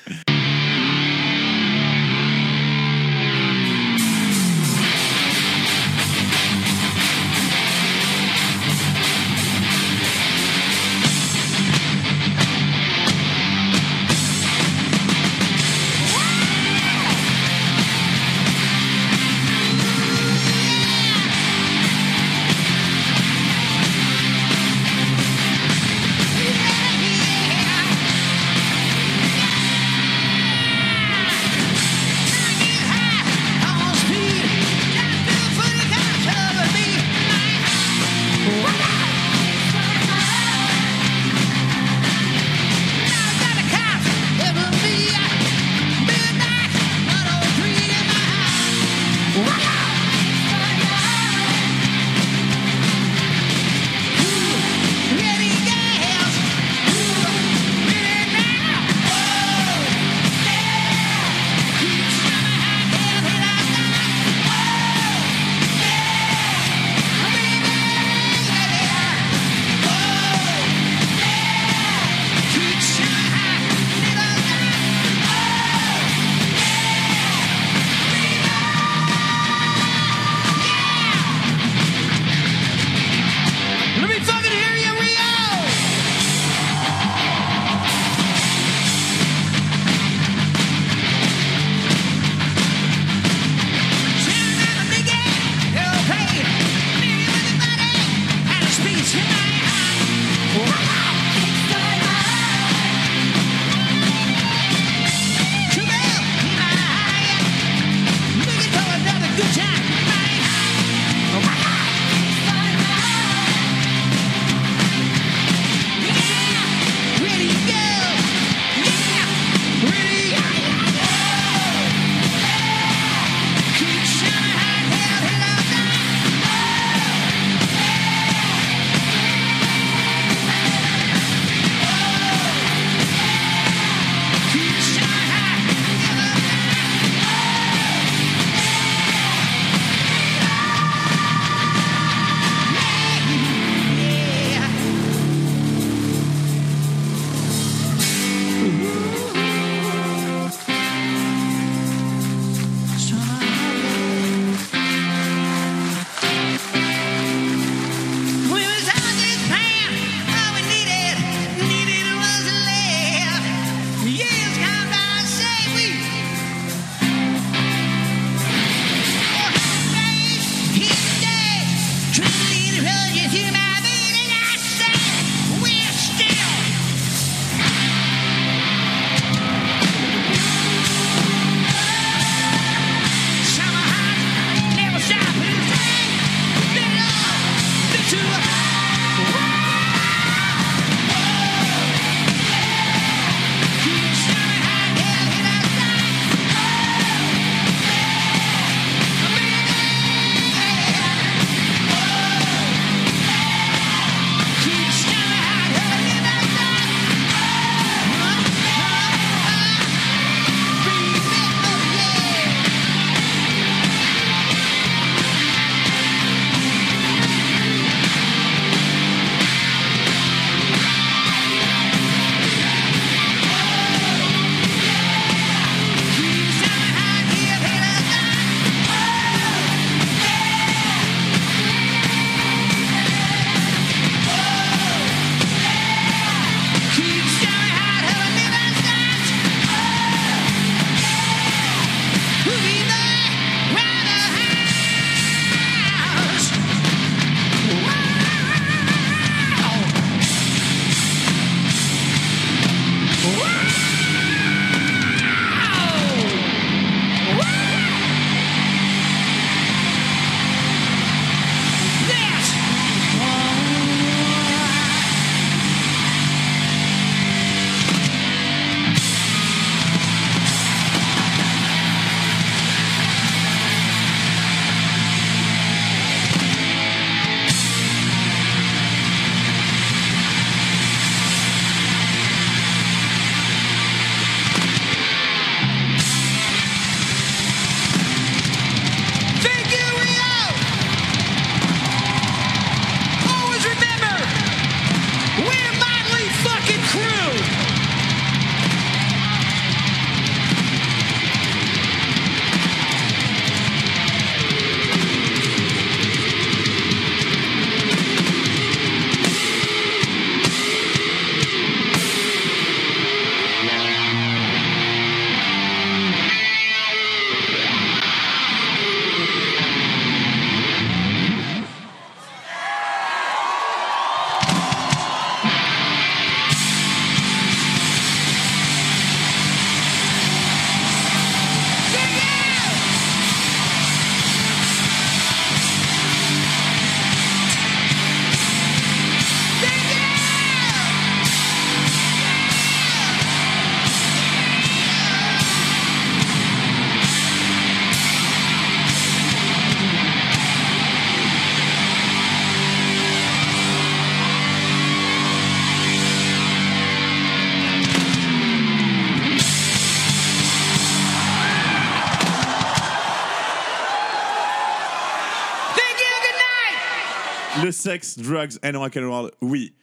Le sexe, drugs and rock and roll, oui.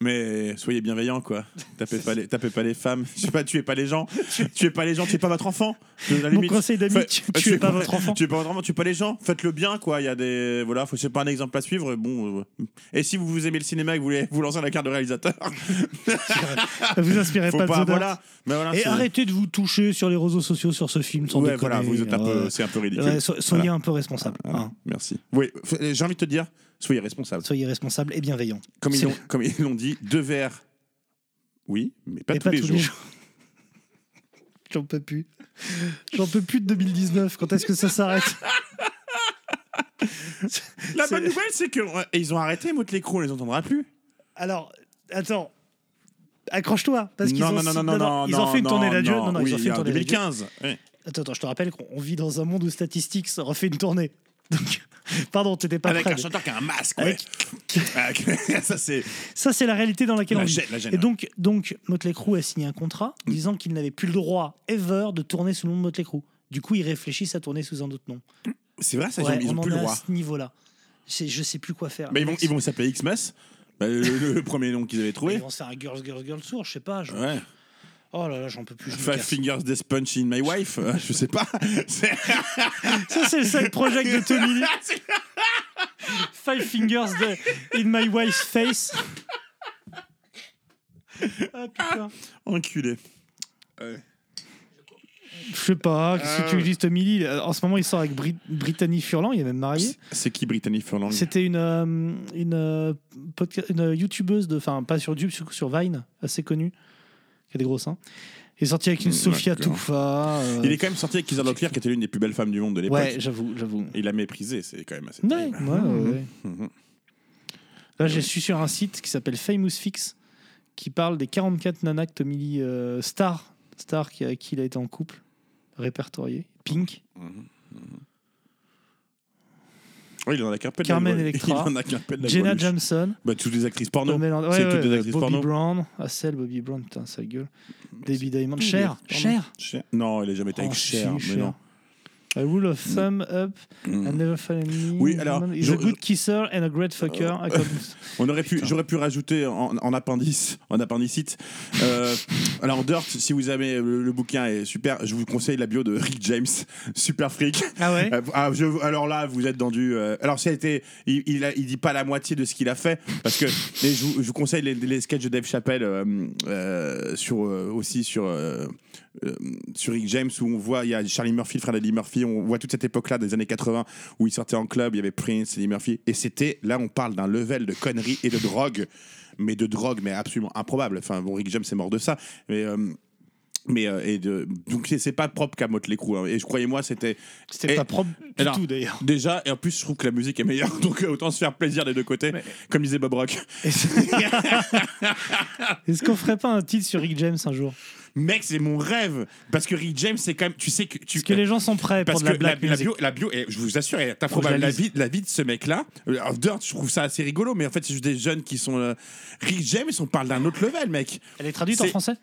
Mais soyez bienveillants, quoi. Tapez pas les, tapez pas les femmes. Je sais pas, tuez pas les gens. tuez pas les gens, tuez pas votre enfant. La Mon conseil d'ami, tu- tuez pas votre enfant. Tuez pas votre enfant, tuez pas les gens. Faites-le bien, quoi. Il y a des. Voilà, faut- c'est pas un exemple à suivre. Bon. euh, Et si vous, vous aimez le cinéma et que vous voulez vous lancer la carte de réalisateur. Vous inspirez pas de pas, Zodert. voilà. Mais voilà, Et arrêtez de vous toucher sur les réseaux sociaux sur ce film sans Ouais, déconner. voilà, vous êtes un peu- Euh, c'est un peu ridicule. soyez Voilà. un peu responsable. Hein. Merci. Oui, j'ai envie de te dire, soyez responsables. Soyez responsable et bienveillant. Comme ils l'ont, comme ils l'ont dit, deux verres. Oui, mais pas, tous, pas les tous jours. les jours. J'en peux plus. J'en peux plus de 2019. Quand est-ce que ça s'arrête La bonne nouvelle, c'est qu'ils ont arrêté Motley Crue, on les entendra plus. Alors, attends. Accroche-toi. Parce qu'ils non, ont, non, non, non, non, non, ils ont fait une non, tournée non, Non, non, oui, ils ont fait il y une tournée d'adieu. 2015. oui. Attends, attends, je te rappelle qu'on vit dans un monde où Statistics refait une tournée. Donc, pardon, t'étais pas Avec prêt. un chanteur qui a un masque, ouais. Avec- Avec- Ça, c'est. Ça, c'est la réalité dans laquelle La on vit. gêne, la gêne, Et ouais. donc, donc, Motley Crue a signé un contrat disant qu'il n'avait plus le droit, ever, de tourner sous le nom de Motley Crue. Du coup, ils réfléchissent à tourner sous un autre nom. C'est vrai, ça, ils Ouais, ont- ils on ont en plus le est à droit. ce niveau-là. Je sais plus quoi faire. Mais ils vont, ils vont s'appeler Xmas. Bah, le, le- le premier nom qu'ils avaient Ils trouvé. vont se faire un Girls, Girls, Girls Tour, je sais pas. je- Ouais. Oh là là, j'en peux plus. Five. Fingers Death Punch in My Wife. euh, je sais pas. Ça, c'est le side project de Tommy Lee. Five fingers de- in my wife's face. Ah putain. Enculé. Je sais pas, qu'est-ce que Ah tu ouais. dis, Tommy Lee? En ce moment, il sort avec Brit- Brittany Furlan, il est même marié. C'est qui Brittany Furlong C'était une, euh, une, euh, une youtubeuse, de, enfin pas sur YouTube, sur, sur Vine, assez connue, qui a des gros seins. Il est sorti avec une Sofia. Toufa. euh, Il est quand même sorti avec Kisa Locklear, qui était l'une des plus belles femmes du monde de l'époque. Ouais, j'avoue, j'avoue. Il l'a méprisé, c'est quand même assez. Ouais, terrible. ouais, ouais, ouais. Mhm. Là, je suis sur un site qui s'appelle Famous Fix, qui parle des 44 nanas que Tommy Lee, euh, Star, Star qui, avec qui il a été en couple, répertorié. Pink, Ouais, il en a qu'un peu de Carmen Electra, Il en a qu'un peu de la Jenna Greluche. Jameson, Bah, toutes les actrices porno. Pamela- ouais, c'est ouais, toutes les ouais, actrices Bobby porno. Brown, Hassel, Bobby Brown, putain, sa gueule. Debbie Diamond, Cher. Cher. Cher. Non, il a jamais été avec Oh, Cher, si, mais Cher. non. A rule of thumb up Mm. and never fall in me. Oui, alors, je- a good kisser and a great fucker. Comme- On aurait pu, j'aurais pu rajouter en, en appendice, en appendicite. Euh, alors Dirt, si vous avez le, le bouquin est super, je vous conseille la bio de Rick James, super freak. Ah ouais Euh, ah, je- alors là, vous êtes dans du. euh, alors ça a été, il, il, a- il dit pas la moitié de ce qu'il a fait parce que je, vous, je vous conseille les, les sketchs de Dave Chappelle euh, euh, sur euh, aussi sur. Euh, sur Rick James où on voit il y a Charlie Murphy le frère d'Eddie Murphy on voit toute cette époque là des années 80 où il sortait en club il y avait Prince Eddie Murphy et c'était là on parle d'un level de conneries et de drogue mais de drogue mais absolument improbable. Enfin bon Rick James est mort de ça mais euh, mais euh, et de, donc c'est- pas propre qu'à Motley Crue hein. et je croyez-moi c'était C'était pas propre du alors, tout d'ailleurs. déjà et en plus je trouve que la musique est meilleure donc euh, autant se faire plaisir des deux côtés comme disait Bob Rock Est-ce qu'on ferait pas un titre sur Rick James un jour? Mec, c'est mon rêve. Parce que Rick James, c'est quand même. Tu sais que. Tu, Est-ce que les gens sont prêts pour Parce de la que black la, bio, la bio, et je vous assure, je improbable. la vie, la vie de ce mec-là, euh, alors, Dirt, je trouve ça assez rigolo, mais en fait, c'est juste des jeunes qui sont. euh, Rick James, on parle d'un autre level, mec. Elle est traduite en français?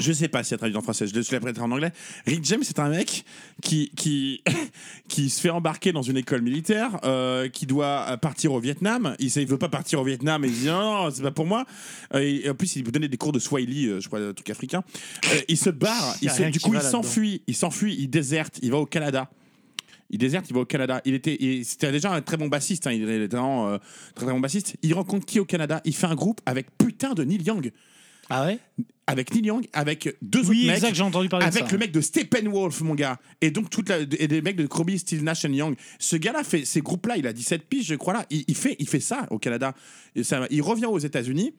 Je sais pas si traduite en français, je l'ai prêté en anglais. Rick James, c'est un mec qui, qui, qui se fait embarquer dans une école militaire, euh, qui doit partir au Vietnam. Il ne veut pas partir au Vietnam et il dit non, non, c'est pas pour moi. Euh, et en plus, il donner des cours de Swahili, euh, je crois, un truc africain. Euh, il se barre, il se- du coup, il s'enfuit, il s'enfuit, il déserte, il va au Canada. Il déserte, il va au Canada. Il était, c'était déjà un très bon bassiste. hein, il était vraiment euh, très, très bon bassiste. Il rencontre qui au Canada? Il fait un groupe avec putain de Neil Young. Ah ouais? Avec Neil Young, avec deux Oui, autres mecs. exact, j'ai entendu parler de Avec ça. le mec de Steppenwolf, mon gars. Et donc, toute la, et des mecs de Croby, Steel Nash and Young. Ce gars-là fait ces groupes-là, il a 17 piges, je crois, là. Il, il fait, il fait ça au Canada. Et ça, il revient aux États-Unis.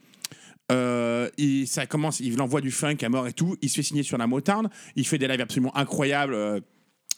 Euh, il, ça commence, il envoie du funk à mort et tout. Il se fait signer sur la Motown. Il fait des lives absolument incroyables. euh,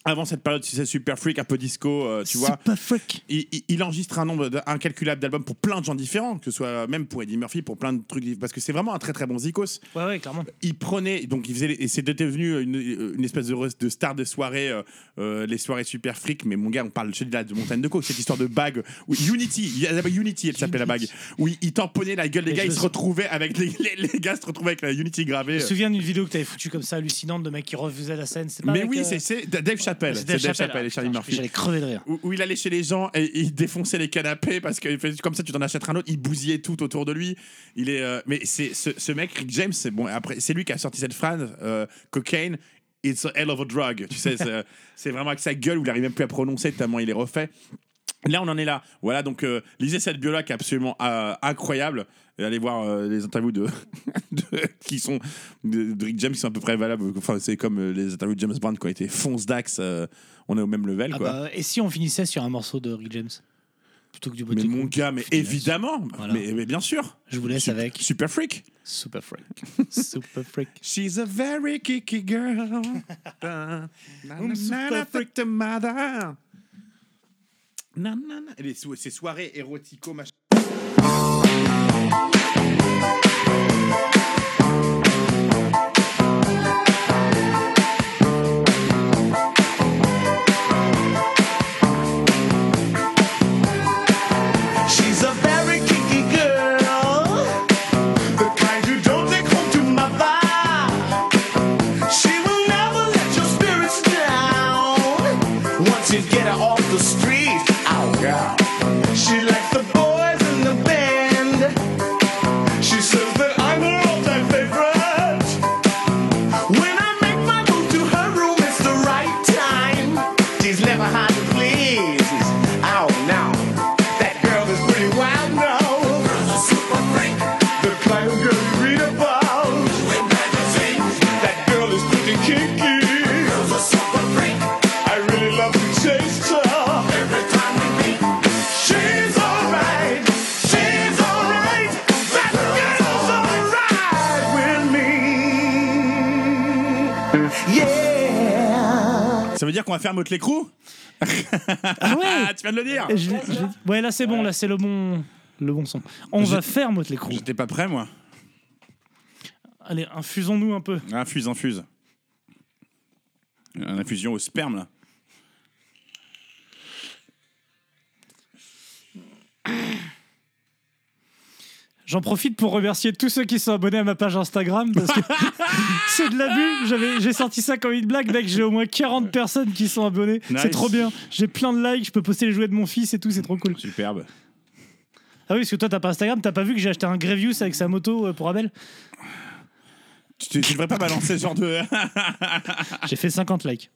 avant cette période, c'est super freak, un peu disco, euh, tu vois. Super freak. Il, il- il enregistre un nombre incalculable d'albums pour plein de gens différents, que ce soit même pour Eddie Murphy, pour plein de trucs, parce que c'est vraiment un très très bon zikos. Ouais, ouais, clairement. Il prenait, donc il faisait, et c'est devenu une, une espèce de, de star de soirée, euh, euh, les soirées super fric, mais mon gars, on parle je te dis là de Montagne de Caux, cette histoire de bague, où Unity, il y a Unity, elle s'appelait la bague, où il, il tamponnait la gueule des gars, me se retrouvaient avec les, les, les gars se retrouvaient avec la Unity gravée. Je me souviens d'une vidéo que t'avais foutue comme ça, hallucinante, de mecs qui refaisaient la scène. C'est pas Mais avec, oui, euh, c'est- c'est Dave Chappelle Chappelle. C'est Dave Chappelle, et ah, Charlie Murphy. j'allais crever de rire. Où, où il allait chez les gens et il défonçait les canapés parce que comme ça tu t'en achèteras un autre. Il bousillait tout autour de lui. Il est, euh, mais c'est ce, ce mec Rick James, c'est bon. Après, c'est lui qui a sorti cette phrase euh, cocaine. It's a hell of a drug. Tu sais, c'est- c'est vraiment avec sa gueule où il arrive même plus à prononcer tellement il est refait. Là, on en est là. Voilà, donc euh, lisez cette bio-là qui est absolument euh, incroyable. Et allez voir euh, les interviews de, de- qui sont de, de Rick James qui sont à peu près valables. Enfin, c'est comme les interviews de James Brown qui ont été fonce d'axe. on est au même level, Ah quoi. bah, et si on finissait sur un morceau de Rick James? Plutôt que du Mais mon gars, mais évidemment, Voilà. mais, mais bien sûr. Je vous laisse Sup- avec Super Freak. Super Freak. Super Freak. She's a very kicky girl. Na, na, freak the mother. Na, na, na. Et les sou- Ces soirées érotico machin. The boys veut dire qu'on va faire Motley Crue Ah ouais Tu viens de le dire Je je Ouais, là c'est bon, là c'est le bon, le bon son. On va faire Motley Crue. J'étais pas prêt, moi. Allez, infusons-nous un peu. Infuse, infuse. Une infusion au sperme, là. J'en profite pour remercier tous ceux qui sont abonnés à ma page Instagram parce que c'est de l'abus. J'ai sorti ça comme une blague, mec. J'ai au moins 40 personnes qui sont abonnées. Nice. C'est trop bien. J'ai plein de likes. Je peux poster les jouets de mon fils et tout. C'est trop cool. Superbe. Ah oui, parce que toi, t'as pas Instagram. T'as pas vu que j'ai acheté un Grevious avec sa moto euh, pour Abel? Tu, tu devrais pas balancer ce genre de. J'ai fait 50 likes.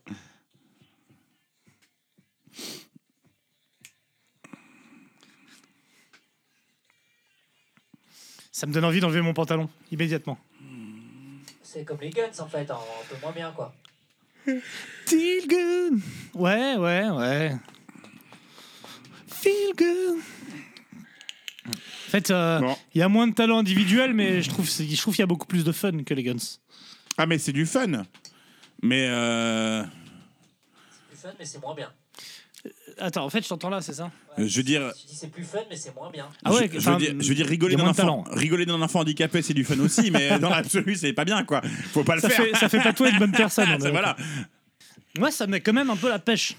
Ça me donne envie d'enlever mon pantalon immédiatement. C'est comme les guns en fait, un, un peu moins bien quoi. Feel good. Ouais, ouais, ouais. Feel good. En fait, euh, il y a moins de talent individuel, mais je trouve, c'est- je trouve qu'il y a beaucoup plus de fun que les guns. Ah, mais c'est du fun. Mais. Euh... C'est plus fun mais c'est moins bien. Attends, en fait, je t'entends là, c'est ça Je veux dire. Tu dis c'est plus fun mais c'est moins bien. Ah ouais, je, je veux dire, je veux dire, rigoler d'un enfant, rigoler d'un enfant handicapé, c'est du fun aussi, mais dans l'absolu, c'est pas bien, quoi. Faut pas le Ça faire. fait, ça fait pas toi une bonne personne. C'est- voilà. Moi, ça me met quand même un peu la pêche.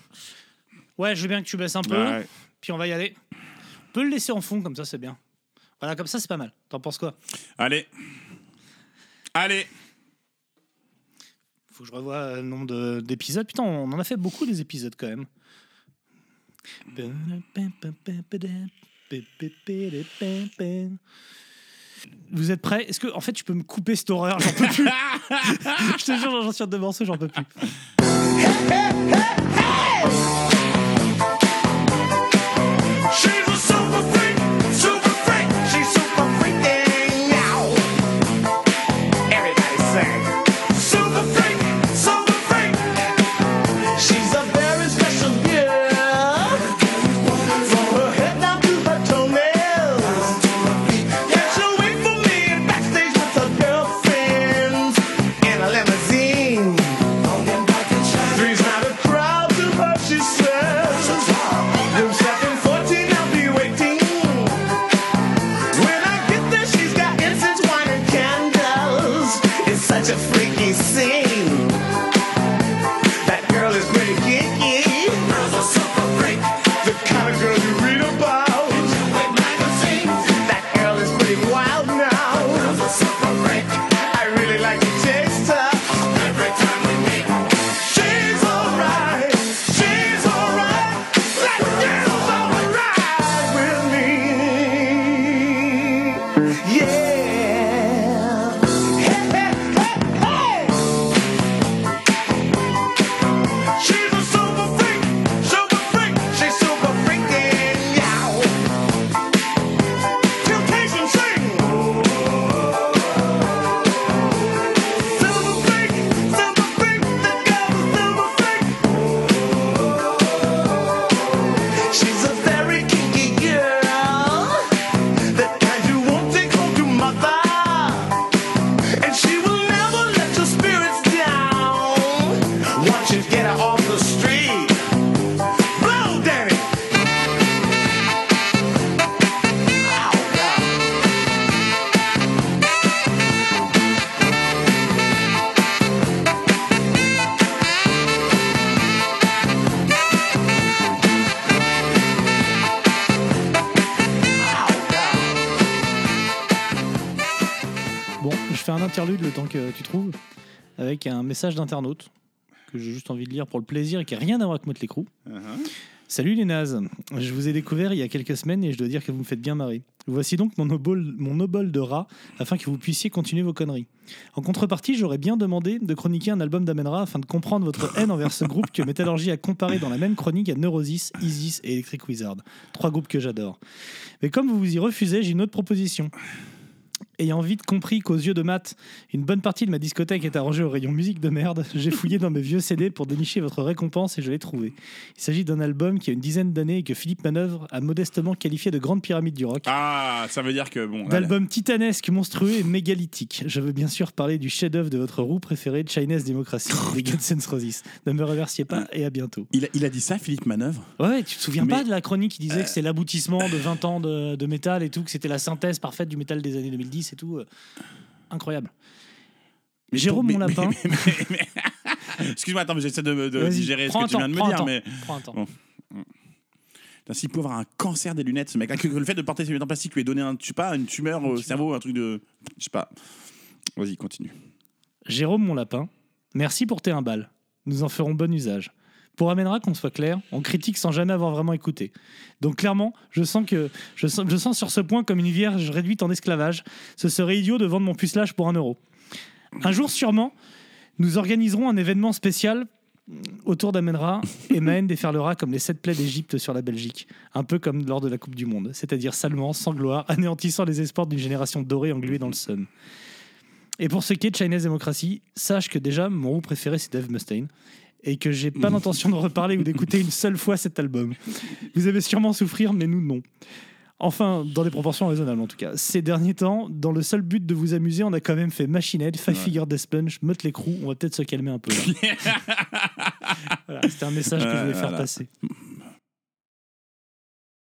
Ouais, je veux bien que tu baisses un peu. Ouais. Puis on va y aller. On peut le laisser en fond, comme ça, c'est bien. Voilà, comme ça, c'est pas mal. T'en penses quoi? Allez. Allez. Faut que je revoie euh, le nombre de- d'épisodes. Putain, on en a fait beaucoup des épisodes quand même. Vous êtes prêts? Est-ce que, en fait, tu peux me couper cette horreur? J'en peux plus. je te jure, j'en suis deux morceaux, j'en peux plus. Avec un message d'internaute que j'ai juste envie de lire pour le plaisir et qui n'a rien à voir avec Motley Crue. Salut les nazes, je vous ai découvert il y a quelques semaines et je dois dire que vous me faites bien marrer. Voici donc mon obol, mon obol de rat afin que vous puissiez continuer vos conneries. En contrepartie, j'aurais bien demandé de chroniquer un album d'Amenra afin de comprendre votre haine envers ce groupe que Métallurgie a comparé dans la même chronique à Neurosis, Isis et Electric Wizard. Trois groupes que j'adore. Mais comme vous vous y refusez, j'ai une autre proposition. Ayant vite compris qu'aux yeux de Matt, une bonne partie de ma discothèque est arrangée au rayon musique de merde, j'ai fouillé dans mes vieux CD pour dénicher votre récompense et je l'ai trouvé. Il s'agit d'un album qui a une dizaine d'années et que Philippe Manœuvre a modestement qualifié de grande pyramide du rock. Ah, ça veut dire que bon. D'album titanesque, monstrueux et mégalithique. Je veux bien sûr parler du chef-d'œuvre de votre roue préférée, Chinese Democracy, les Guns N' Roses. Ne me remerciez pas et à bientôt. Il a, il a dit ça, Philippe Manœuvre? Ouais, tu te souviens Mais- pas de la chronique qui disait que c'est l'aboutissement de 20 ans de, de métal et tout, que c'était la synthèse parfaite du métal des années 2010 et tout. euh, Incroyable. Jérôme Mais- Mon Lapin. Excuse-moi, attends, mais j'essaie de, de digérer ce que tu viens de me dire. temps, Mais... prends un temps. Bon. S'il peut avoir un cancer des lunettes, ce mec, que le fait de porter ses lunettes en plastique lui ait donné un, je sais pas, une tumeur au cerveau, un truc de. Je sais pas. Vas-y, continue. Jérôme Mon Lapin, merci pour tes 1 balles. Nous en ferons bon usage. Pour Amènera, qu'on soit clair, on critique sans jamais avoir vraiment écouté. Donc clairement, je sens que je sens, sur ce point comme une vierge réduite en esclavage. Ce serait idiot de vendre mon pucelage pour un euro. Un jour sûrement, nous organiserons un événement spécial autour d'Amenra et Mahen déferlera comme les sept plaies d'Égypte sur la Belgique, un peu comme lors de la Coupe du Monde, c'est-à-dire salement, sans gloire, anéantissant les espoirs d'une génération dorée engluée dans le sun. Et pour ce qui est de Chinese Democracy, sache que déjà, mon groupe préféré, c'est Dave Mustaine. Et que j'ai pas l'intention de reparler ou d'écouter une seule fois cet album. Vous avez sûrement souffrir, mais nous, non. Enfin, dans des proportions raisonnables en tout cas. Ces derniers temps, dans le seul but de vous amuser, on a quand même fait Machine Head, Five Figure Death Punch, Motley Crue. On va peut-être se calmer un peu là. voilà, c'était un message que je voulais faire passer.